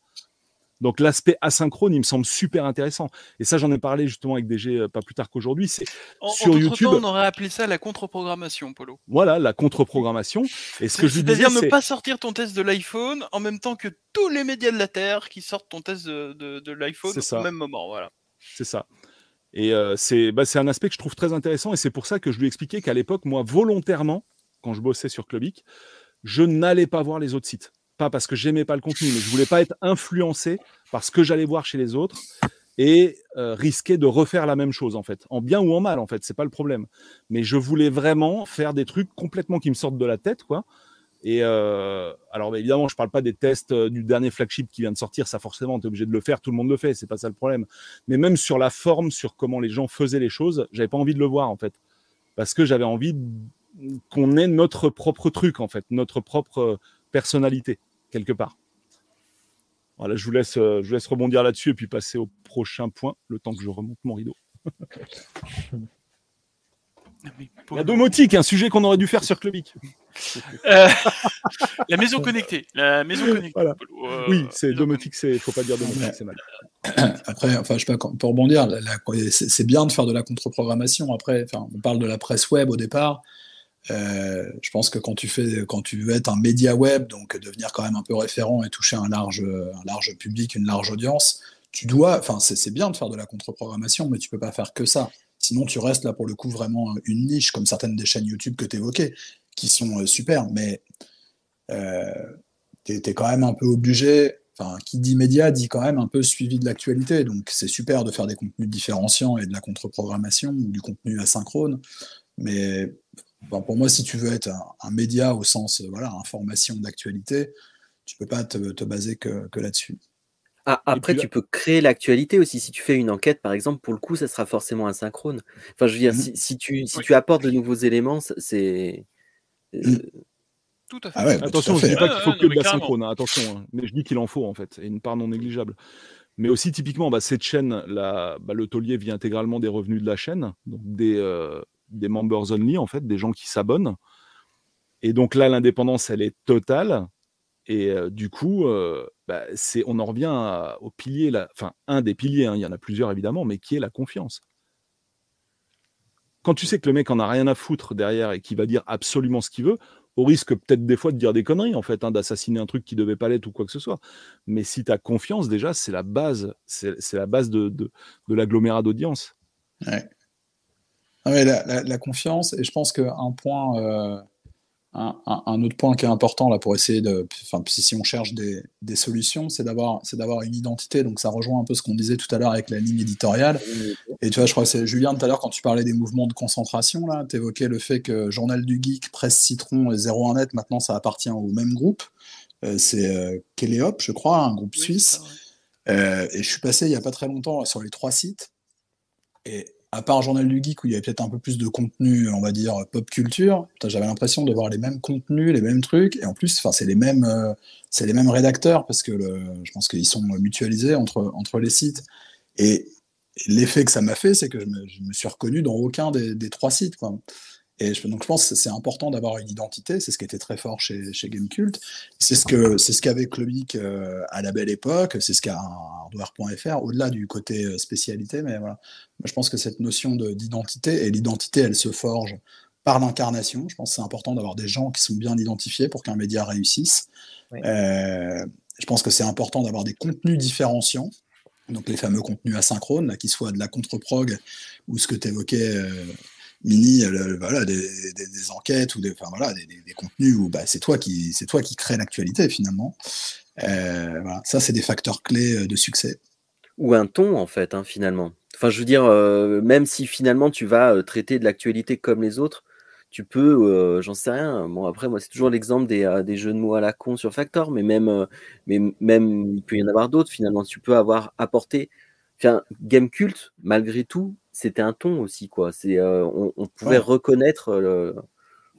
Donc l'aspect asynchrone, il me semble super intéressant. Et ça, j'en ai parlé justement avec DG euh, pas plus tard qu'aujourd'hui. C'est sur YouTube. on aurait appelé ça la contre-programmation, Polo. Voilà, la contre-programmation. Et ce que je C'est-à-dire ne pas sortir ton test de l'iPhone en même temps que tous les médias de la Terre qui sortent ton test de, l'iPhone au même moment. Voilà. C'est ça. Et euh, bah, c'est un aspect que je trouve très intéressant. Et c'est pour ça que je lui expliquais qu'à l'époque, moi, volontairement, quand je bossais sur Clubic, je n'allais pas voir les autres sites pas parce que j'aimais pas le contenu, mais je voulais pas être influencé par ce que j'allais voir chez les autres et euh, risquer de refaire la même chose en fait, en bien ou en mal en fait, c'est pas le problème. Mais je voulais vraiment faire des trucs complètement qui me sortent de la tête quoi. Et euh, alors bah, évidemment, je parle pas des tests euh, du dernier flagship qui vient de sortir, ça forcément, tu es obligé de le faire, tout le monde le fait, c'est pas ça le problème. Mais même sur la forme, sur comment les gens faisaient les choses, j'avais pas envie de le voir en fait, parce que j'avais envie qu'on ait notre propre truc en fait, notre propre personnalité quelque part. Voilà, je vous laisse, euh, je laisse rebondir là-dessus et puis passer au prochain point, le temps que je remonte mon rideau. La domotique, un sujet qu'on aurait dû faire sur Clubic. Euh, la maison connectée. La maison connectée. Euh, oui, c'est domotique, c'est faut pas dire domotique, c'est mal. Après, enfin, je sais pas, pour rebondir, c'est bien de faire de la contre-programmation. Après, enfin, on parle de la presse web au départ. Euh, je pense que quand tu fais, quand tu veux être un média web, donc devenir quand même un peu référent et toucher un large, public, une large audience, tu dois, enfin c'est bien de faire de la contre-programmation, mais tu peux pas faire que ça. Sinon, tu restes là pour le coup vraiment une niche, comme certaines des chaînes YouTube que tu évoquais, qui sont euh, super, mais euh, tu es, quand même un peu obligé. Enfin, qui dit média dit quand même un peu suivi de l'actualité. Donc, c'est super de faire des contenus différenciants et de la contre-programmation ou du contenu asynchrone. Mais pour moi, si tu veux être un, média au sens voilà, information d'actualité, tu peux pas te, baser que, là-dessus. Ah, après, tu peux créer l'actualité aussi. Si tu fais une enquête, par exemple, pour le coup, ça sera forcément asynchrone. Enfin, je veux dire, mm-hmm. si, tu, si tu apportes de nouveaux éléments, c'est. Euh, mm. Tout à fait. Ah attention, je ne dis pas qu'il faut que de l'asynchrone, hein, attention, hein. mais je dis qu'il en faut en fait, et une part non négligeable. Mais aussi, typiquement, bah, cette chaîne, bah, le taulier vit intégralement des revenus de la chaîne, donc des, euh, des members only, en fait, des gens qui s'abonnent. Et donc là, l'indépendance, elle est totale. Et euh, du coup, euh, bah, c'est, on en revient au pilier, enfin, un des piliers, hein, il y en a plusieurs évidemment, mais qui est la confiance. Quand tu sais que le mec en a rien à foutre derrière et qu'il va dire absolument ce qu'il veut, au risque peut-être des fois de dire des conneries, en fait, hein, d'assassiner un truc qui devait pas l'être ou quoi que ce soit. Mais si tu as confiance, déjà, c'est la base, c'est, la base de, de, de l'agglomérat d'audience. Ouais la, confiance, et je pense qu'un point, euh, un, autre point qui est important là pour essayer de, enfin, si on cherche des, solutions, c'est d'avoir, c'est d'avoir une identité. Donc ça rejoint un peu ce qu'on disait tout à l'heure avec la ligne éditoriale. Et tu vois, je crois que c'est Julien tout à l'heure quand tu parlais des mouvements de concentration là, tu évoquais le fait que Journal du Geek, Presse Citron et 01net, maintenant ça appartient au même groupe. Euh, c'est euh, Kéléop, je crois, un groupe suisse. et je suis passé il n'y a pas très longtemps sur les trois sites. Et à part Journal du Geek où il y avait peut-être un peu plus de contenu, on va dire pop culture, j'avais l'impression de voir les mêmes contenus, les mêmes trucs, et en plus, c'est les mêmes, euh, c'est les mêmes rédacteurs parce que je pense qu'ils sont mutualisés entre entre les sites. Et, l'effet que ça m'a fait, c'est que je me, suis reconnu dans aucun des, des trois sites. Quoi. Et je, donc je pense que c'est important d'avoir une identité, c'est ce qui était très fort chez, chez Gamecult, c'est ce que c'est ce qu'avait Clubic euh, à la belle époque, c'est ce qu'a hardware.fr, au-delà du côté euh, spécialité, mais voilà. je pense que cette notion d'identité, et l'identité elle se forge par l'incarnation, je pense que c'est important d'avoir des gens qui sont bien identifiés pour qu'un média réussisse. Euh, je pense que c'est important d'avoir des contenus différenciants, donc les fameux contenus asynchrones, là, qui soient de la contre-prog ou ce que tu évoquais mini euh, voilà, des, enquêtes ou des, enfin, voilà, des, contenus où bah, c'est toi qui c'est toi qui crée l'actualité finalement. Euh, Ça, c'est des facteurs clés euh, de succès. Ou un ton, en fait, hein, finalement. Enfin, je veux dire, même si finalement tu vas traiter de l'actualité comme les autres, tu peux, j'en sais rien. Bon, après, moi, c'est toujours l'exemple des, jeux de mots à la con sur Factor, mais même, mais même il peut y en avoir d'autres, finalement. Tu peux avoir apporté. Enfin, Game Cult, malgré tout, c'était un ton aussi, quoi. C'est, euh, on, pouvait reconnaître le,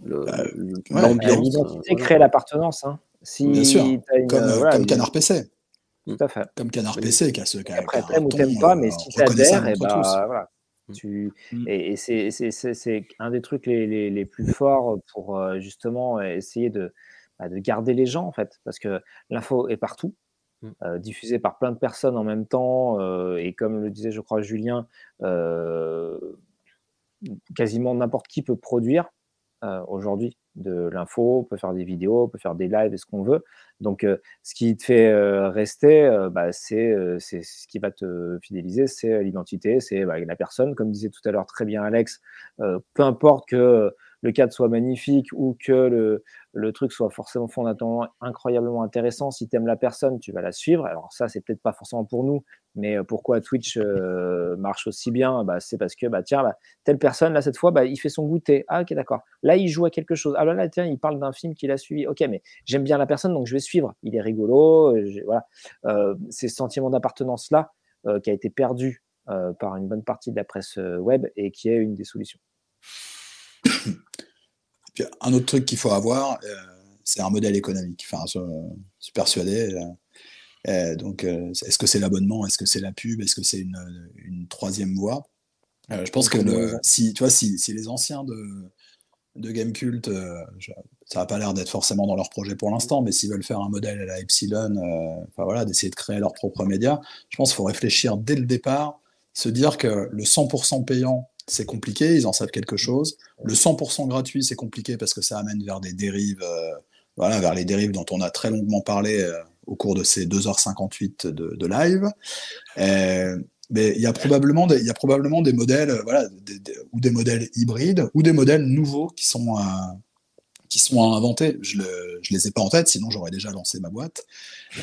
bah, l'ambiance. L'identité crée l'appartenance. Hein. Si Bien sûr, comme, euh, comme Canard PC. Tout à fait. Comme Canard PC qui a ce qui Après, t'aimes ou t'aimes pas, mais euh, si t'adhères, et bah, voilà. Mm. Tu... Mm. Et, c'est, c'est, c'est, un des trucs les, les, les, plus forts pour justement essayer de, bah, de garder les gens, en fait, parce que l'info est partout. Mmh. diffusé par plein de personnes en même temps, et comme le disait, je crois, Julien, quasiment n'importe qui peut produire aujourd'hui de l'info, peut faire des vidéos, peut faire des lives, ce qu'on veut. Donc, ce qui te fait rester, bah, c'est ce qui va te fidéliser, c'est l'identité, c'est bah, la personne. Comme disait tout à l'heure très bien Alex, peu importe que le cadre soit magnifique ou que le, le truc soit forcément fondamentalement incroyablement intéressant. Si tu aimes la personne, tu vas la suivre. Alors ça, c'est peut-être pas forcément pour nous, mais euh, pourquoi Twitch euh, marche aussi bien bah, C'est parce que bah, tiens, bah, telle personne, là, cette fois, bah, il fait son goûter. Ah, ok, d'accord. Là, il joue à quelque chose. Ah là, tiens, il parle d'un film qu'il a suivi. Ok, mais j'aime bien la personne, donc je vais suivre. Il est rigolo. Euh, voilà. c'est ce sentiment d'appartenance-là qui a été perdu par une bonne partie de la presse web et qui est une des solutions un autre truc qu'il faut avoir, euh, c'est un modèle économique. Enfin, je, suis persuadé. Euh, euh, donc, est-ce que c'est l'abonnement? Est-ce que c'est la pub? Est-ce que c'est une, troisième voie? Je pense que si, tu vois, si, les anciens de, de Gamecult, ça n'a pas l'air d'être forcément dans leur projet pour l'instant, mais s'ils veulent faire un modèle à la Epsilon, enfin voilà, d'essayer de créer leur propre média, je pense qu'il faut réfléchir dès le départ, se dire que le 100% payant c'est compliqué, ils en savent quelque chose. Le 100% gratuit, c'est compliqué parce que ça amène vers des dérives, euh, voilà, vers les dérives dont on a très longuement parlé euh, au cours de ces 2h58 de, live. Euh, mais il y a probablement des, il y a probablement des modèles, voilà, ou des modèles hybrides, ou des modèles nouveaux qui sont qui sont à inventer. Je ne les ai pas en tête, sinon j'aurais déjà lancé ma boîte.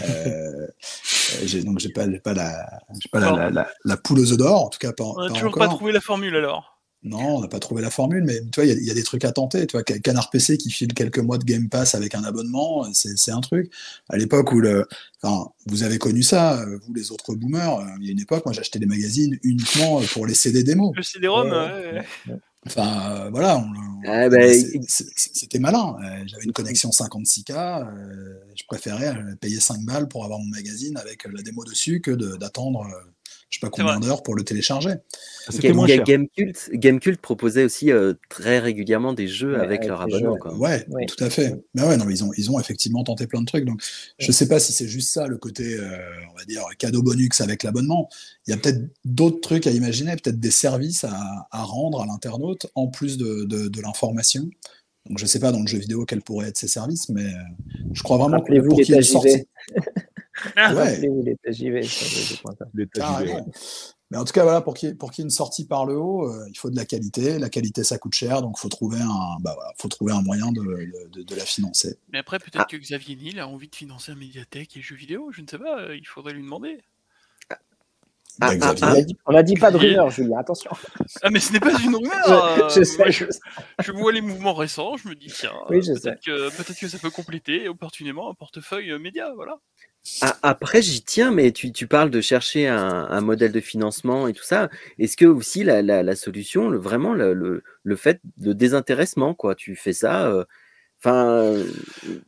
Euh, donc j'ai pas, pas, la, pas la, la, poule aux œufs d'or, en tout cas pas, On n'a toujours pas trouvé la formule alors. Non, on n'a pas trouvé la formule, mais tu vois, il y, a des trucs à tenter. Tu vois, Canard PC qui file quelques mois de Game Pass avec un abonnement, c'est un truc. À l'époque où le, enfin, vous avez connu ça, vous les autres boomers. Il y a une époque, moi j'achetais des magazines uniquement pour les CD démos. Le CD-ROM. ouais. Enfin, euh, voilà, ah, bah, c'était malin. Euh, j'avais une connexion 56K, euh, je préférais payer 5 balles pour avoir mon magazine avec la démo dessus que d'attendre je sais pas combien d'heures pour le télécharger. Gamecult, Gamecult proposait aussi euh, très régulièrement des jeux avec, leur abonnement. Ouais, tout à fait. Mais ouais, non, ils ont, ils ont effectivement tenté plein de trucs. Donc, je sais pas si c'est juste ça, le côté, euh, on va dire, cadeau bonus avec l'abonnement. Il y a peut-être d'autres trucs à imaginer, peut-être des services à, à rendre à l'internaute en plus de, de, de l'information. Donc, je sais pas dans le jeu vidéo quels pourraient être ces services, mais euh, je crois vraiment que pour qu'il Ah, ouais. Mais en tout cas, voilà, pour qu'il y, ait une sortie par le haut, euh, il faut de la qualité. La qualité, ça coûte cher, donc il faut, trouver un, bah, faut trouver un moyen de, de, de la financer. Mais après, peut-être ah. que Xavier Niel a envie de financer un médiathèque et jeux vidéo, je ne sais pas, il faudrait lui demander. Ah, bah, on n'a dit, pas de rumeur, Julien, attention. Ah, mais ce n'est pas une rumeur. je, sais, je, vois les mouvements récents, je me dis, tiens, peut-être que, peut que, ça peut compléter opportunément un portefeuille euh, média, voilà. Ah, après, j'y tiens, mais tu, tu, parles de chercher un, modèle de financement et tout ça. Est-ce que aussi la, la, solution, vraiment le, le, le, fait de désintéressement, quoi, tu fais ça. Euh, enfin,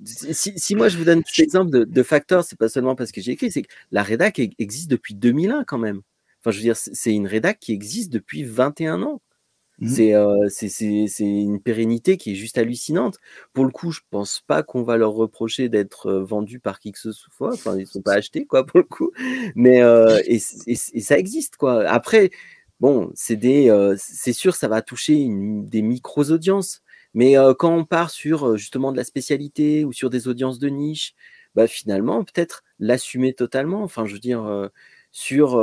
si, si, moi je vous donne cet exemple de, de Factor, c'est pas seulement parce que j'ai écrit, c'est que la rédac existe depuis 2001 quand même. Enfin, je veux dire, c'est une rédac qui existe depuis 21 ans. Mmh. Euh, c'est une pérennité qui est juste hallucinante. Pour le coup, je pense pas qu'on va leur reprocher d'être euh, vendus par qui que ce soit. Enfin, ils sont pas achetés, quoi, pour le coup. Mais euh, et, ça existe, quoi. Après, bon, c'est des, c'est sûr, ça va toucher des micros audiences. Mais quand on part sur justement de la spécialité ou sur des audiences de niche, bah finalement, peut-être l'assumer totalement. Enfin, je veux dire, sur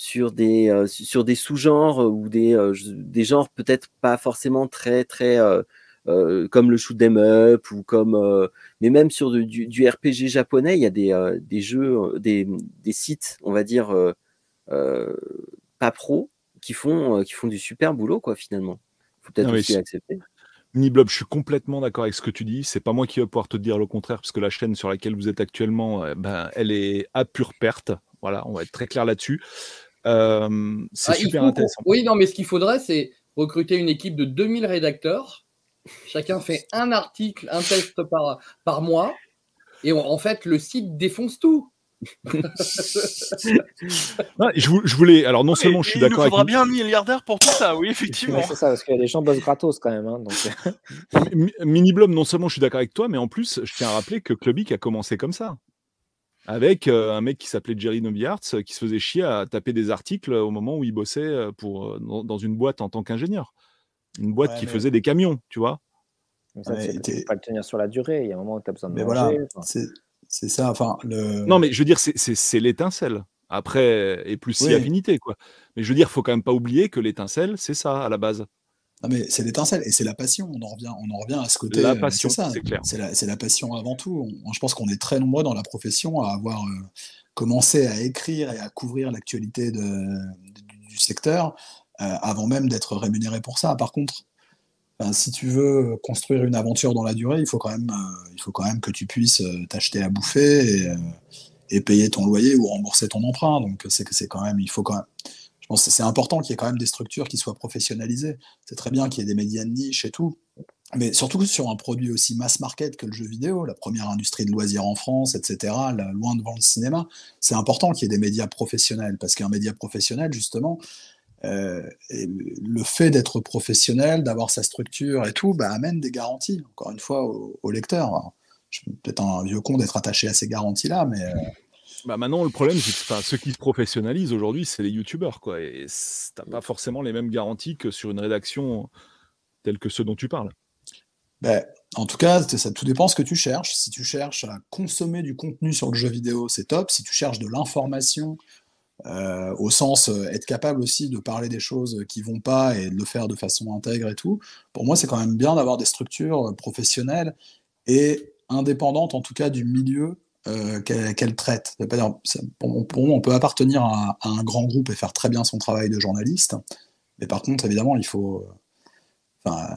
sur des, euh, sur des sous-genres ou des, euh, des genres peut-être pas forcément très, très euh, comme le shoot them up ou comme mais même sur du, du, RPG japonais il y a des, des jeux des, des, sites on va dire pas pro qui font qui font du super boulot quoi finalement faut peut-être aussi accepter Niblob, je suis complètement d'accord avec ce que tu dis. C'est pas moi qui vais pouvoir te dire le contraire, parce que la chaîne sur laquelle vous êtes actuellement, ben, elle est à pure perte. Voilà, on va être très clair là-dessus. Euh, c'est ah, super intéressant. Oui, non, mais ce qu'il faudrait, c'est recruter une équipe de 2000 rédacteurs. Chacun fait un article, un test par, par mois. Et en fait, le site défonce tout. je, voulais. Alors, non seulement je suis d'accord. Il faudra bien un milliardaire pour tout ça, oui, effectivement. c'est ça, parce que les gens bossent gratos quand même. Hein, Mini Blob, non seulement je suis d'accord avec toi, mais en plus, je tiens à rappeler que Clubic a commencé comme ça. Avec un mec qui s'appelait Jerry Noviarts, qui se faisait chier à taper des articles au moment où il bossait pour, dans, une boîte en tant qu'ingénieur. Une boîte qui faisait des camions, tu vois. Mais ça, pas le tenir sur la durée. Il y a un moment où tu as besoin de mais manger. Voilà, c'est ça. Enfin, le... Non, mais je veux dire, c'est l'étincelle. Après, et plus si affinité, quoi. Mais je veux dire, faut quand même pas oublier que l'étincelle, c'est ça à la base. Non, mais c'est l'étincelle et c'est la passion. On en revient, on en revient à ce côté. La passion, c'est clair. C'est la, la, passion avant tout. je pense qu'on est très nombreux dans la profession à avoir euh, commencé à écrire et à couvrir l'actualité du secteur euh, avant même d'être rémunéré pour ça. Par contre, si tu veux construire une aventure dans la durée, il faut quand même, euh, il faut quand même que tu puisses t'acheter à bouffer et, et, payer ton loyer ou rembourser ton emprunt. Donc c'est que c'est quand même, il faut quand même c'est important qu'il y ait quand même des structures qui soient professionnalisées. C'est très bien qu'il y ait des médias de niche et tout, mais surtout sur un produit aussi mass market que le jeu vidéo, la première industrie de loisirs en France, etc., loin devant le cinéma, c'est important qu'il y ait des médias professionnels, parce qu'un média professionnel, justement, euh, le fait d'être professionnel, d'avoir sa structure et tout, bah, amène des garanties, encore une fois, au, lecteur. Je suis peut-être un vieux con d'être attaché à ces garanties-là, mais... Euh, bah maintenant, le problème, c'est que ceux qui se professionnalisent aujourd'hui, c'est les youtubeurs. Quoi, et t'as pas forcément les mêmes garanties que sur une rédaction telle que ceux dont tu parles. Ben, en tout cas, ça tout dépend ce que tu cherches. Si tu cherches à consommer du contenu sur le jeu vidéo, c'est top. Si tu cherches de l'information, euh, au sens euh, être capable aussi de parler des choses qui vont pas et de le faire de façon intègre et tout, pour moi, c'est quand même bien d'avoir des structures professionnelles et indépendantes, en tout cas, du milieu euh, qu'elle traite. Pour, pour, moi, on peut appartenir à, un grand groupe et faire très bien son travail de journaliste, mais par contre, évidemment, il faut. Enfin,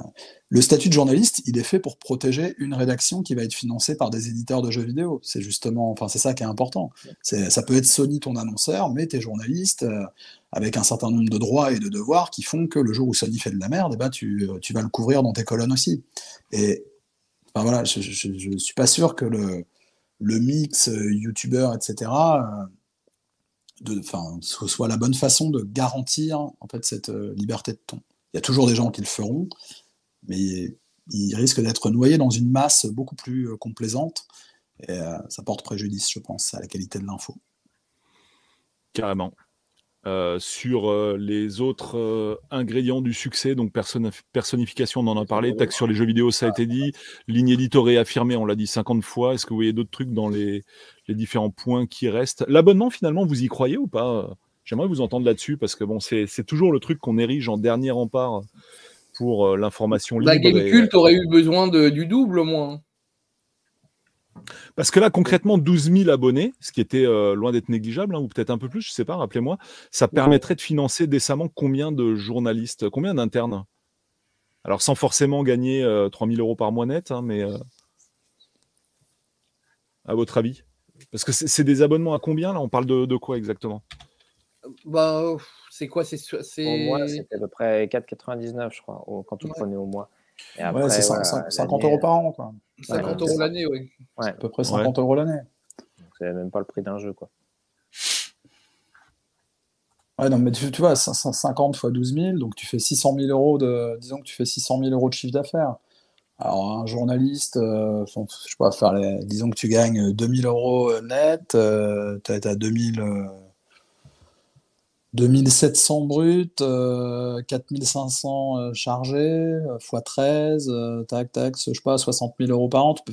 le statut de journaliste, il est fait pour protéger une rédaction qui va être financée par des éditeurs de jeux vidéo. C'est justement, enfin, c'est ça qui est important. ça peut être Sony ton annonceur, mais tu es journaliste euh, avec un certain nombre de droits et de devoirs qui font que le jour où Sony fait de la merde, eh ben, tu, tu vas le couvrir dans tes colonnes aussi. Et enfin, voilà, je ne suis pas sûr que le, le mix euh, youtubeur, etc., euh, de, ce soit la bonne façon de garantir en fait cette euh, liberté de ton. Il y a toujours des gens qui le feront, mais ils risquent d'être noyés dans une masse beaucoup plus complaisante. Et ça porte préjudice, je pense, à la qualité de l'info. Carrément. Euh, sur euh, les autres euh, ingrédients du succès, donc personnification, on en a parlé, taxe sur les jeux vidéo, ça a été dit, ligne édito réaffirmée, on l'a dit 50 fois. Est-ce que vous voyez d'autres trucs dans les, les, différents points qui restent? L'abonnement, finalement, vous y croyez ou pas? J'aimerais vous entendre là-dessus, parce que bon, c'est toujours le truc qu'on érige en dernier rempart pour l'information libre. La Game Cult aurait eu besoin de, du double au moins. Parce que là, concrètement, 12 000 abonnés, ce qui était euh, loin d'être négligeable, hein, ou peut-être un peu plus, je ne sais pas, rappelez-moi, ça permettrait de financer décemment combien de journalistes, combien d'internes? Alors, sans forcément gagner 3 euh, 000 euros par mois net, hein, mais euh, à votre avis? Parce que c'est des abonnements à combien, là? On parle de, quoi exactement? Bah, C'est quoi C'est Au mois, c'était à peu près 4,99, je crois, quand tu le prenais au mois. Ouais, c'est 50 euros par an, quoi. 50 euros l'année, oui. Ouais. À peu près 50 euros l'année. C'est même pas le prix d'un jeu, quoi. Ouais, non, mais tu, tu vois, 550 fois 12 000, donc tu fais 600 000 euros de, disons que tu fais 600 000 euros de chiffre d'affaires. Alors, un journaliste, euh, je sais pas, faire les, disons que tu gagnes 2000 euros net, euh, tu as, 2000, 2700 bruts, 4500 euh, euh, chargés, x 13, tac, tac, je sais pas, 60 000 euros par an. Tu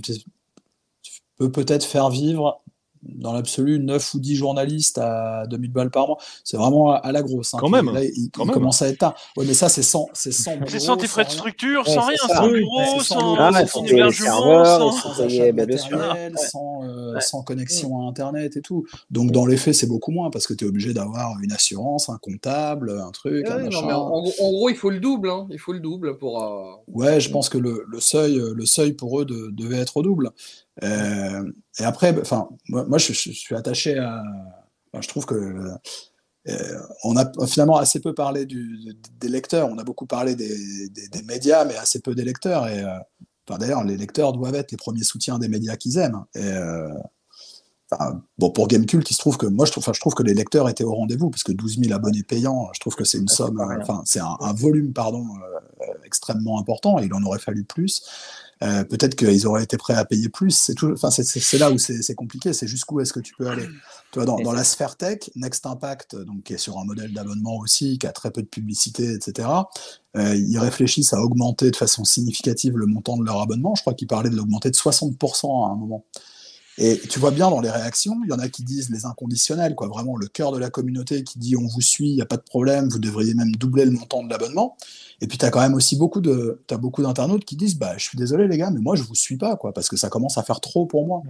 peux peut-être faire vivre dans l'absolu 9 ou 10 journalistes à 2000 balles par mois. C'est vraiment à la grosse. Hein. Quand même. il, commence à être tard. Ouais, mais ça, c'est sans, c'est sans. C'est sans tes frais de structure, sans rien, sans bureau, sans, sans hébergement, sans, sans, matériel, sans, connexion à Internet et tout. Donc, dans les faits, c'est beaucoup moins parce que tu es obligé d'avoir une assurance, un comptable, un truc, un machin. en, gros, il faut le double. Hein. Il faut le double pour. Euh, ouais, je pense que le, le, seuil, le seuil pour eux devait être au double. Euh, et après, enfin, moi, je, suis attaché à. je trouve que euh, on a finalement assez peu parlé des lecteurs. On a beaucoup parlé des, médias, mais assez peu des lecteurs. Et euh, d'ailleurs, les lecteurs doivent être les premiers soutiens des médias qu'ils aiment. Bon, pour Gamecult, il se trouve que moi, je trouve, je trouve que les lecteurs étaient au rendez-vous parce que 12 000 abonnés payants, je trouve que c'est une somme, enfin, c'est un, un, volume, pardon, extrêmement important. Et il en aurait fallu plus. euh, peut-être qu'ils auraient été prêts à payer plus. C'est tout. Enfin, c'est là où c'est compliqué. C'est jusqu'où est-ce que tu peux aller. Tu vois, dans, dans la sphère tech, Next Impact, donc qui est sur un modèle d'abonnement aussi, qui a très peu de publicité, etc. Euh, ils réfléchissent à augmenter de façon significative le montant de leur abonnement. Je crois qu'ils parlaient de l'augmenter de 60% à un moment. Et tu vois bien dans les réactions, il y en a qui disent les inconditionnels, quoi, vraiment le cœur de la communauté qui dit on vous suit, il n'y a pas de problème, vous devriez même doubler le montant de l'abonnement. Et puis tu as quand même aussi beaucoup de as beaucoup d'internautes qui disent bah je suis désolé les gars, mais moi je vous suis pas quoi, parce que ça commence à faire trop pour moi.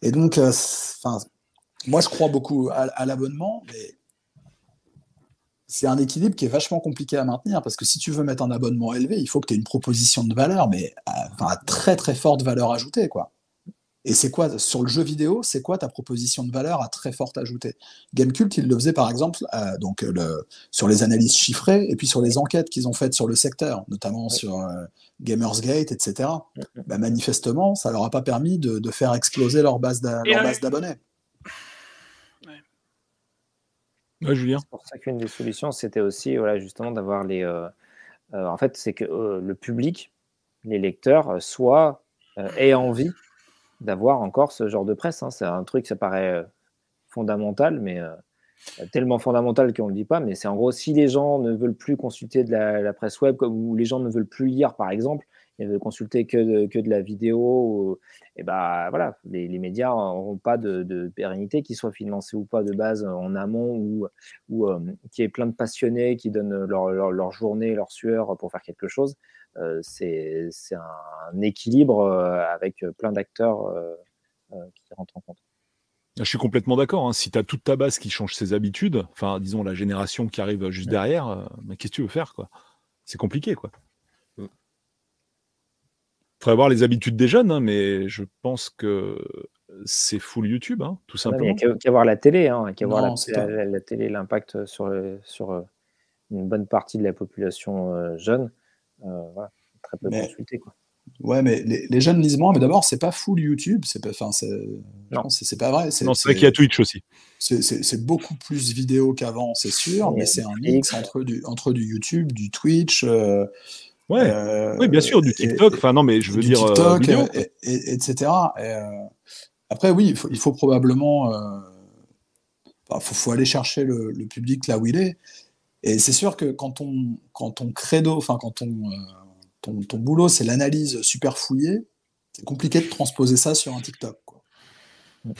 Et donc, euh, enfin, moi je crois beaucoup à, l'abonnement, mais c'est un équilibre qui est vachement compliqué à maintenir parce que si tu veux mettre un abonnement élevé, il faut que tu aies une proposition de valeur, mais à, à très très forte valeur ajoutée quoi. Et c'est quoi, sur le jeu vidéo, c'est quoi ta proposition de valeur à très forte ajoutée? Gamecult, il le faisait par exemple euh, donc, le, sur les analyses chiffrées et puis sur les enquêtes qu'ils ont faites sur le secteur, notamment sur euh, Gamersgate, etc. Bah, manifestement, ça leur a pas permis de, de faire exploser leur base d'abonnés. Ouais, Julien. C'est pour ça qu'une des solutions, c'était aussi voilà, justement d'avoir les. Euh, en fait, c'est que le public, les lecteurs, soit aient envie d'avoir encore ce genre de presse. Hein. C'est un truc, ça paraît euh, fondamental, mais euh, tellement fondamental qu'on ne le dit pas. Mais c'est en gros, si les gens ne veulent plus consulter de la, presse web, ou les gens ne veulent plus lire, par exemple, et ne veulent consulter que de, que de la vidéo, et bah voilà, les, médias n'auront pas de, pérennité, qu'ils soient financés ou pas de base en amont, ou, ou euh, qu'il y ait plein de passionnés qui donnent leur journée, leur sueur pour faire quelque chose. Euh, c'est un équilibre euh, avec plein d'acteurs euh, qui rentrent en compte. Je suis complètement d'accord. Hein. Si tu as toute ta base qui change ses habitudes, enfin, disons la génération qui arrive juste derrière, mais qu'est-ce que tu veux faire quoi? C'est compliqué, quoi. Il mm. faudrait voir les habitudes des jeunes, hein, mais je pense que c'est full YouTube, hein, tout simplement. Il n'y a qu'à voir la télé, hein, qu'à voir la, télé, l'impact sur, sur une bonne partie de la population jeune. Euh, très peu mais, consulté. Quoi. Ouais, mais les, jeunes lisent moins, mais d'abord, c'est pas full YouTube, c'est pas, enfin, c'est pas vrai. Non, c'est vrai qu'il y a Twitch aussi. C'est beaucoup plus vidéo qu'avant, c'est sûr, mais c'est un mix entre du, entre du YouTube, du Twitch. Euh, ouais, euh, oui, bien sûr, du TikTok. Enfin, non, mais je veux dire. TikTok, et, etc. après, oui, il faut, il faut probablement. Il faut, faut, aller chercher le, le, public là où il est. Et c'est sûr que quand on, quand ton credo, enfin quand ton, ton, ton boulot, c'est l'analyse super fouillée, c'est compliqué de transposer ça sur un TikTok. Quoi.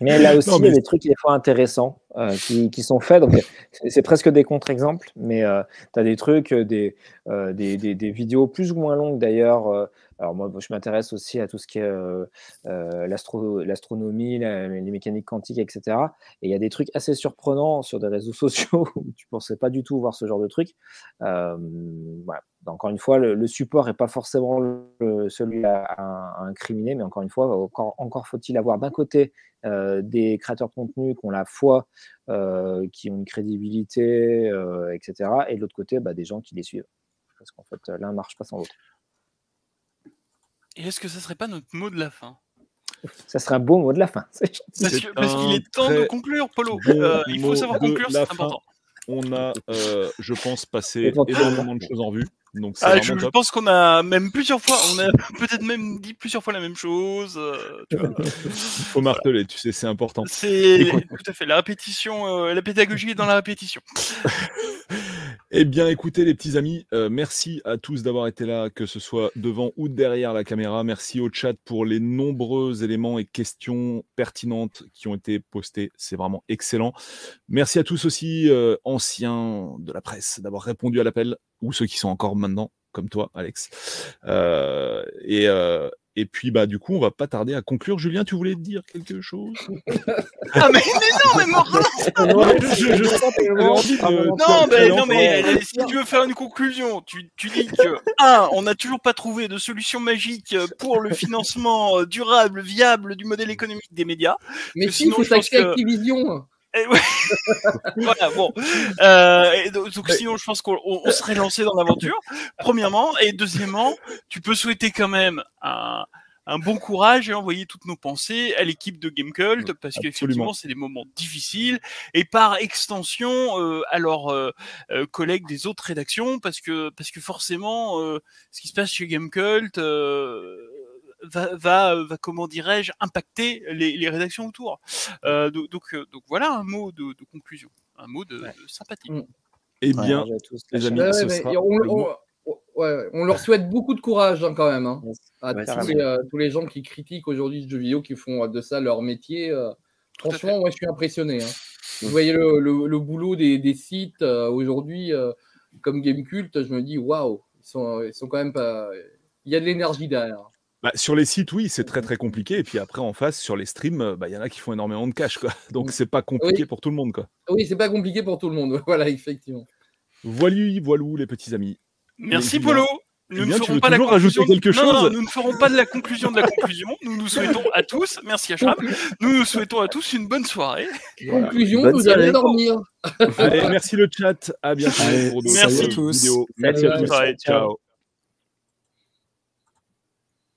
Mais là aussi, il y a des trucs des fois intéressants euh, qui, qui, sont faits. Donc, c'est presque des contre-exemples, mais euh, tu as des trucs, euh, des, des, des, des, vidéos plus ou moins longues d'ailleurs, alors moi, je m'intéresse aussi à tout ce qui est euh, euh, l'astronomie, les mécaniques quantiques, etc. Et il y a des trucs assez surprenants sur des réseaux sociaux où tu ne pensais pas du tout voir ce genre de trucs. Euh, encore une fois, le, support n'est pas forcément celui à, incriminer, mais encore une fois, encore, faut-il avoir d'un côté des créateurs de contenu qui ont la foi, qui ont une crédibilité, etc. Et de l'autre côté, bah, des gens qui les suivent. Parce qu'en fait, l'un ne marche pas sans l'autre. Et est-ce que ça serait pas notre mot de la fin? Ça serait un beau mot de la fin. Parce qu'il est temps de conclure, Polo. Euh, il faut savoir conclure, c'est important. On a, euh, je pense, passé énormément de choses en vue. Donc ah, je, pense qu'on a même plusieurs fois, on a peut-être même dit plusieurs fois la même chose. Euh, Il faut marteler, tu sais, c'est important. C'est tout à fait la répétition, la pédagogie est dans la répétition. Eh bien, écoutez, les petits amis, euh, merci à tous d'avoir été là, que ce soit devant ou derrière la caméra. Merci au chat pour les nombreux éléments et questions pertinentes qui ont été postés. C'est vraiment excellent. Merci à tous aussi, euh, anciens de la presse, d'avoir répondu à l'appel, ou ceux qui sont encore maintenant, comme toi, Alex. Euh, et, et puis, bah, du coup, on va pas tarder à conclure. Julien, tu voulais dire quelque chose? Ah, mais, non, mais je, je, sens de... Non, mais, non, mais si tu veux faire une conclusion, tu, tu dis que, un, on n'a toujours pas trouvé de solution magique pour le financement durable, viable du modèle économique des médias. Mais si, il faut s'acheter que... Activision. voilà, bon. Euh, donc, sinon, je pense qu'on serait lancé dans l'aventure, premièrement. Et deuxièmement, tu peux souhaiter quand même un, un bon courage et envoyer toutes nos pensées à l'équipe de Gamecult parce qu'effectivement c'est des moments difficiles et par extension euh, à leurs euh, euh, collègues des autres rédactions parce que parce que forcément ce qui se passe chez Gamecult va, va, va, comment dirais-je impacter les, les rédactions autour. donc, donc, voilà un mot de, de conclusion, un mot de, de sympathie. Mm. Eh bien, les amis, ce sera on leur souhaite beaucoup de courage hein, quand même. Hein, à euh, tous, les, gens qui critiquent aujourd'hui ce jeu vidéo, qui font de ça leur métier. Euh, franchement, moi je suis impressionné. Hein. Vous voyez le, boulot des, sites euh, aujourd'hui, comme Gamecult, je me dis waouh, ils sont, ils sont quand même pas. Il y a de l'énergie derrière. Bah, sur les sites, oui, c'est très très compliqué. Et puis après, en face, sur les streams, bah, il y en a qui font énormément de cash. Quoi. Donc c'est pas compliqué pour tout le monde. Quoi. Oui, c'est pas compliqué pour tout le monde. Voilà, effectivement. Voilu, voilou, les petits amis. Merci Polo. Nous eh ne ferons pas la conclusion. Quelque chose non, nous ne ferons pas de la conclusion de la conclusion. Nous nous souhaitons à tous, merci Achram, nous nous souhaitons à tous une bonne soirée. Conclusion, vous allez dormir. merci le chat. À bientôt merci. à tous. Merci à tous. Ciao.